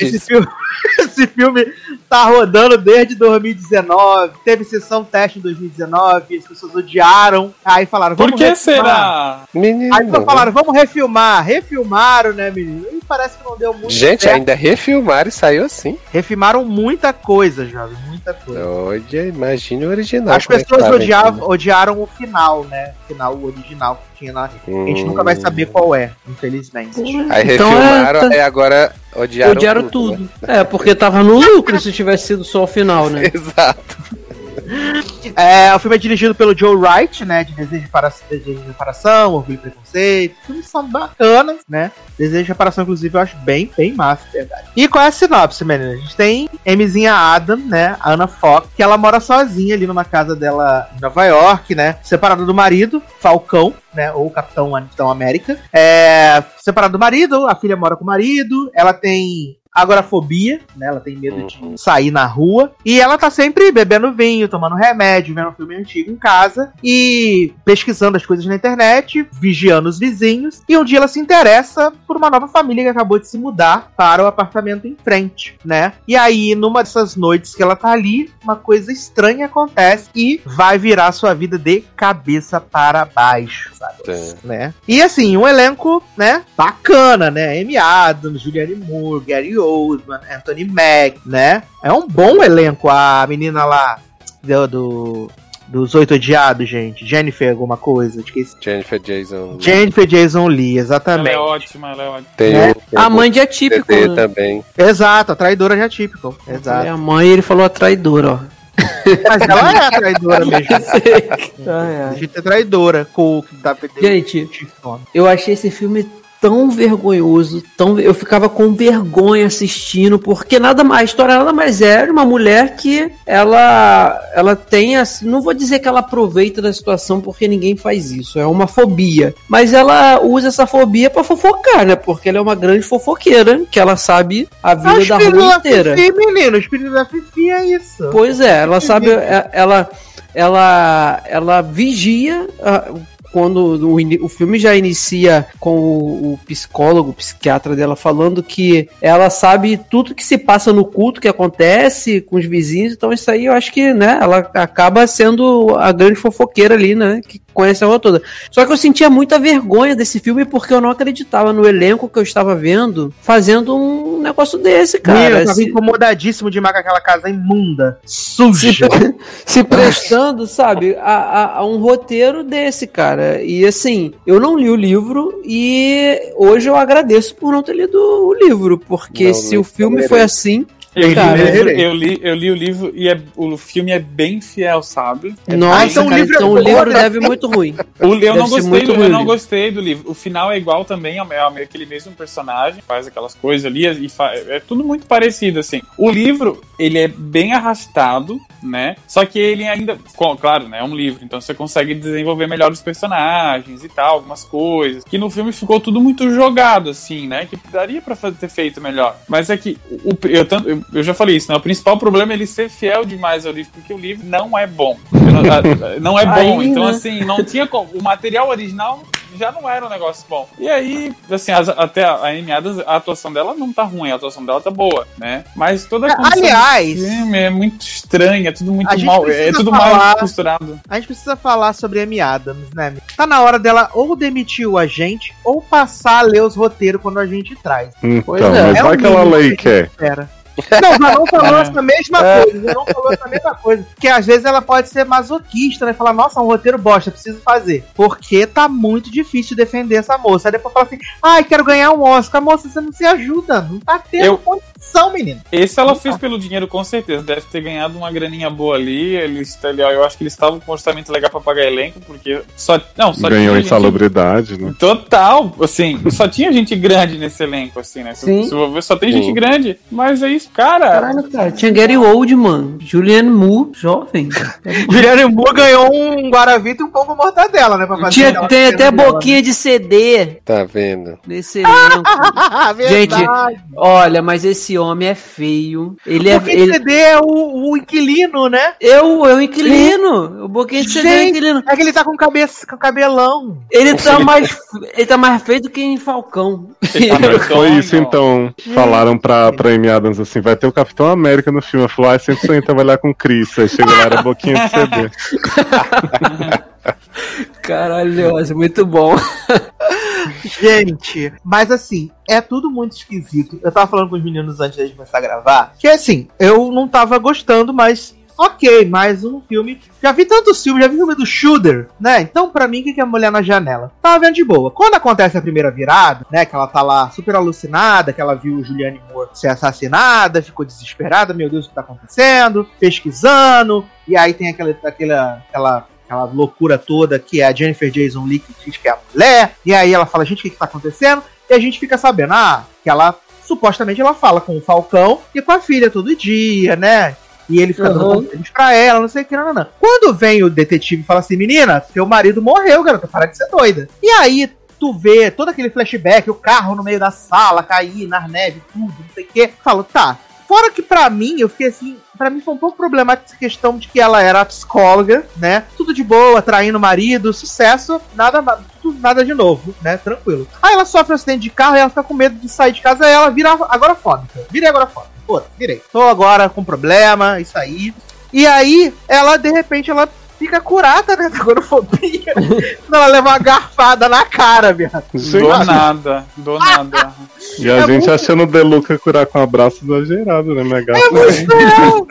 Esse filme, esse filme tá rodando desde 2019. Teve sessão teste em 2019. As pessoas odiaram. Aí falaram, Por que refilmar. será? Menino. Aí falaram, vamos refilmar. Refilmaram, né, menino? Parece que não deu muito Gente, certo. ainda refilmaram e saiu assim. Refilmaram muita coisa, jovem. Muita coisa. Olha, imagine o original. As é pessoas tava, odiavam, odiaram o final, né? O final, o original que tinha lá. então. A gente nunca vai saber qual é, infelizmente. Aí Então refilmaram, é, tá- aí agora odiaram, Odiaram tudo. tudo. É, porque tava no lucro se tivesse sido só o final, né? né? Exato. É, o filme é dirigido pelo Joe Wright, né? De Desejo de Reparação, Orgulho e Preconceito. Filmes são bacanas, né? Desejo de Reparação, inclusive, eu acho bem, bem massa, de verdade. E qual é a sinopse, menina? A gente tem Mzinha Adam, né? A Anna Fox, que ela mora sozinha ali numa casa dela em Nova York, né? Separada do marido, Falcão, né? Ou Capitão, Capitão América. É, separada do marido, a filha mora com o marido, ela tem agorafobia, né? Ela tem medo Uhum. de sair na rua. E ela tá sempre bebendo vinho, tomando remédio, vendo um filme antigo em casa e pesquisando as coisas na internet, vigiando os vizinhos. E um dia ela se interessa por uma nova família que acabou de se mudar para o apartamento em frente, né? E aí, numa dessas noites que ela tá ali, uma coisa estranha acontece e vai virar sua vida de cabeça para baixo, sabe? Sim. né? E assim, um elenco, né, bacana, né? Amy Adams, Julianne Moore, Gary Oldman, Anthony Mack, né? É um bom elenco. A menina lá do, do- dos Oito Odiados, gente. Jennifer alguma coisa, esqueci. Jennifer Jason. Jennifer Jason Lee, Ela exatamente. é ótima, ela é ótima. Tem né? tem A mãe de atípico. Né? também. Exato, a traidora de atípico. Exato. a mãe ele falou a traidora, ó. Mas ela é a traidora mesmo. Ai, ai. gente é traidora com o que dá pra Gente, eu achei esse filme tão vergonhoso, tão eu ficava com vergonha assistindo, porque nada mais, a história nada mais é uma mulher que ela ela tem assim, não vou dizer que ela aproveita da situação porque ninguém faz isso, é uma fobia, mas ela usa essa fobia pra fofocar, né? Porque ela é uma grande fofoqueira, que ela sabe a Ah, vida da rua inteira. Fifi, menino, o espírito da Fifi é isso. Pois é, ela sabe, é- ela, ela, ela vigia ah, quando o, o filme já inicia com o, o psicólogo, o psiquiatra dela falando que ela sabe tudo que se passa no culto que acontece com os vizinhos, então isso aí eu acho que, né, ela acaba sendo a grande fofoqueira ali, né, que conhece a rua toda. Só que eu sentia muita vergonha desse filme porque eu não acreditava no elenco que eu estava vendo fazendo um negócio desse, cara. eu tava Se- incomodadíssimo de mar com aquela casa imunda, se, suja. se prestando, sabe, a, a- a um roteiro desse, cara. E assim, eu não li o livro e hoje eu agradeço por não ter lido o livro, porque Não se o filme foi assim, Eu, Cara, li, o livro, eu- eu, li, eu li o livro e é- o filme é bem fiel, sabe? nossa, então o cara, livro é então o bom, livro deve muito ruim. O, eu, Deve não gostei do, eu não gostei do livro. O final é igual também, é, é aquele mesmo personagem, faz aquelas coisas ali e fa- é tudo muito parecido, assim. O livro, ele é bem arrastado, né? Só que ele ainda, claro, né? É um livro, então você consegue desenvolver melhor os personagens e tal, algumas coisas. Que no filme ficou tudo muito jogado, assim, né? Que daria pra ter feito melhor. Mas é que, o, eu, tanto- eu- eu já falei isso, né? O principal problema é ele ser fiel demais ao livro, porque o livro não é bom. Não, é bom, Aí, então né? assim, não tinha como. O material original já não era um negócio bom. E aí, assim, as- até a Amy Adams, a atuação dela não tá ruim, a atuação dela tá boa, né? Mas toda a do Aliás- filme é muito estranha, é tudo muito mal, é tudo falar- mal costurado. A gente precisa falar sobre Amy Adams, né? Tá na hora dela ou demitir o agente ou passar a ler os roteiros quando a gente traz. Então, Pois é. mas É vai que ela lei quer. espera. Não, não falou É. essa mesma coisa, já não falou essa mesma coisa. Porque às vezes ela pode ser masoquista, né? Falar, nossa, um roteiro bosta, preciso fazer. Porque tá muito difícil defender essa moça. Aí depois fala assim, ai, quero ganhar um Oscar. Moça, você não se ajuda, não tá tendo Eu- condição, menino. Esse ela fez pelo dinheiro, com certeza. Deve ter ganhado uma graninha boa ali. Eles, ó, eu acho que eles estavam com um orçamento legal pra pagar elenco, porque só. Não, só Ganhou tinha gente- insalubridade, né? Total, assim, só tinha gente grande nesse elenco, assim, né? Se, Sim. se for ver, só tem Sim. gente grande. Mas é isso, cara. Caralho, cara. Tinha Gary Oldman, Julianne Moore, jovem. Juliane Moore ganhou um Guaravita e um pão com mortadela, né? Pra fazer Tinha, tem até dela, boquinha de CD Tá vendo? nesse elenco. né? Gente. Olha, mas esse homem é feio. Ele é. o Ele, CD é o, o inquilino, né? eu, eu inquilino. O boquinha de CD é o Gente. inquilino. É que ele tá com, cabeça, com cabelão. Ele tá mais. Ele tá mais feio do que em Falcão. Tá foi isso então. Falaram pra, pra Amy Adams assim: vai ter o Capitão América no filme. Ela falou: ah, sempre sonhei trabalhar com o Chris. Aí chega lá, era boquinha de CD. Caralho, Leoz, muito bom. Gente, mas assim, é tudo muito esquisito. Eu tava falando com os meninos antes de começar a gravar, que assim, eu não tava gostando, mas ok, mais um filme. Já vi tantos filmes, já vi filme do Shooter, né? Então, pra mim, o que é a mulher na janela? Tava vendo de boa. Quando acontece a primeira virada, né? Que ela tá lá super alucinada, que ela viu Juliane Moore ser assassinada, ficou desesperada, meu Deus, o que tá acontecendo? Pesquisando, e aí tem aquela, aquela, aquela aquela loucura toda que é a Jennifer Jason Leigh que diz que é a mulher, e aí ela fala, gente, o que, que tá acontecendo? E a gente fica sabendo, ah, que ela, supostamente ela fala com o Falcão e com a filha todo dia, né? E ele fica dando Uhum. conselhos pra ela, não sei o que, não, não, não. Quando vem o detetive e fala assim, menina, teu marido morreu, garota, para de ser doida. E aí tu vê todo aquele flashback, o carro no meio da sala, cair na neve, tudo, não sei o quê. Falo, tá. Fora que pra mim, eu fiquei assim, pra mim foi um pouco problemática essa questão de que ela era psicóloga, né? Tudo de boa, traindo marido, sucesso, nada, nada de novo, né? Tranquilo. Aí ela sofre um acidente de carro e ela fica com medo de sair de casa e ela vira agorafóbica. Virei agorafóbica. Pô, virei. Tô agora com problema, isso aí. E aí, ela, de repente, ela fica curada, né, da agorafobia. quando ela leva uma garfada na cara, viado. Do nada, do nada. E a É gente muito- achando o Deluca curar com um abraço exagerado, né, minha gata? É muito real.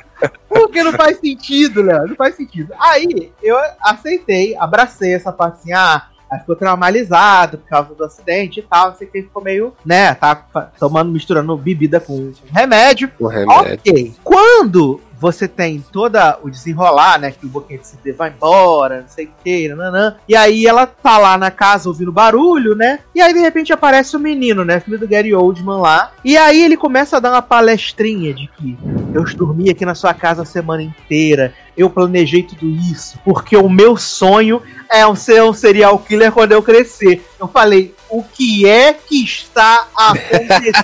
Porque não faz sentido, Léo. Não faz sentido. Aí, eu aceitei, abracei essa parte assim, ah, aí ficou traumatizado por causa do acidente e tal. Não sei o que, ficou meio, né, tá tomando, misturando bebida com remédio. O remédio. Ok. Quando você tem toda o desenrolar, né? Que o de CD vai embora, não sei o que, nananã. E aí ela tá lá na casa ouvindo barulho, né? E aí de repente aparece o menino, né? Filho do Gary Oldman lá. E aí ele começa a dar uma palestrinha de que eu dormi aqui na sua casa a semana inteira. Eu planejei tudo isso. Porque o meu sonho é um ser um serial killer quando eu crescer. Eu falei, o que é que está acontecendo?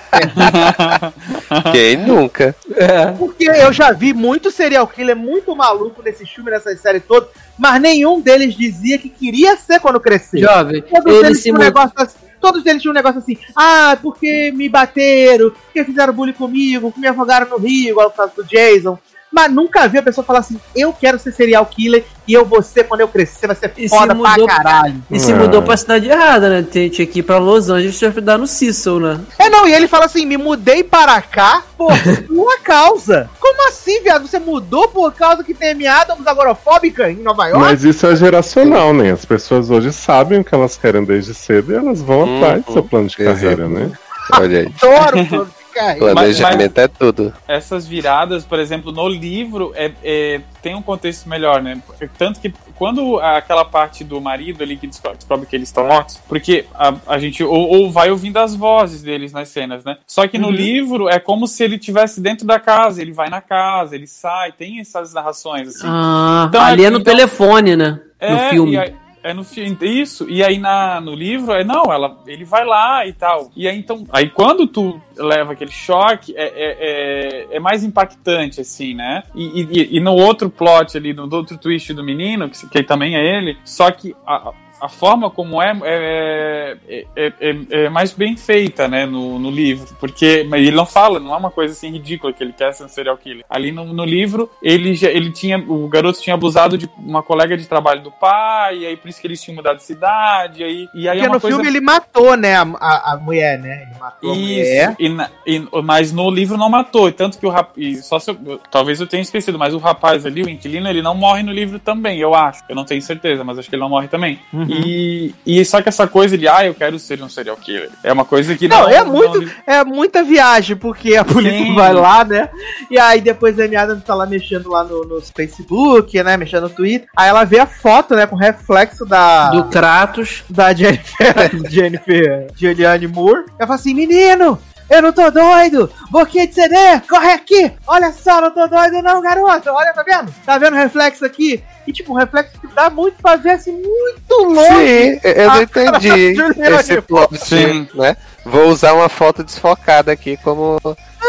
Quem nunca? É. Porque eu já vi muito serial killer muito maluco nesse filme, nessas séries todas, mas nenhum deles dizia que queria ser quando crescer. Jovem, Todos ele eles se tinham um negócio assim. Todos eles tinham um negócio assim, ah, porque me bateram, porque fizeram bullying comigo, que me afogaram no rio, igual o caso do Jason. Mas nunca vi a pessoa falar assim, eu quero ser serial killer e eu vou ser quando eu crescer, vai ser E se foda pra caralho. E se Ah. mudou pra cidade errada, né? Tinha tinha que ir pra Los Angeles pra ajudar no Cecil, né? É, não, e ele fala assim, me mudei para cá por sua causa. Como assim, viado? Você mudou por causa que tem Amy Adams agorafóbica em Nova York? Mas isso é geracional, né? As pessoas hoje sabem o que elas querem desde cedo e elas vão Uhum. atrás do seu plano de carreira, né? Olha aí. Adoro plano de carreira. Planejamento é tudo. Essas viradas, por exemplo, no livro é, é- tem um contexto melhor, né? Tanto que quando aquela parte do marido ali que descobre, que eles estão mortos, porque a, a gente ou, ou vai ouvindo as vozes deles nas cenas, né? Só que no Uhum. livro é como se ele estivesse dentro da casa, ele vai na casa, ele sai, tem essas narrações assim. Ah, Então, ali é no então- telefone, né? No É, filme. e aí- é no filme, isso. E aí na, no livro, é não, ela, ele vai lá e tal. E aí então, aí quando tu leva aquele choque, é, é, é, é mais impactante, assim, né? E, e, e no outro plot ali, no outro twist do menino, que, que também é ele, só que a, a forma como é é, é, é, é- é mais bem feita, né, no, no livro. Porque mas ele não fala, não é uma coisa assim ridícula que ele quer ser um serial killer. Ali no, no livro, ele, já, ele tinha. O garoto tinha abusado de uma colega de trabalho do pai, e aí por isso que eles tinham mudado de cidade, e aí, e aí é Porque uma no coisa. filme ele matou, né, a, a, a mulher, né? Ele matou a mulher. Isso, e na- e- mas no livro não matou, tanto que o rapaz, só se eu- talvez eu tenha esquecido, mas o rapaz ali, o inquilino, ele não morre no livro também, eu acho, eu não tenho certeza, mas acho que ele não morre também. Uhum. E, e só que essa coisa de, ah, eu quero ser um serial killer, é uma coisa que Não, não... é não- muito- É muita viagem, porque a polícia Sim. vai lá, né? E aí depois a Amy Adams tá lá mexendo lá no, no Facebook, né? Mexendo no Twitter. Aí ela vê a foto, né? Com reflexo da. Do Kratos. da Jennifer, Jennifer Julianne Moore. Ela fala assim: menino, eu não tô doido! Boquinha de CD, corre aqui! Olha só, não tô doido, não, garoto! Olha, tá vendo? Tá vendo o reflexo aqui? E tipo, um reflexo que dá muito pra ver assim, muito longe. Sim, eu não entendi esse plot, Sim. né? Vou usar uma foto desfocada aqui como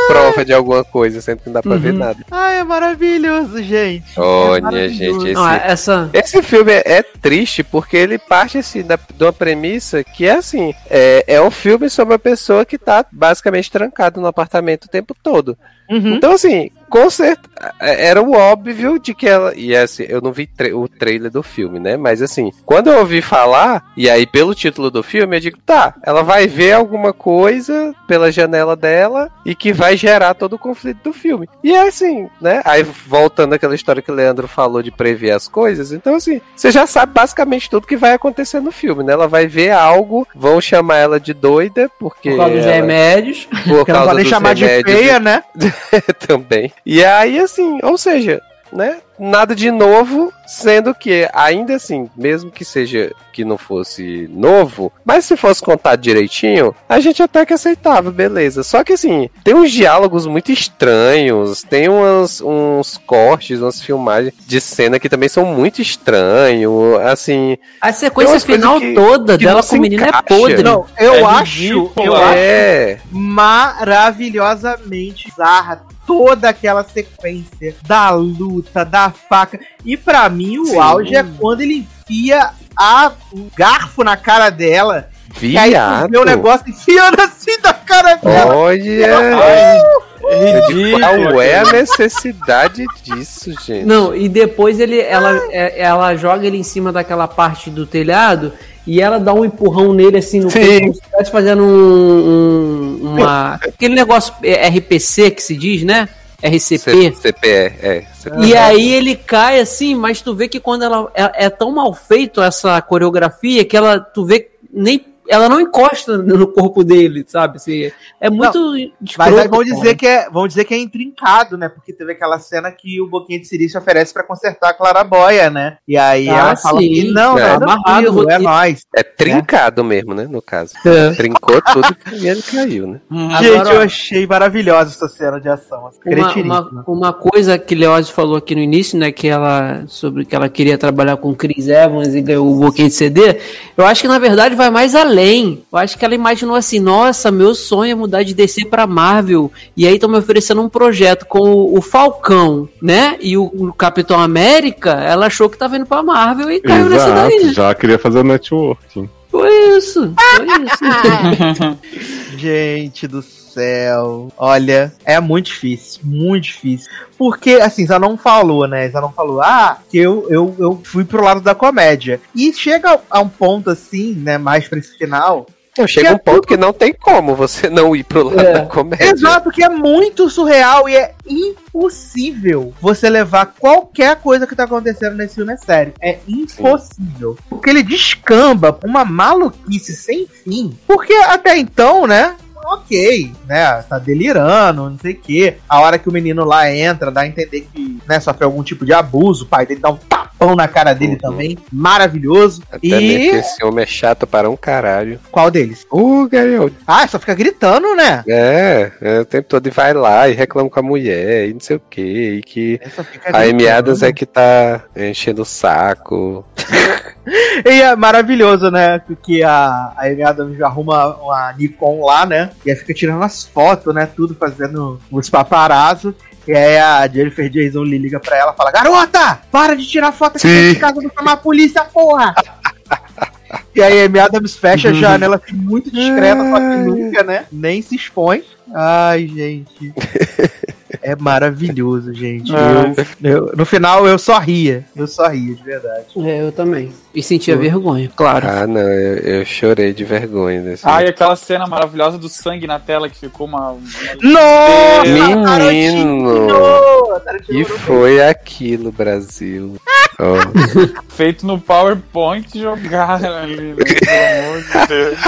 prova de alguma coisa, sendo que não dá pra ver Uhum. nada. Ai, é maravilhoso, gente. É Olha, maravilhoso. gente, esse, Não, é- essa. esse filme é, é triste porque ele parte assim da, de uma premissa que é assim: é, é um filme sobre uma pessoa que tá basicamente trancada no apartamento o tempo todo. Uhum. Então, assim, com certeza, era o óbvio de que ela. E assim, eu não vi tra- o trailer do filme, né? Mas assim, quando eu ouvi falar, e aí pelo título do filme, eu digo, tá, ela vai ver alguma coisa pela janela dela e que vai gerar todo o conflito do filme. E é assim, né? Aí voltando àquela história que o Leandro falou de prever as coisas, então assim, você já sabe basicamente tudo que vai acontecer no filme, né? Ela vai ver algo, vão chamar ela de doida, porque. Por causa dos ela- remédios. por causa dos chamar de remédios feia, né? também. E aí, assim, ou seja, né? Nada de novo, sendo que, ainda assim, mesmo que seja que não fosse novo, mas se fosse contado direitinho, a gente até que aceitava, beleza. Só que assim, tem uns diálogos muito estranhos, tem umas, uns cortes, umas filmagens de cena que também são muito estranhos, assim... A sequência final que- toda que dela com o menino é podre. Não, eu É acho, eu acho É, maravilhosamente bizarra toda aquela sequência da luta, da faca. E pra mim o Sim. auge é quando ele enfia a, o garfo na cara dela. E aí viado. vê o negócio enfiando assim da cara dela. Olha, É digo, ridículo. qual é a necessidade disso, gente? Não, e depois ele, ela, é- ela joga ele em cima daquela parte do telhado e ela dá um empurrão nele assim no peito, fazendo um, um- uma. aquele negócio é, RPC que se diz, né? RCP. C- CPE, é. CPE. E aí ele cai assim, mas tu vê que quando ela é, é tão mal feito essa coreografia que ela tu vê que nem ela não encosta no corpo dele, sabe? Assim, é muito Mas escroto, aí vão dizer, que é, vão dizer que é intrincado, né? Porque teve aquela cena que o Boquinha de Siri se oferece pra consertar a Claraboia, né? E aí Ah, ela fala sim. que não, É. é, Amarrado o tranquilo, é roteiro. nóis. É trincado mesmo, né? No caso. É. Trincou tudo e ele caiu, né? Agora, Gente, eu achei maravilhosa essa cena de ação. Uma, uma, uma coisa que Leoz falou aqui no início, né, que ela sobre que ela queria trabalhar com Chris Evans e ganhou o Boquinha de CD, eu acho que na verdade vai mais além. Eu acho que ela imaginou assim, nossa, meu sonho é mudar de DC pra Marvel, e aí estão me oferecendo um projeto com o, o Falcão, né, e o, o Capitão América, ela achou que tava indo pra Marvel e caiu nessa Exato, daí. já queria fazer o networking. Foi isso, foi isso. Gente do céu. Olha, é muito difícil, muito difícil. Porque, assim, já não falou, né? Já não falou, ah, que eu, eu, eu fui pro lado da comédia. E chega a um ponto, assim, né, mais pra esse final. Não, chega é um ponto que não tem como você não ir pro lado É. da comédia. Exato, que é muito surreal e é impossível você levar qualquer coisa que tá acontecendo nesse filme a sério. É impossível. Porque ele descamba uma maluquice sem fim. Porque até então, né? Ok, né? Tá delirando, não sei o quê. A hora que o menino lá entra, dá a entender que né, sofreu algum tipo de abuso, o pai dele dá um tapão na cara dele Uhum. também. Maravilhoso. Até mesmo e esse homem é chato para um caralho. qual deles? Uh, Gary Ah, só fica gritando, né? É, é, o tempo todo e vai lá e reclama com a mulher e não sei o que. E que fica a gritando. Adams é que tá enchendo o saco. E é maravilhoso, né? Porque a, a Amy Adams arruma uma Nikon lá, né? E aí fica tirando as fotos, né? Tudo fazendo os paparazzo. E aí a Jennifer Jason Lee liga pra ela e fala: Garota, para de tirar foto aqui de casa, vou chamar a polícia, porra! e aí a Amy Adams fecha a janela assim, muito discreta, só que nunca, né? Nem se expõe. Ai, gente. É maravilhoso, gente. Ah. Eu, eu- no final eu só ria. Eu só ria, de verdade. É, eu também. E sentia vergonha, claro. Ah, não, eu, eu chorei de vergonha nesse Ah, e aquela cena maravilhosa do sangue na tela que ficou uma. uma... Nossa, Menino! E foi aquilo, Brasil. Ó. Feito no PowerPoint jogaram ali, né? Pelo amor de Deus.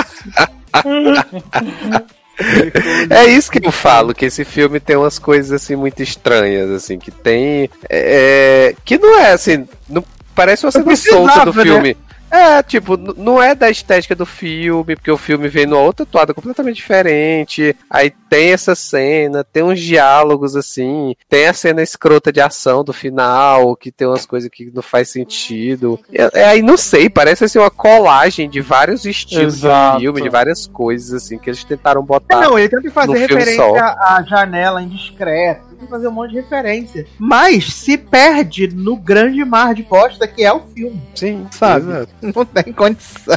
É isso que eu falo, que esse filme tem umas coisas assim muito estranhas, assim, que tem. é, que não é assim. Não, parece uma cena solta do né? É, tipo, não é da estética do filme, porque o filme vem numa outra toada completamente diferente. Aí tem essa cena, tem uns diálogos assim, tem a cena escrota de ação do final, que tem umas coisas que não faz sentido. É, é, aí não sei, parece assim uma colagem de vários estilos Exato. de filme, de várias coisas assim, que eles tentaram botar. É, não, ele tenta fazer referência à janela indiscreta, tenta fazer um monte de referência. Mas se perde no grande mar de bosta que é o filme, Sim, sabe? exato. Não tem condição.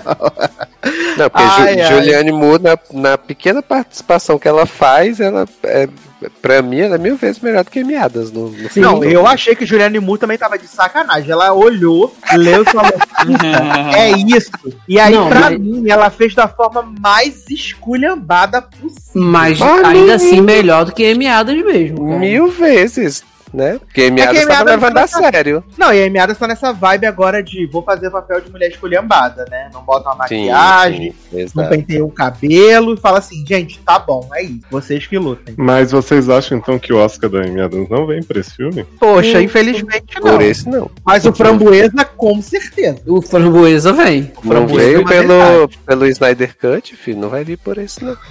Não, porque Ai, Ju- ai. Juliane Moore, na, na pequena participação que ela faz, ela é, pra mim, ela é mil vezes melhor do que Miadas no, no filme. Não, eu achei que Juliane Moore também tava de sacanagem. Ela olhou, leu e falou: "Puta, é isso. E aí, Não, pra mas- mim, ela fez da forma mais esculhambada possível. Mas Mas ainda não- assim melhor do que Emiadas mesmo. cara. Mil vezes, né? Porque Miadas Amy tava Adams levando a sério. Não, e a Amy Adams tá nessa vibe agora de vou fazer papel de mulher esculhambada, né? Não bota uma Sim, maquiagem, não Exato. penteia o cabelo e fala assim, gente, tá bom, é isso, vocês que lutem. Mas vocês acham então que o Oscar da Amy Adams não vem pra esse filme? Poxa, infelizmente não. Por esse não. Mas o Framboesa, com certeza. O framboesa vem. Não Framboesa é veio pelo, verdade. pelo Snyder Cut, filho. Não vai vir por esse não.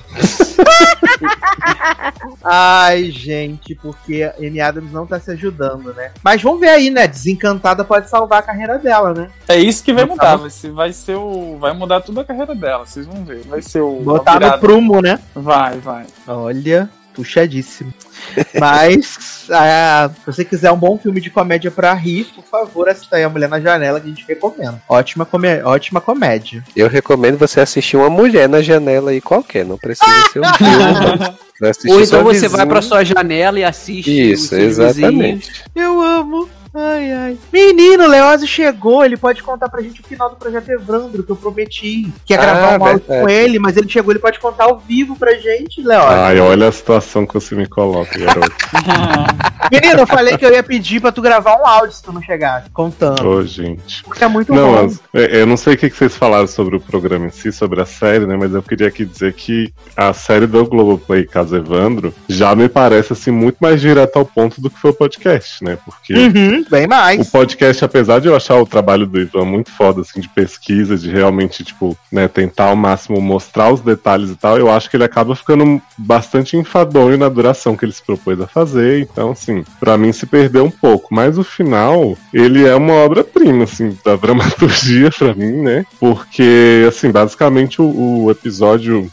Ai, gente, porque a Amy Adams não tá se ajudando, né? Mas vamos ver aí, né? Desencantada pode salvar a carreira dela, né? É isso que vai mudar. Vai ser, vai ser o. Vai mudar toda a carreira dela, vocês vão ver. Vai ser o. Botar no prumo, né? Vai, vai. Olha, puxadíssimo. Mas, ah, se você quiser um bom filme de comédia pra rir, por favor, assista aí A Mulher na Janela, que a gente recomenda. Ótima, comé ótima comédia. Eu recomendo você assistir uma mulher na janela aí qualquer. Não precisa ser um filme. Ou então você vizinha. vai pra sua janela e assiste. Isso, exatamente. vizinhos. Eu amo. Ai, ai. Menino, o Leózio chegou. Ele pode contar pra gente o final do projeto Evandro, que eu prometi. Que ia Ah, gravar um áudio verdade. com ele, mas ele chegou. Ele pode contar ao vivo pra gente, Leózio. Ai, olha a situação que você me coloca, garoto. Menino, eu falei que eu ia pedir pra tu gravar um áudio se tu não chegasse, contando. Ô, gente. Porque é muito Não, bom. mas, é, eu não sei o que que vocês falaram sobre o programa em si, sobre a série, né? Mas eu queria aqui dizer que a série do Globoplay Caso Evandro já me parece assim muito mais direto ao ponto do que foi o podcast, né? Porque Uhum, bem o mais. podcast, apesar de eu achar o trabalho do Ivan muito foda, assim, de pesquisa, de realmente, tipo, né, tentar ao máximo mostrar os detalhes e tal, eu acho que ele acaba ficando bastante enfadonho na duração que ele se propôs a fazer. Então, assim, pra mim se perdeu um pouco. Mas o final, ele é uma obra-prima, assim, da dramaturgia pra mim, né? Porque, assim, basicamente o, o episódio,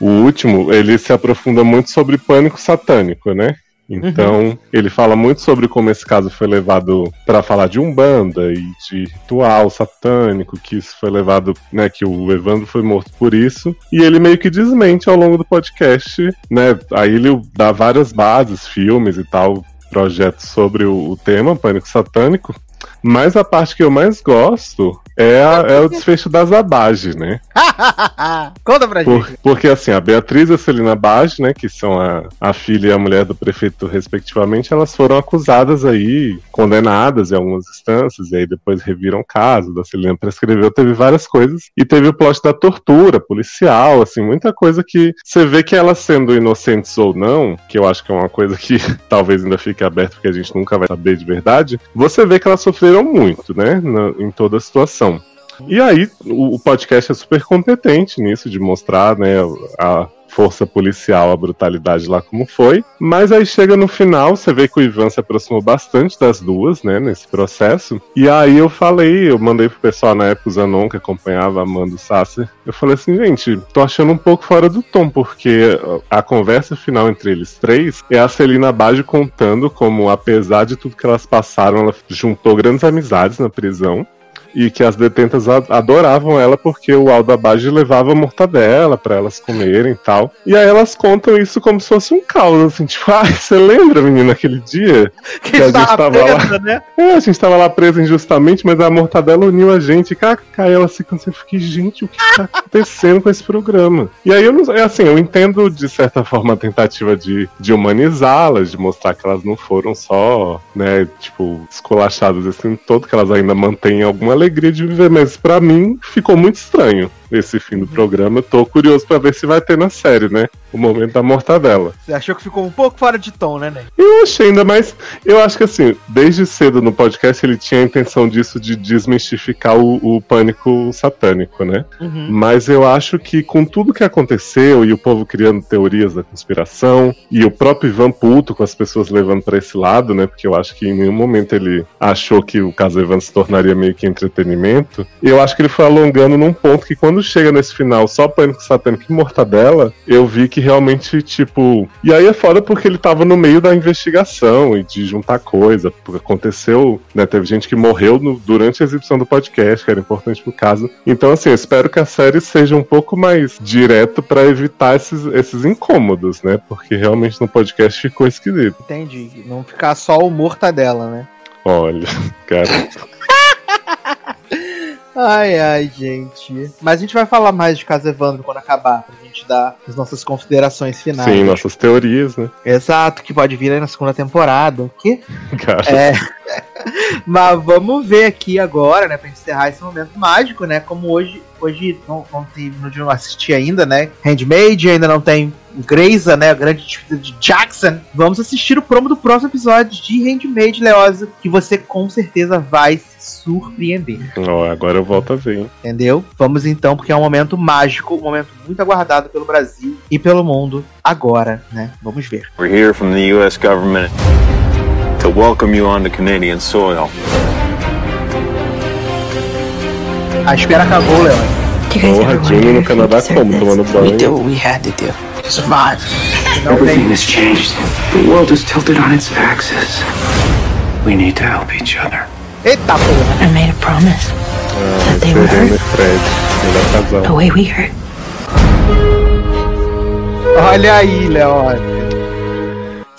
o último, ele se aprofunda muito sobre pânico satânico, né? Então, ele fala muito sobre como esse caso foi levado para falar de umbanda e de ritual satânico, que isso foi levado, né, que o Evandro foi morto por isso, e ele meio que desmente ao longo do podcast, né? Aí ele dá várias bases, filmes e tal, projetos sobre o, o tema pânico satânico. Mas a parte que eu mais gosto é, a- é o desfecho das Abage, né? Conta pra Por- gente. porque assim, a Beatriz e a Celina Bage, né, que são a, a filha e a mulher do prefeito, respectivamente, elas foram acusadas aí, condenadas em algumas instâncias, e aí depois reviram o caso, da Celina prescreveu, teve várias coisas, e teve o plot da tortura policial, assim, muita coisa que você vê que elas sendo inocentes ou não, que eu acho que é uma coisa que talvez ainda fique aberta, porque a gente nunca vai saber de verdade, você vê que elas sofreram muito, né, na- em toda a situação. E aí, o, o podcast é super competente nisso, de mostrar, né, a força policial, a brutalidade lá como foi. Mas aí chega no final, você vê que o Ivan se aproximou bastante das duas, né, nesse processo. E aí eu falei, eu mandei pro pessoal na época, o Zanon, que acompanhava a Amanda Sasser, eu falei assim, gente, tô achando um pouco fora do tom, porque a conversa final entre eles três é a Celina Baggio contando como, apesar de tudo que elas passaram, ela juntou grandes amizades na prisão e que as detentas adoravam ela porque o Aldo Abage levava mortadela pra elas comerem e tal. E aí elas contam isso como se fosse um caos, assim, tipo, ai, você lembra, menina, aquele dia? Que a gente estava tava presa, né? É, a gente tava lá presa injustamente, mas a mortadela uniu a gente. Cacá, e ela assim, quando eu fiquei, gente, o que tá acontecendo com esse programa? E aí eu não é assim, eu entendo de certa forma a tentativa de, de humanizá-las, de mostrar que elas não foram só, né, tipo, esculachadas assim todo, que elas ainda mantêm alguma alegria de viver, mas pra mim ficou muito estranho esse fim do programa. Eu tô curioso pra ver se vai ter na série, né? O momento da mortadela. Você achou que ficou um pouco fora de tom, né, Ney? Eu achei ainda mais. Eu acho que assim, desde cedo no podcast ele tinha a intenção disso de desmistificar o, o pânico satânico, né? Uhum. Mas eu acho que com tudo que aconteceu e o povo criando teorias da conspiração e o próprio Ivan puto com as pessoas levando pra esse lado, né? Porque eu acho que em nenhum momento ele achou que o caso Ivan se tornaria meio que entretenimento. Eu acho que ele foi alongando num ponto que quando chega nesse final só pânico satânico e mortadela, eu vi que realmente, tipo. E aí é foda porque ele tava no meio da investigação e de juntar coisa. Porque aconteceu, né? Teve gente que morreu no- durante a exibição do podcast, que era importante pro caso. Então, assim, eu espero que a série seja um pouco mais direto pra evitar esses, esses incômodos, né? Porque realmente no podcast ficou esquisito. Entendi. Não ficar só o mortadela, né? Olha, cara. Ai, ai, gente. Mas a gente vai falar mais de Casa Evandro quando acabar, pra gente dar as nossas considerações finais. Sim, nossas teorias, né? Exato, que pode vir aí na segunda temporada. O quê? Cara. É. Mas vamos ver aqui agora, né, pra encerrar esse momento mágico, né? Como hoje, depois de não, não, ter- de não assistir ainda, né? Handmade, ainda não tem Greysa, né? A grande disputa de Jackson. Vamos assistir o promo do próximo episódio de Handmade, Leosa, que você com certeza vai se surpreender. Ó, agora eu volto a ver, hein? Entendeu? Vamos então, porque é um momento mágico, um momento muito aguardado pelo Brasil e pelo mundo agora, né? Vamos ver. We're here from the U.S. government to welcome you onto Canadian soil. A espera acabou, Leon. Porra, Jimmy no Canadá como? Tomando We banho. did what we had to do to survive. Everything has changed. The world is tilted on its axis. We need to help each other. Eita porra! I made a promise that they were hurt Fred, melhor the way we hurt. Olha aí, Leon.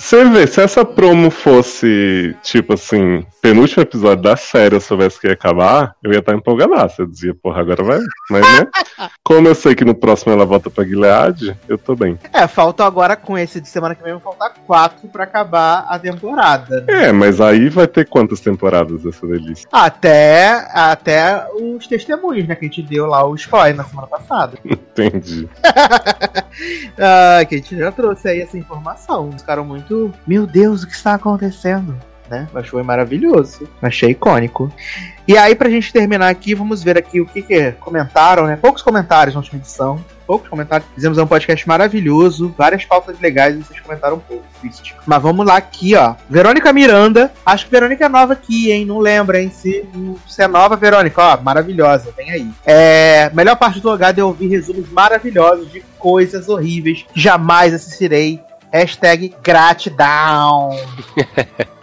Você vê, se essa promo fosse, tipo assim, penúltimo episódio da série, eu soubesse que ia acabar, eu ia estar empolgadaço. Eu dizia, porra, agora vai. Mas, né? Como eu sei que no próximo ela volta pra Gilead, eu tô bem. É, falta agora com esse de semana que vem, vão faltar quatro pra acabar a temporada. né? É, mas aí vai ter quantas temporadas essa delícia? Até, até os testemunhos, né? Que a gente deu lá o spoiler na semana passada. Entendi. Ah, que a gente já trouxe aí essa informação. Ficaram muito. Meu Deus, o que está acontecendo? Né? Mas foi maravilhoso. Achei icônico. E aí, pra gente terminar aqui, vamos ver aqui o que, que comentaram, né? Poucos comentários na última edição. Poucos comentários. Fizemos um podcast maravilhoso, várias pautas legais e vocês comentaram um pouco. Triste. Mas vamos lá aqui, ó. Verônica Miranda. Acho que Verônica é nova aqui, hein? Não lembra, hein? Se, se é nova, Verônica, ó, maravilhosa. Vem aí. É, melhor parte do logado é ouvir resumos maravilhosos de coisas horríveis que jamais assistirei. Hashtag gratidão.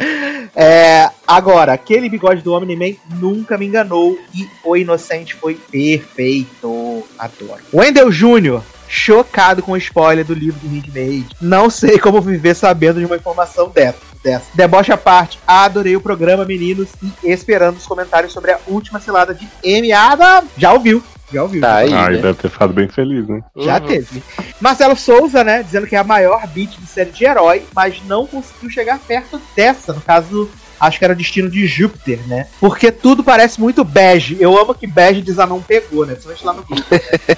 É, agora, aquele bigode do Omni-Man nunca me enganou e o inocente foi perfeito. Adoro. Wendell Jr., chocado com o spoiler do livro do Handmaid. Não sei como viver sabendo de uma informação dessa. dessa. Deboche à parte, adorei o programa, meninos, e esperando os comentários sobre a última cilada de M. Adam. Já ouviu? Já ouviu? Tá aí, Ai, né? deve ter ficado bem feliz, né? Já teve. Marcelo Souza, né, dizendo que é a maior beat de série de herói, mas não conseguiu chegar perto dessa. No caso, acho que era o destino de Júpiter, né? Porque tudo parece muito bege. Eu amo que bege de Zanon pegou, né? Principalmente lá no grupo.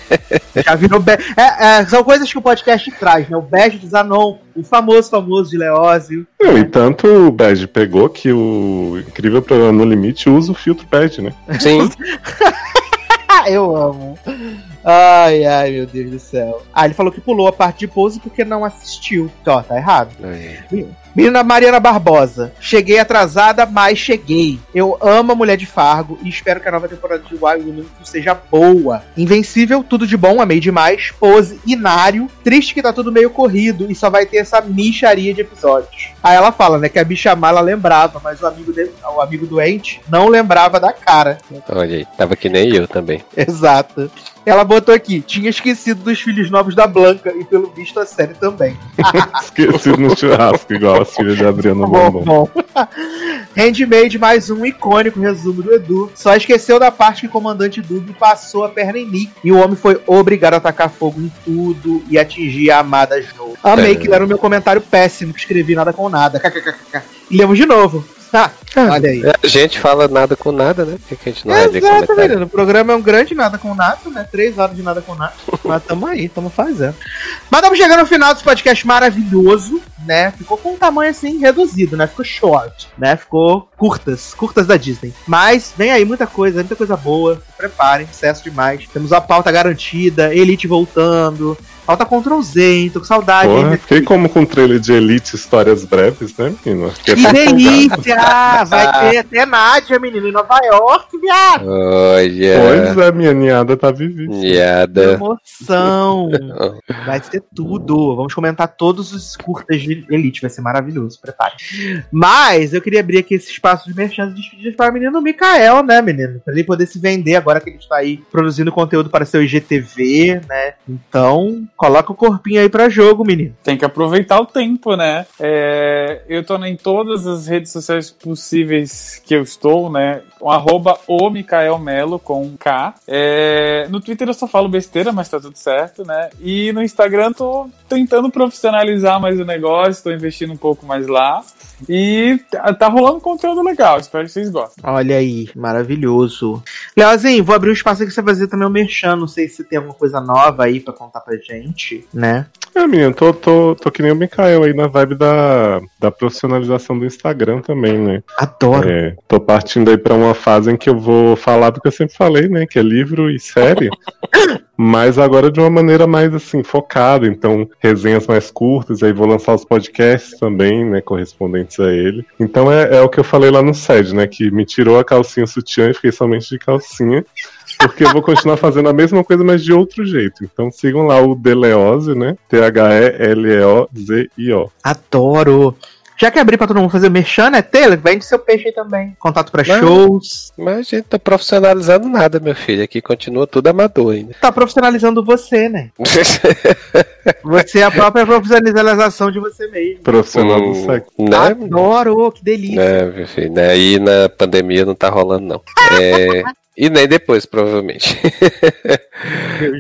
Já virou bege. É, é, são coisas que o podcast traz, né? O bege de Zanon, o famoso, famoso de Leózio. Não, e tanto o Badge pegou que o incrível programa No Limite usa o filtro Badge, né? Sim. Eu amo. Ai, ai, meu Deus do céu. Ah, ele falou que pulou a parte de pose porque não assistiu. Ó, tá errado. Menina Mariana Barbosa. Cheguei atrasada, mas cheguei. Eu amo a Mulher de Fargo e espero que a nova temporada de Wild Women seja boa. Invencível, tudo de bom, amei demais. Pose, inário. Triste que tá tudo meio corrido e só vai ter essa micharia de episódios. Aí ela fala, né, que a bicha má ela lembrava, mas o amigo, dele, o amigo doente não lembrava da cara. Olha aí, tava que nem eu também. Exato. Ela botou aqui, tinha esquecido dos filhos novos da Blanca e pelo visto a série também. Esquecido no churrasco, igual as filhas de Adriano Bom, Bombom. bom. Handmade, mais um icônico resumo do Edu. Só esqueceu da parte que o comandante Dub passou a perna em Nick e o homem foi obrigado a atacar fogo em tudo e atingir a amada Snow. Amei É. que era o meu comentário péssimo, que escrevi nada com nada. KKKK. E lemos de novo. Ah, olha aí. A gente fala nada com nada, né? Por que que a gente não Exato, menino. O programa é um grande nada com nada, né? Três horas de nada com nada. Mas tamo aí, tamo fazendo. Mas estamos chegando ao final desse podcast maravilhoso, né? Ficou com um tamanho assim reduzido, né? Ficou short, né? Ficou curtas, curtas da Disney. Mas vem aí muita coisa, muita coisa boa. Se preparem, sucesso demais. Temos a pauta garantida, Elite voltando. Pauta Ctrl Z, hein? Tô com saudade. Porra, fiquei como com trailer de Elite Histórias Breves, né, menino? Fiquei Que empolgado. delícia! Vai ter até Nádia, menino, em Nova York, viado! Olha. Pois é, minha ninhada tá vivíssima. Niada. Emoção! Vai ser tudo. Vamos comentar todos os curtas de Elite. Vai ser maravilhoso. Prepare. Mas eu queria abrir aqui esse espaço de merchan de despedidas para o menino Mikael, né, menino? Para ele poder se vender agora que ele está aí produzindo conteúdo para seu IGTV, né? Então, coloca o corpinho aí para jogo, menino. Tem que aproveitar o tempo, né? É, eu tô em todas as redes sociais possíveis que eu estou, né? Arroba o Mikael Melo com K. É, no Twitter eu só falo besteira, mas tá tudo certo, né? E no Instagram tô tentando profissionalizar mais o negócio, tô investindo um pouco mais lá. E tá tá rolando conteúdo conteúdo legal, espero que vocês gostem. Olha aí, maravilhoso. Leozinho, vou abrir um espaço aqui pra você fazer também o merchan. Não sei se tem alguma coisa nova aí pra contar pra gente, né? É, menino, tô, tô, tô que nem o Mikael aí na vibe da, da profissionalização do Instagram também, né? Adoro. É, tô partindo aí pra uma fase em que eu vou falar do que eu sempre falei, né? Que é livro e série. mas agora de uma maneira mais assim, focada. Então, resenhas mais curtas, aí vou lançar os podcasts também, né? Correspondentes a ele. Então é, é o que eu falei lá no SED, né? Que me tirou a calcinha sutiã e fiquei somente de calcinha. Porque eu vou continuar fazendo a mesma coisa, mas de outro jeito. Então sigam lá o Deleose, né? T-H-E-L-E-O-Z-I-O. Adoro. Já que abrir pra todo mundo fazer merchan, né? Taylor, vende seu peixe aí também. Contato pra Mas- shows. Mas a gente tá profissionalizando nada, meu filho. Aqui continua tudo amador ainda. Tá profissionalizando você, né? Você é a própria profissionalização de você mesmo. Profissional do Hum, sexo. né? Adoro, que delícia. É, meu filho, né? Aí na pandemia não tá rolando, não. É, e nem depois, provavelmente.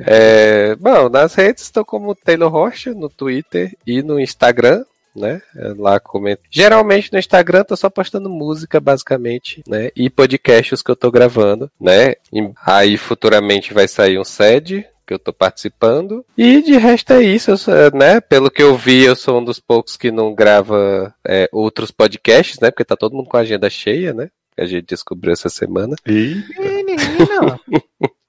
É, bom, nas redes estou como Taylor Rocha, no Twitter e no Instagram. Né? Lá comento. Geralmente no Instagram tô só postando música, basicamente, né? E podcasts que eu tô gravando, né? E aí futuramente vai sair um SED que eu tô participando. E de resto é isso, sou- né? Pelo que eu vi, eu sou um dos poucos que não grava é, outros podcasts, né? Porque tá todo mundo com a agenda cheia, né? Que a gente descobriu essa semana. E Menina,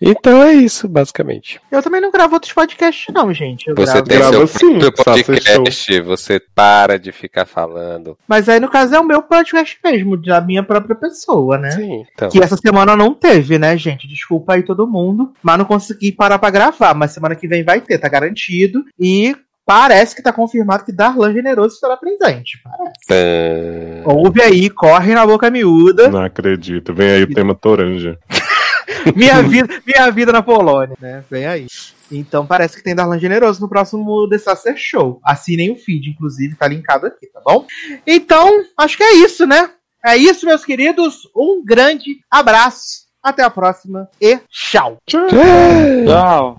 Então é isso, basicamente. eu também não gravo outros podcasts, não, gente. Eu Você gravo. tem seu sim, podcast, você para de ficar falando. Mas aí, no caso, é o meu podcast mesmo, da minha própria pessoa, né? Sim, então. Que essa semana não teve, né, gente? Desculpa aí todo mundo, mas não consegui parar pra gravar. Mas semana que vem vai ter, tá garantido. E parece que tá confirmado que Darlan Generoso estará presente. Parece. Tã. Ouve aí, corre na boca miúda. não acredito. Vem aí o tema Toranja. Minha, vida, minha vida na Polônia, né? Vem aí. Então parece que tem Darlan Generoso no próximo The Sacer Show. Assinem o feed, inclusive, tá linkado aqui, tá bom? Então, acho que é isso, né? É isso, meus queridos. Um grande abraço. Até a próxima e tchau. Tchau.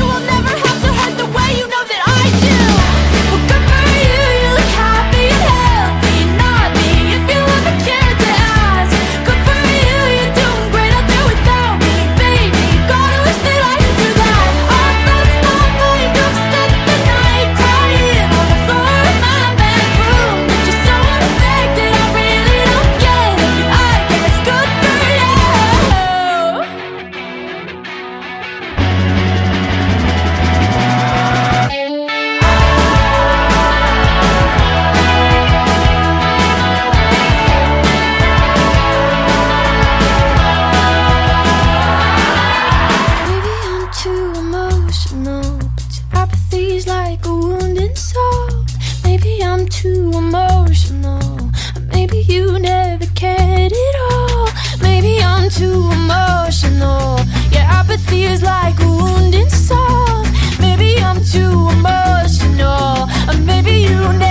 too emotional, maybe you never